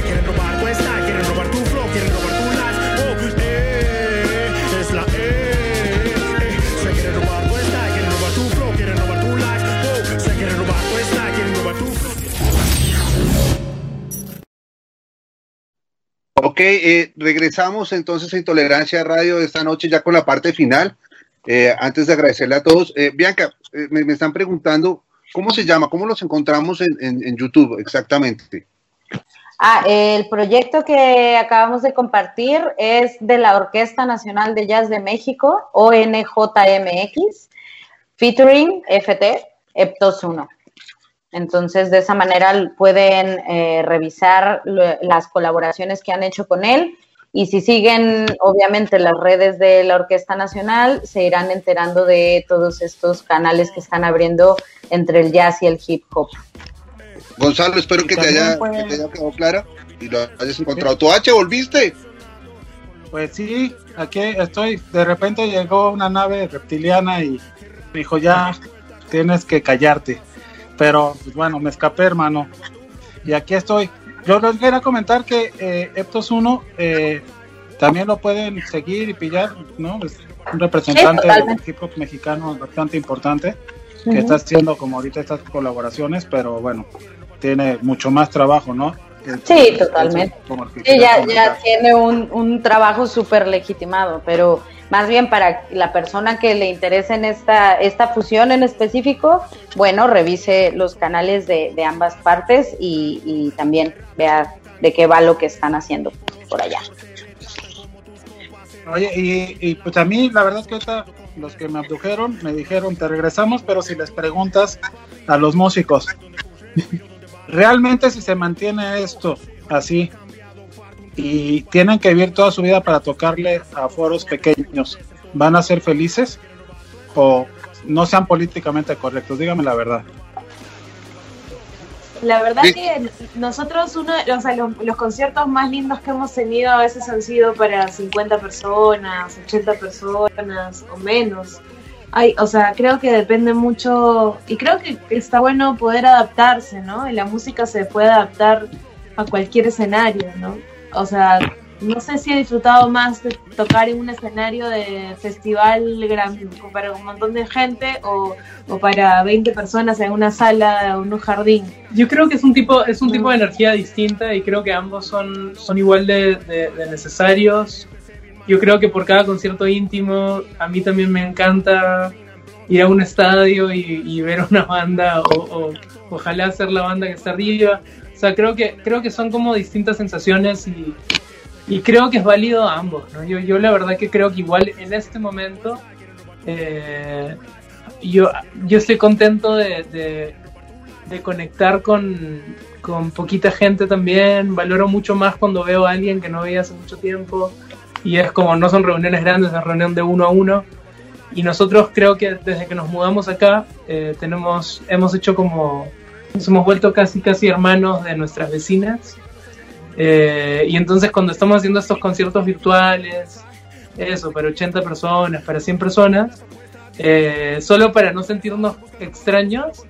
Speaker 11: quieren robar tu quieren robar tu flow, quieren robar tu life, robar quieren robar tu quieren
Speaker 1: robar tu robar quieren robar tu regresamos entonces a Intolerancia Radio esta noche ya con la parte final. Eh, antes de agradecerle a todos, eh, Bianca, me, están preguntando cómo se llama, cómo los encontramos en, YouTube exactamente.
Speaker 2: Ah, el proyecto que acabamos de compartir es de la Orquesta Nacional de Jazz de México, ONJMX, featuring FT, Eptos 1. Entonces, de esa manera pueden eh, revisar las colaboraciones que han hecho con él y si siguen, obviamente, las redes de la Orquesta Nacional, se irán enterando de todos estos canales que están abriendo entre el jazz y el hip hop.
Speaker 1: Gonzalo, espero que te, haya, quedado clara y lo hayas encontrado. ¿Tu H volviste?
Speaker 3: Pues sí, aquí estoy. De repente llegó una nave reptiliana y dijo, ya tienes que callarte. Pero pues, bueno, me escapé, hermano. Y aquí estoy. Yo les quería comentar que eh, Eptos 1 eh, también lo pueden seguir y pillar, ¿no? Es un representante del hip hop mexicano bastante importante que está haciendo como ahorita estas colaboraciones, pero bueno, tiene mucho más trabajo, ¿no?
Speaker 2: Sí, totalmente. Sí, ya, ya tiene un, un trabajo súper legitimado, pero más bien para la persona que le interese en esta, esta fusión en específico, bueno, revise los canales de, ambas partes y, también vea de qué va lo que están haciendo por allá.
Speaker 3: Oye, y, pues a mí la verdad es que ahorita los que me abdujeron me dijeron, te regresamos, pero si les preguntas a los músicos, realmente si se mantiene esto así, y tienen que vivir toda su vida para tocarle a foros pequeños, ¿van a ser felices o no sean políticamente correctos? Dígame la verdad.
Speaker 5: La verdad que nosotros, uno, o sea, los, conciertos más lindos que hemos tenido a veces han sido para 50 personas, 80 personas o menos. Ay, o sea, creo que depende mucho y creo que está bueno poder adaptarse, ¿no? Y la música se puede adaptar a cualquier escenario, ¿no? o sea, no sé si he disfrutado más de tocar en un escenario de festival grande, para un montón de gente o, para 20 personas en una sala o en un jardín.
Speaker 6: Yo creo que es un tipo, es un tipo de energía distinta y creo que ambos son, son igual de, necesarios. Yo creo que por cada concierto íntimo, a mí también me encanta ir a un estadio y, ver una banda o, ojalá ser la banda que está arriba. O sea, creo que, creo que son como distintas sensaciones y, y creo que es válido a ambos, ¿no? Yo, yo la verdad que creo que igual en este momento eh, yo, yo estoy contento de, de, conectar con, con, poquita gente también, valoro mucho más cuando veo a alguien que no veía hace mucho tiempo y es como no son reuniones grandes, es reunión de uno a uno y nosotros creo que desde que nos mudamos acá eh, tenemos, hemos hecho como nos hemos vuelto casi casi hermanos de nuestras vecinas. Eh, y entonces cuando estamos haciendo estos conciertos virtuales, eso, para 80 personas, para 100 personas, eh, solo para no sentirnos extraños,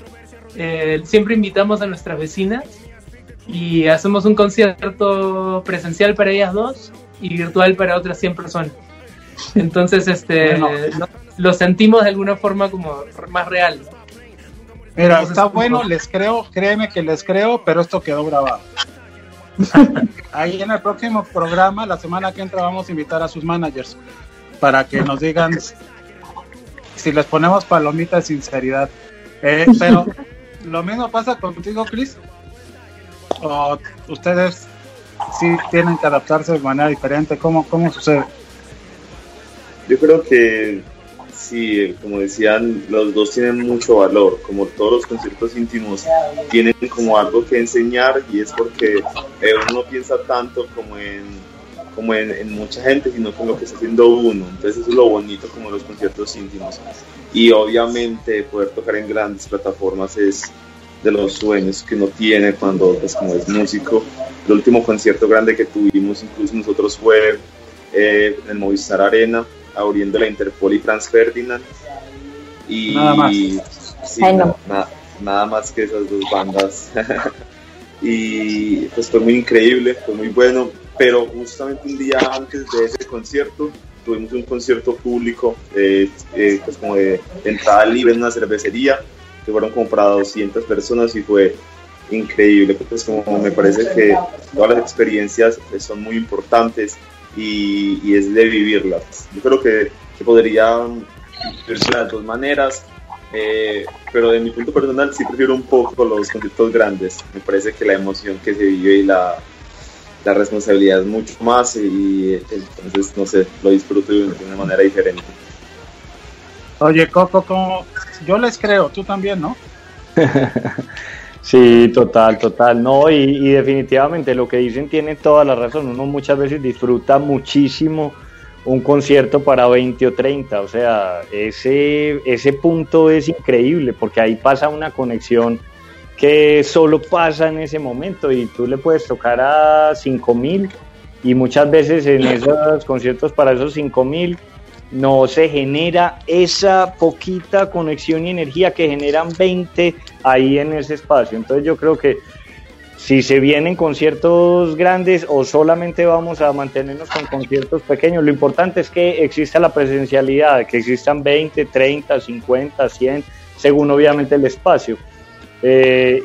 Speaker 6: eh, siempre invitamos a nuestras vecinas y hacemos un concierto presencial para ellas dos y virtual para otras 100 personas. Entonces, este, lo sentimos de alguna forma como más real.
Speaker 3: Mira, está bueno, les creo, créeme que les creo, pero esto quedó grabado. Ahí en el próximo programa, la semana que entra, vamos a invitar a sus managers para que nos digan si les ponemos palomitas de sinceridad. Eh, pero lo mismo pasa contigo, Chris. O ustedes sí tienen que adaptarse de manera diferente. ¿Cómo, cómo sucede?
Speaker 7: Yo creo que Sí, como decían, los dos tienen mucho valor, como todos los conciertos íntimos tienen como algo que enseñar y es porque eh, uno no piensa tanto como en como en, mucha gente, sino con lo que está haciendo uno. Entonces eso es lo bonito como los conciertos íntimos. Y obviamente poder tocar en grandes plataformas es de los sueños que uno tiene cuando pues, como es músico. El último concierto grande que tuvimos incluso nosotros fue eh, en el Movistar Arena abriendo la Interpol y Franz Ferdinand. Y nada más. nada más que esas dos bandas. y pues fue muy increíble, fue muy bueno. Pero justamente un día antes de ese concierto tuvimos un concierto público, eh, eh, pues como de entrada libre en una cervecería, que fueron como para 200 personas y fue
Speaker 12: increíble, pues como me parece que todas las experiencias son muy importantes y, es de vivirlas. Yo creo que, que podría verse de las dos maneras, eh, pero de mi punto personal sí prefiero un poco los conciertos grandes. Me parece que la emoción que se vive y la, la responsabilidad es mucho más y entonces, no sé, lo disfruto de una manera diferente.
Speaker 3: Oye, Coco, como yo les creo, tú también, ¿no?
Speaker 4: sí, total, total. No, y, definitivamente lo que dicen tiene toda la razón. Uno muchas veces disfruta muchísimo un concierto para 20 o 30. O sea, ese, ese punto es increíble porque ahí pasa una conexión que solo pasa en ese momento y tú le puedes tocar a 5 mil y muchas veces en esos conciertos para esos 5 mil no se genera esa poquita conexión y energía que generan 20 ahí en ese espacio. Entonces yo creo que si se vienen conciertos grandes o solamente vamos a mantenernos con conciertos pequeños, lo importante es que exista la presencialidad, que existan 20, 30, 50, 100, según obviamente el espacio. Eh,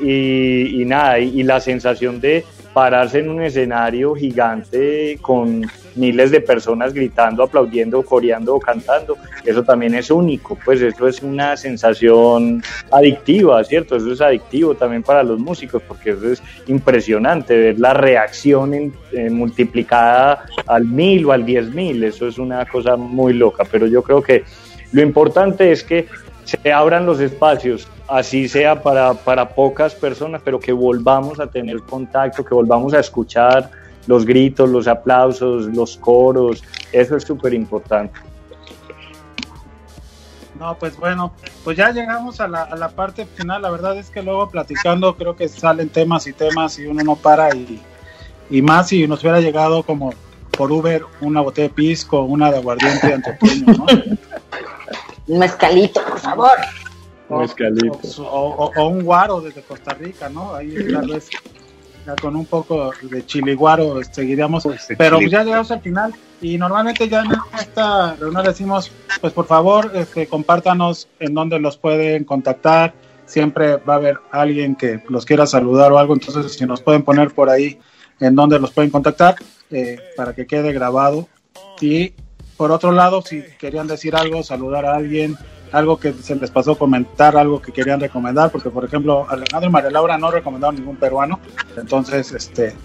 Speaker 4: y, nada, y, la sensación de pararse en un escenario gigante con miles de personas gritando, aplaudiendo, coreando o cantando, eso también es único, pues eso es una sensación adictiva, ¿cierto? Eso es adictivo también para los músicos, porque eso es impresionante, ver la reacción en, multiplicada al mil o al diez mil, eso es una cosa muy loca, pero yo creo que lo importante es que se abran los espacios, así sea para, para pocas personas, pero que volvamos a tener contacto, que volvamos a escuchar los gritos, los aplausos, los coros, eso es súper importante.
Speaker 3: No, pues bueno, pues ya llegamos a la, a la, parte final. La verdad es que luego platicando creo que salen temas y temas y uno no para y, y más si nos hubiera llegado como por Uber una botella de pisco, una de aguardiente antioqueño, ¿no?
Speaker 2: Un mezcalito, por favor.
Speaker 3: O, mezcalito. O, o, un guaro desde Costa Rica, ¿no? Ahí tal vez con un poco de chiliguaro seguiríamos, pues, pero ya llegamos al final. Y normalmente ya en esta reunión decimos, pues por favor, este, compártanos en dónde los pueden contactar, siempre va a haber alguien que los quiera saludar o algo, entonces si nos pueden poner por ahí en dónde los pueden contactar eh, para que quede grabado. Y por otro lado, si querían decir algo, saludar a alguien, algo que se les pasó comentar, algo que querían recomendar, porque por ejemplo, Alejandro y María Laura no recomendaron ningún peruano, entonces, este,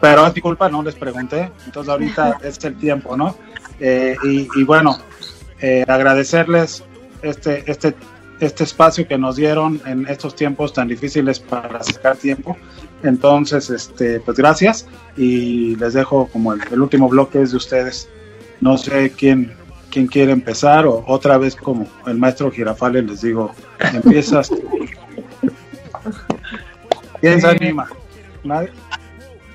Speaker 3: pero es mi culpa, no les pregunté, entonces ahorita es el tiempo, ¿no? Eh, y, bueno, eh, agradecerles este, este, este espacio que nos dieron en estos tiempos tan difíciles para sacar tiempo. Entonces, este, pues gracias y les dejo como el, el último bloque es de ustedes. No sé quién, quién quiere empezar o otra vez como el maestro Girafales les digo, empiezas. ¿Quién se anima? ¿Nadie?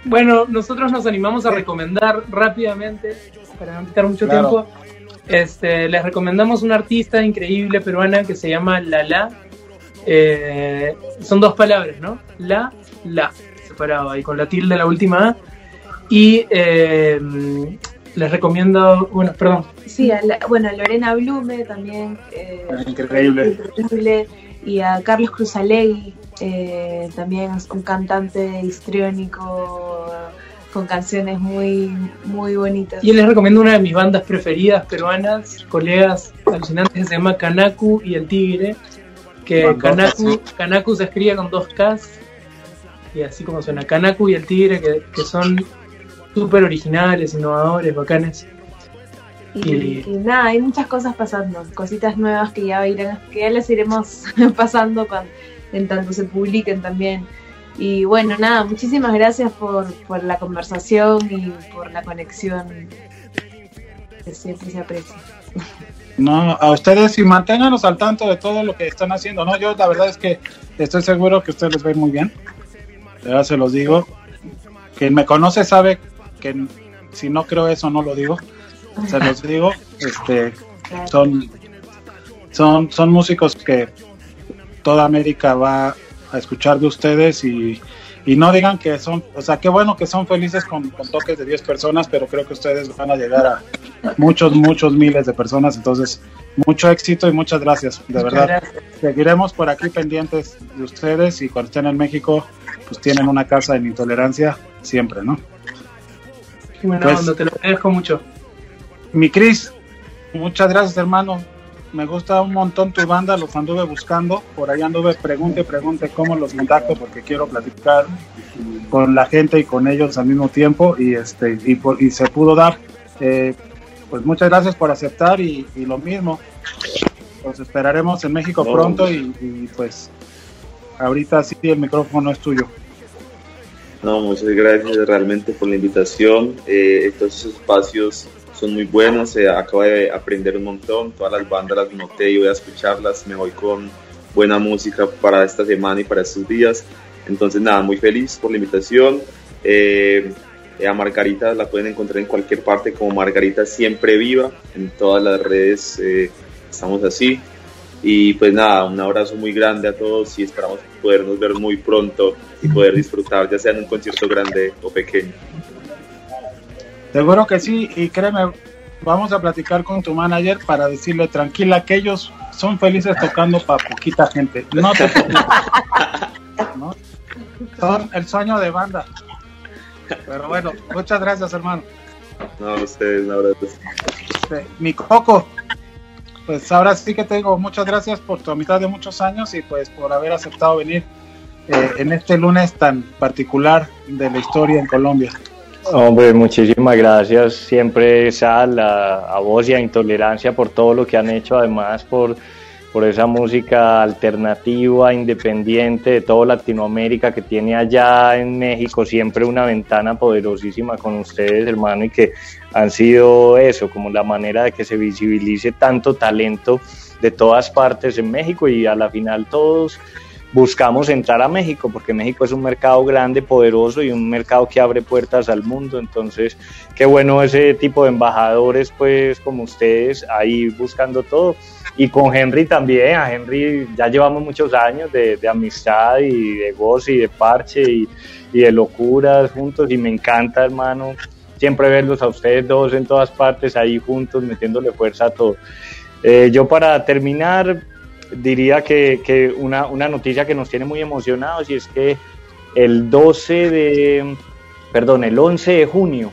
Speaker 6: Bueno, nosotros nos animamos a recomendar rápidamente, para no quitar mucho tiempo, este, les recomendamos una artista increíble peruana que se llama Lala. Eh, son dos palabras, ¿no? La, la, separado ahí con la tilde la última A. Y eh, les recomiendo, bueno, perdón.
Speaker 5: Sí, a bueno, a Lorena Blume también.
Speaker 3: Eh, increíble. increíble.
Speaker 5: Y a Carlos Cruzalegui, eh, también es un cantante histriónico con canciones muy, muy bonitas.
Speaker 6: Y les recomiendo una de mis bandas preferidas peruanas, colegas alucinantes, se llama Kanaku y el Tigre. Que Kanaku, Kanaku se escribe con dos Ks, y así como suena, Kanaku y el Tigre, que, que son súper originales, innovadores, bacanes.
Speaker 5: Y, nada, hay muchas cosas pasando, cositas nuevas que ya irán, que ya les iremos pasando cuando, en tanto se publiquen también. Y bueno, nada, muchísimas gracias por, por la conversación y por la conexión que siempre se aprecia.
Speaker 3: No, a ustedes y manténganos al tanto de todo lo que están haciendo. No, yo la verdad es que estoy seguro que ustedes les ven muy bien. Ya se los digo. Quien me conoce sabe si no creo eso no lo digo, se los digo, este, son, son, son músicos que toda América va a escuchar de ustedes y, y no digan que son, o sea, qué bueno que son felices con, toques de 10 personas, pero creo que ustedes van a llegar a muchos, muchos miles de personas, entonces mucho éxito y muchas gracias, de verdad. Seguiremos por aquí pendientes de ustedes y cuando estén en México, pues tienen una casa en intolerancia siempre, ¿no?
Speaker 6: Pues, te lo agradezco mucho.
Speaker 3: Mi Cris, muchas gracias, hermano. Me gusta un montón tu banda, los anduve buscando. Por ahí anduve, pregunte, pregunte cómo los contacto porque quiero platicar con la gente y con ellos al mismo tiempo y este y, y se pudo dar. Eh, pues muchas gracias por aceptar y, lo mismo. Los esperaremos en México pronto y, pues ahorita sí el micrófono es tuyo.
Speaker 12: No, muchas gracias realmente por la invitación. Eh, espacios son muy buenos, eh, acabo de aprender un montón, todas las bandas las noté y voy a escucharlas, me voy con buena música para esta semana y para estos días. Entonces nada, muy feliz por la invitación. Eh, a Margarita la pueden encontrar en cualquier parte como Margarita Siempre Viva, en todas las redes eh, estamos así. Y pues nada, un abrazo muy grande a todos y esperamos podernos ver muy pronto y poder disfrutar, ya sea en un concierto grande o pequeño.
Speaker 3: Seguro que sí, y créeme, vamos a platicar con tu manager para decirle tranquila que ellos son felices tocando para poquita gente. No te preocupes. Son el sueño de banda. Pero bueno, muchas gracias, hermano.
Speaker 12: No, ustedes, no, gracias.
Speaker 3: Este, mi Coco, pues ahora sí que te digo muchas gracias por tu amistad de muchos años y pues por haber aceptado venir eh, en este lunes tan particular de la historia en Colombia.
Speaker 4: Hombre, muchísimas gracias siempre Sal, a, a vos y a Intolerancia por todo lo que han hecho, además por por esa música alternativa, independiente de toda Latinoamérica que tiene allá en México siempre una ventana poderosísima con ustedes, hermano, y que han sido eso, como la manera de que se visibilice tanto talento de todas partes en México y a la final todos buscamos entrar a México, porque México es un mercado grande, poderoso y un mercado que abre puertas al mundo. Entonces, qué bueno ese tipo de embajadores, pues como ustedes, ahí buscando todo. Y con Henry también, a Henry ya llevamos muchos años de, amistad y de gozo y de parche y, de locuras juntos y me encanta, hermano, siempre verlos a ustedes dos en todas partes, ahí juntos, metiéndole fuerza a todo. Eh, yo para terminar, diría que, que una, una, noticia que nos tiene muy emocionados y es que el 12 de, perdón, el 11 de junio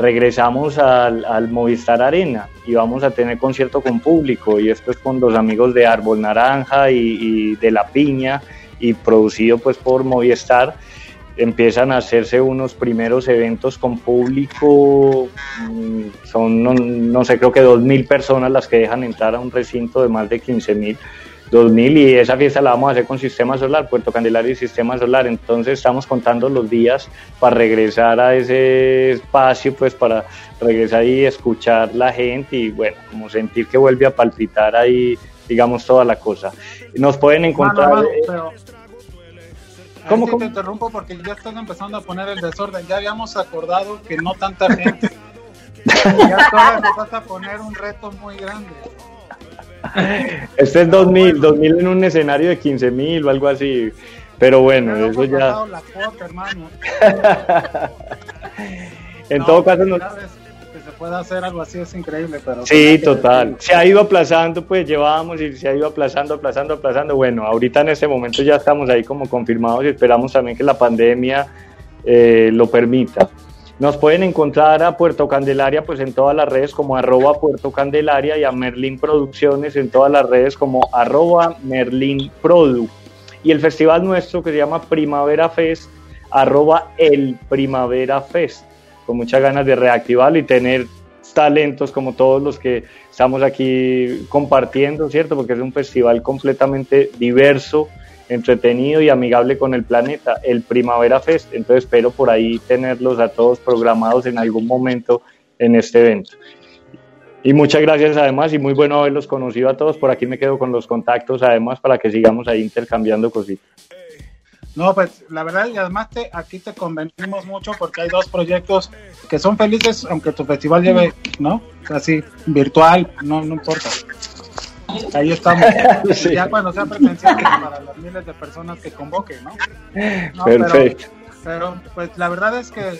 Speaker 4: regresamos al, al, Movistar Arena y vamos a tener concierto con público y esto es con los amigos de Árbol Naranja y, de La Piña y producido pues por Movistar. Empiezan a hacerse unos primeros eventos con público, mm, son no, no sé, creo que 2.000 personas las que dejan entrar a un recinto de más de 15.000 2000 y esa fiesta la vamos a hacer con sistema solar, Puerto Candelaria y sistema solar. Entonces estamos contando los días para regresar a ese espacio, pues para regresar y escuchar la gente y bueno, como sentir que vuelve a palpitar ahí, digamos, toda la cosa. Nos pueden encontrar...
Speaker 3: ¿Cómo, te interrumpo porque ya están empezando a poner el desorden. Ya habíamos acordado que no tanta gente. ya vas a poner un reto muy grande.
Speaker 4: Este es 2000, 2000 en un escenario de 15.000 o algo así. Pero bueno, eso ya. en todo caso, no...
Speaker 3: que se pueda hacer algo así es increíble, pero.
Speaker 4: Sí, total. Se ha ido aplazando, pues llevábamos y se ha ido aplazando, aplazando, aplazando. Bueno, ahorita en este momento ya estamos ahí como confirmados y esperamos también que la pandemia eh, lo permita. Nos pueden encontrar a Puerto Candelaria pues en todas las redes como arroba Puerto Candelaria y a Merlin Producciones en todas las redes como arroba Merlin Produ. Y el festival nuestro que se llama Primavera Fest, arroba el Primavera Fest, con muchas ganas de reactivarlo y tener talentos como todos los que estamos aquí compartiendo, ¿cierto? Porque es un festival completamente diverso, entretenido y amigable con el planeta, el Primavera Fest. Entonces espero por ahí tenerlos a todos programados en algún momento en este evento. Y muchas gracias además y muy bueno haberlos conocido a todos. Por aquí me quedo con los contactos además para que sigamos ahí intercambiando cositas.
Speaker 3: No, pues la verdad y además te, aquí te convenimos mucho porque hay dos proyectos que son felices aunque tu festival lleve, ¿no? Así virtual, no, no importa. Ahí estamos. Ya cuando sea presencial para las miles de personas que convoque, ¿no?
Speaker 4: Perfecto.
Speaker 3: Pero, pues la verdad es que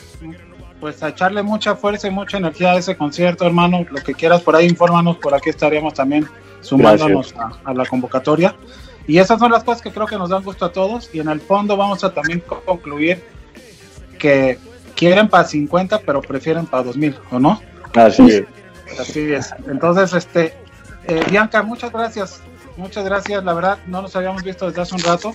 Speaker 3: pues a echarle mucha fuerza y mucha energía a ese concierto, hermano. Lo que quieras por ahí, infórmanos, por aquí estaríamos también sumándonos a, la convocatoria. Y esas son las cosas que creo que nos dan gusto a todos. Y en el fondo vamos a también concluir que quieren para 50, pero prefieren para 2000, ¿o no?
Speaker 4: Así es.
Speaker 3: Así es. Entonces, este, eh, Bianca, muchas gracias. Muchas gracias. La verdad, no nos habíamos visto desde hace un rato.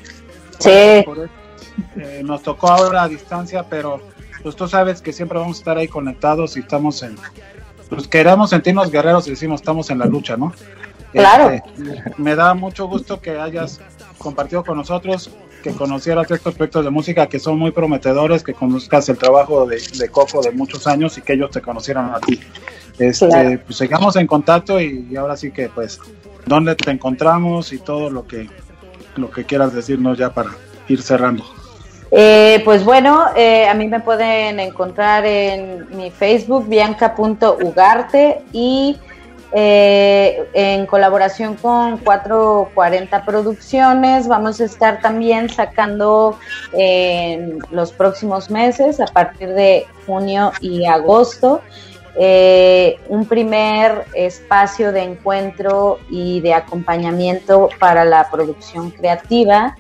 Speaker 2: Sí.
Speaker 3: Eh, nos tocó ahora a distancia, pero pues tú sabes que siempre vamos a estar ahí conectados y estamos en, pues queremos sentirnos guerreros y decimos estamos en la lucha, ¿no?
Speaker 2: Claro.
Speaker 3: Este, me da mucho gusto que hayas compartido con nosotros, que conocieras estos proyectos de música que son muy prometedores, que conozcas el trabajo de, Coco de muchos años y que ellos te conocieran a ti. Este, Pues sigamos en contacto y, ahora sí que pues dónde te encontramos y todo lo que lo que quieras decirnos ya para ir cerrando.
Speaker 2: Eh, pues bueno, eh, a mí me pueden encontrar en mi Facebook, bianca.ugarte, y eh, en colaboración con 440 Producciones vamos a estar también sacando en los próximos meses, a partir de junio y agosto, un primer espacio de encuentro y de acompañamiento para la producción creativa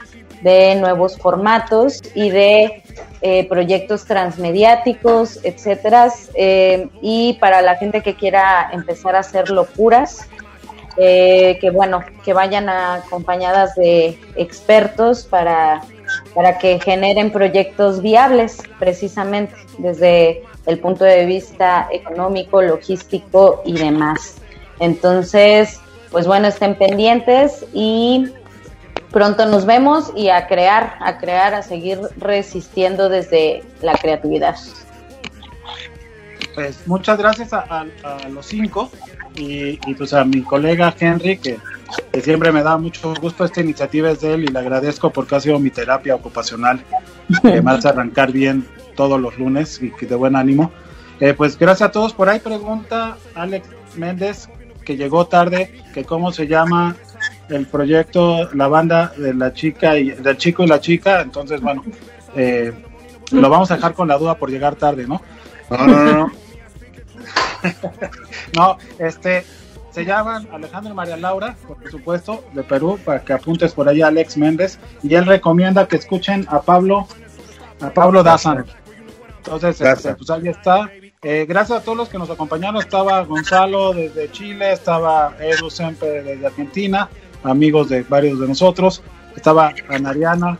Speaker 2: de nuevos formatos y de eh, proyectos transmediáticos, etcétera. Eh, y para la gente que quiera empezar a hacer locuras, eh, que bueno, que vayan acompañadas de expertos para, para que generen proyectos viables, precisamente, desde el punto de vista económico, logístico y demás. Entonces, pues bueno, estén pendientes y pronto nos vemos y a crear, a crear, a seguir resistiendo desde la creatividad.
Speaker 3: Pues muchas gracias a, los cinco y, pues a mi colega Henry que, siempre me da mucho gusto esta iniciativa es de él y le agradezco porque ha sido mi terapia ocupacional que me hace arrancar bien todos los lunes y que de buen ánimo. Eh, pues gracias a todos. Por ahí pregunta Alex Méndez que llegó tarde que cómo se llama el proyecto, la banda de la chica y del chico y la chica, entonces bueno, eh, lo vamos a dejar con la duda por llegar tarde, ¿no?
Speaker 1: No, no, no.
Speaker 3: no, este, se llaman Alejandro y María Laura, por supuesto, de Perú, para que apuntes por ahí a Alex Méndez, y él recomienda que escuchen a Pablo, a Pablo Dazan. Entonces, este, pues ahí está. Eh, gracias a todos los que nos acompañaron. Estaba Gonzalo desde Chile, estaba Edu Sempe desde Argentina, amigos de varios de nosotros. Estaba Anariana,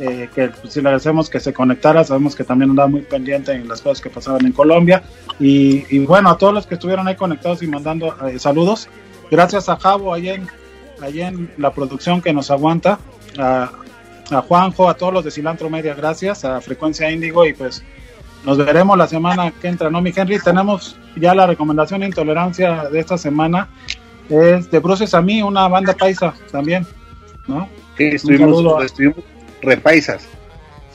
Speaker 3: eh, que pues, si le agradecemos que se conectara, sabemos que también andaba muy pendiente en las cosas que pasaban en Colombia. Y, bueno, a todos los que estuvieron ahí conectados y mandando eh, saludos. Gracias a Javo, ahí en, ahí en la producción que nos aguanta. A, a Juanjo, a todos los de Cilantro Media, gracias. A Frecuencia Índigo y pues nos veremos la semana que entra, ¿no, mi Henry? Tenemos ya la recomendación de intolerancia de esta semana es de Bruces a mí, una banda paisa también, ¿no?
Speaker 1: Sí, estuvimos, estuvimos repaisas.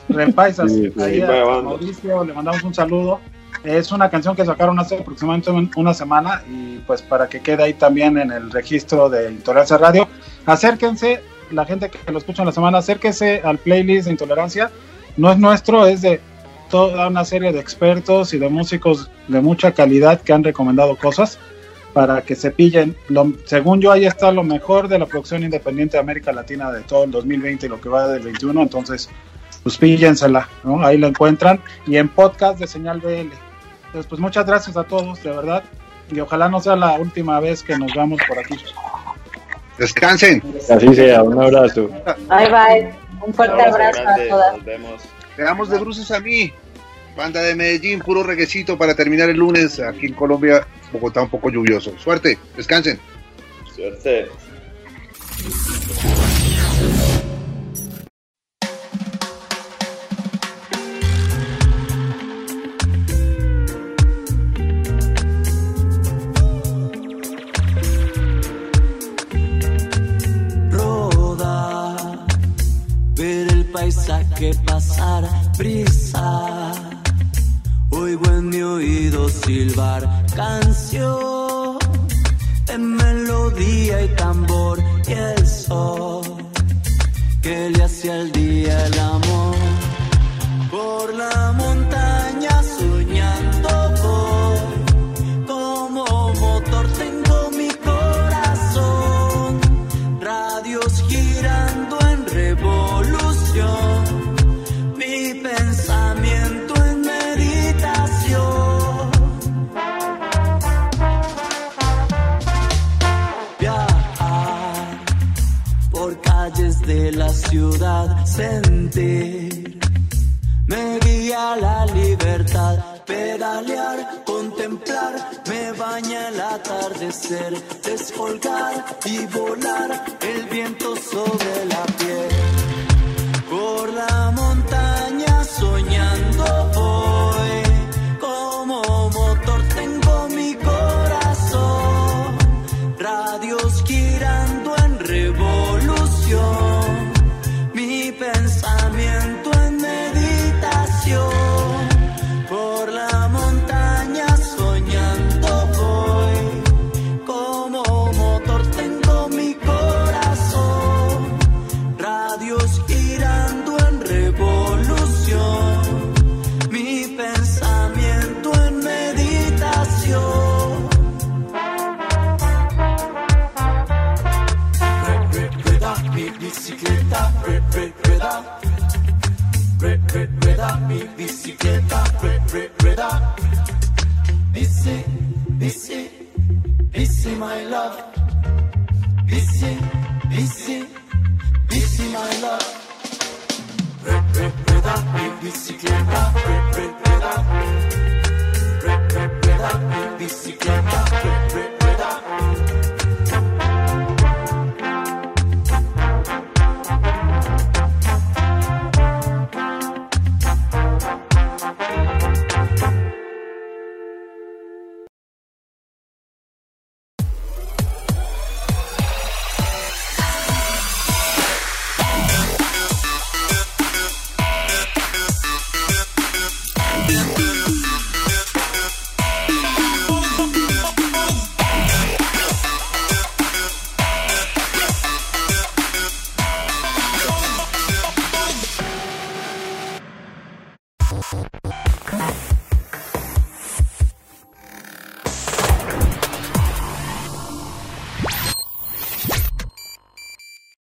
Speaker 3: Repaisas, ahí a Mauricio le mandamos un saludo. Es una canción que sacaron hace aproximadamente una semana y pues para que quede ahí también en el registro de Intolerancia Radio. Acérquense, la gente que lo escucha en la semana, acérquense al playlist de Intolerancia. No es nuestro, es de toda una serie de expertos y de músicos de mucha calidad que han recomendado cosas para que se pillen. Lo, según yo, ahí está lo mejor de la producción independiente de América Latina de todo el 2020 y lo que va del 21. Entonces, pues píllensela, ¿no? Ahí lo encuentran. Y en podcast de Señal BL. Entonces, pues muchas gracias a todos, de verdad. Y ojalá no sea la última vez que nos vamos por aquí.
Speaker 1: Descansen.
Speaker 4: Así sea, un abrazo.
Speaker 2: Bye bye. Un fuerte abrazo a todas.
Speaker 12: Nos vemos.
Speaker 1: Quedamos de bruces a mí. Banda de Medellín, puro reguecito para terminar el lunes aquí en Colombia, Bogotá un poco lluvioso. Suerte, descansen.
Speaker 12: Suerte.
Speaker 8: Roda, ver el paisaje pasar, brisa Oigo en mi oído silbar canción en melodía y tambor y el sol que le hacía el día el amor por la montaña
Speaker 13: sentir. Me guía la libertad, pedalear, contemplar, me baña el atardecer, descolgar y volar el viento sobre la piel. Por la montaña brother, me bicicleta, bre, brother. This is, this is, this is my love. This is, this is, this is my love. Bre, bre, brother, me bicicleta, bre, bre, brother. Bre, bre, brother, me bicicleta,
Speaker 8: bre, bre.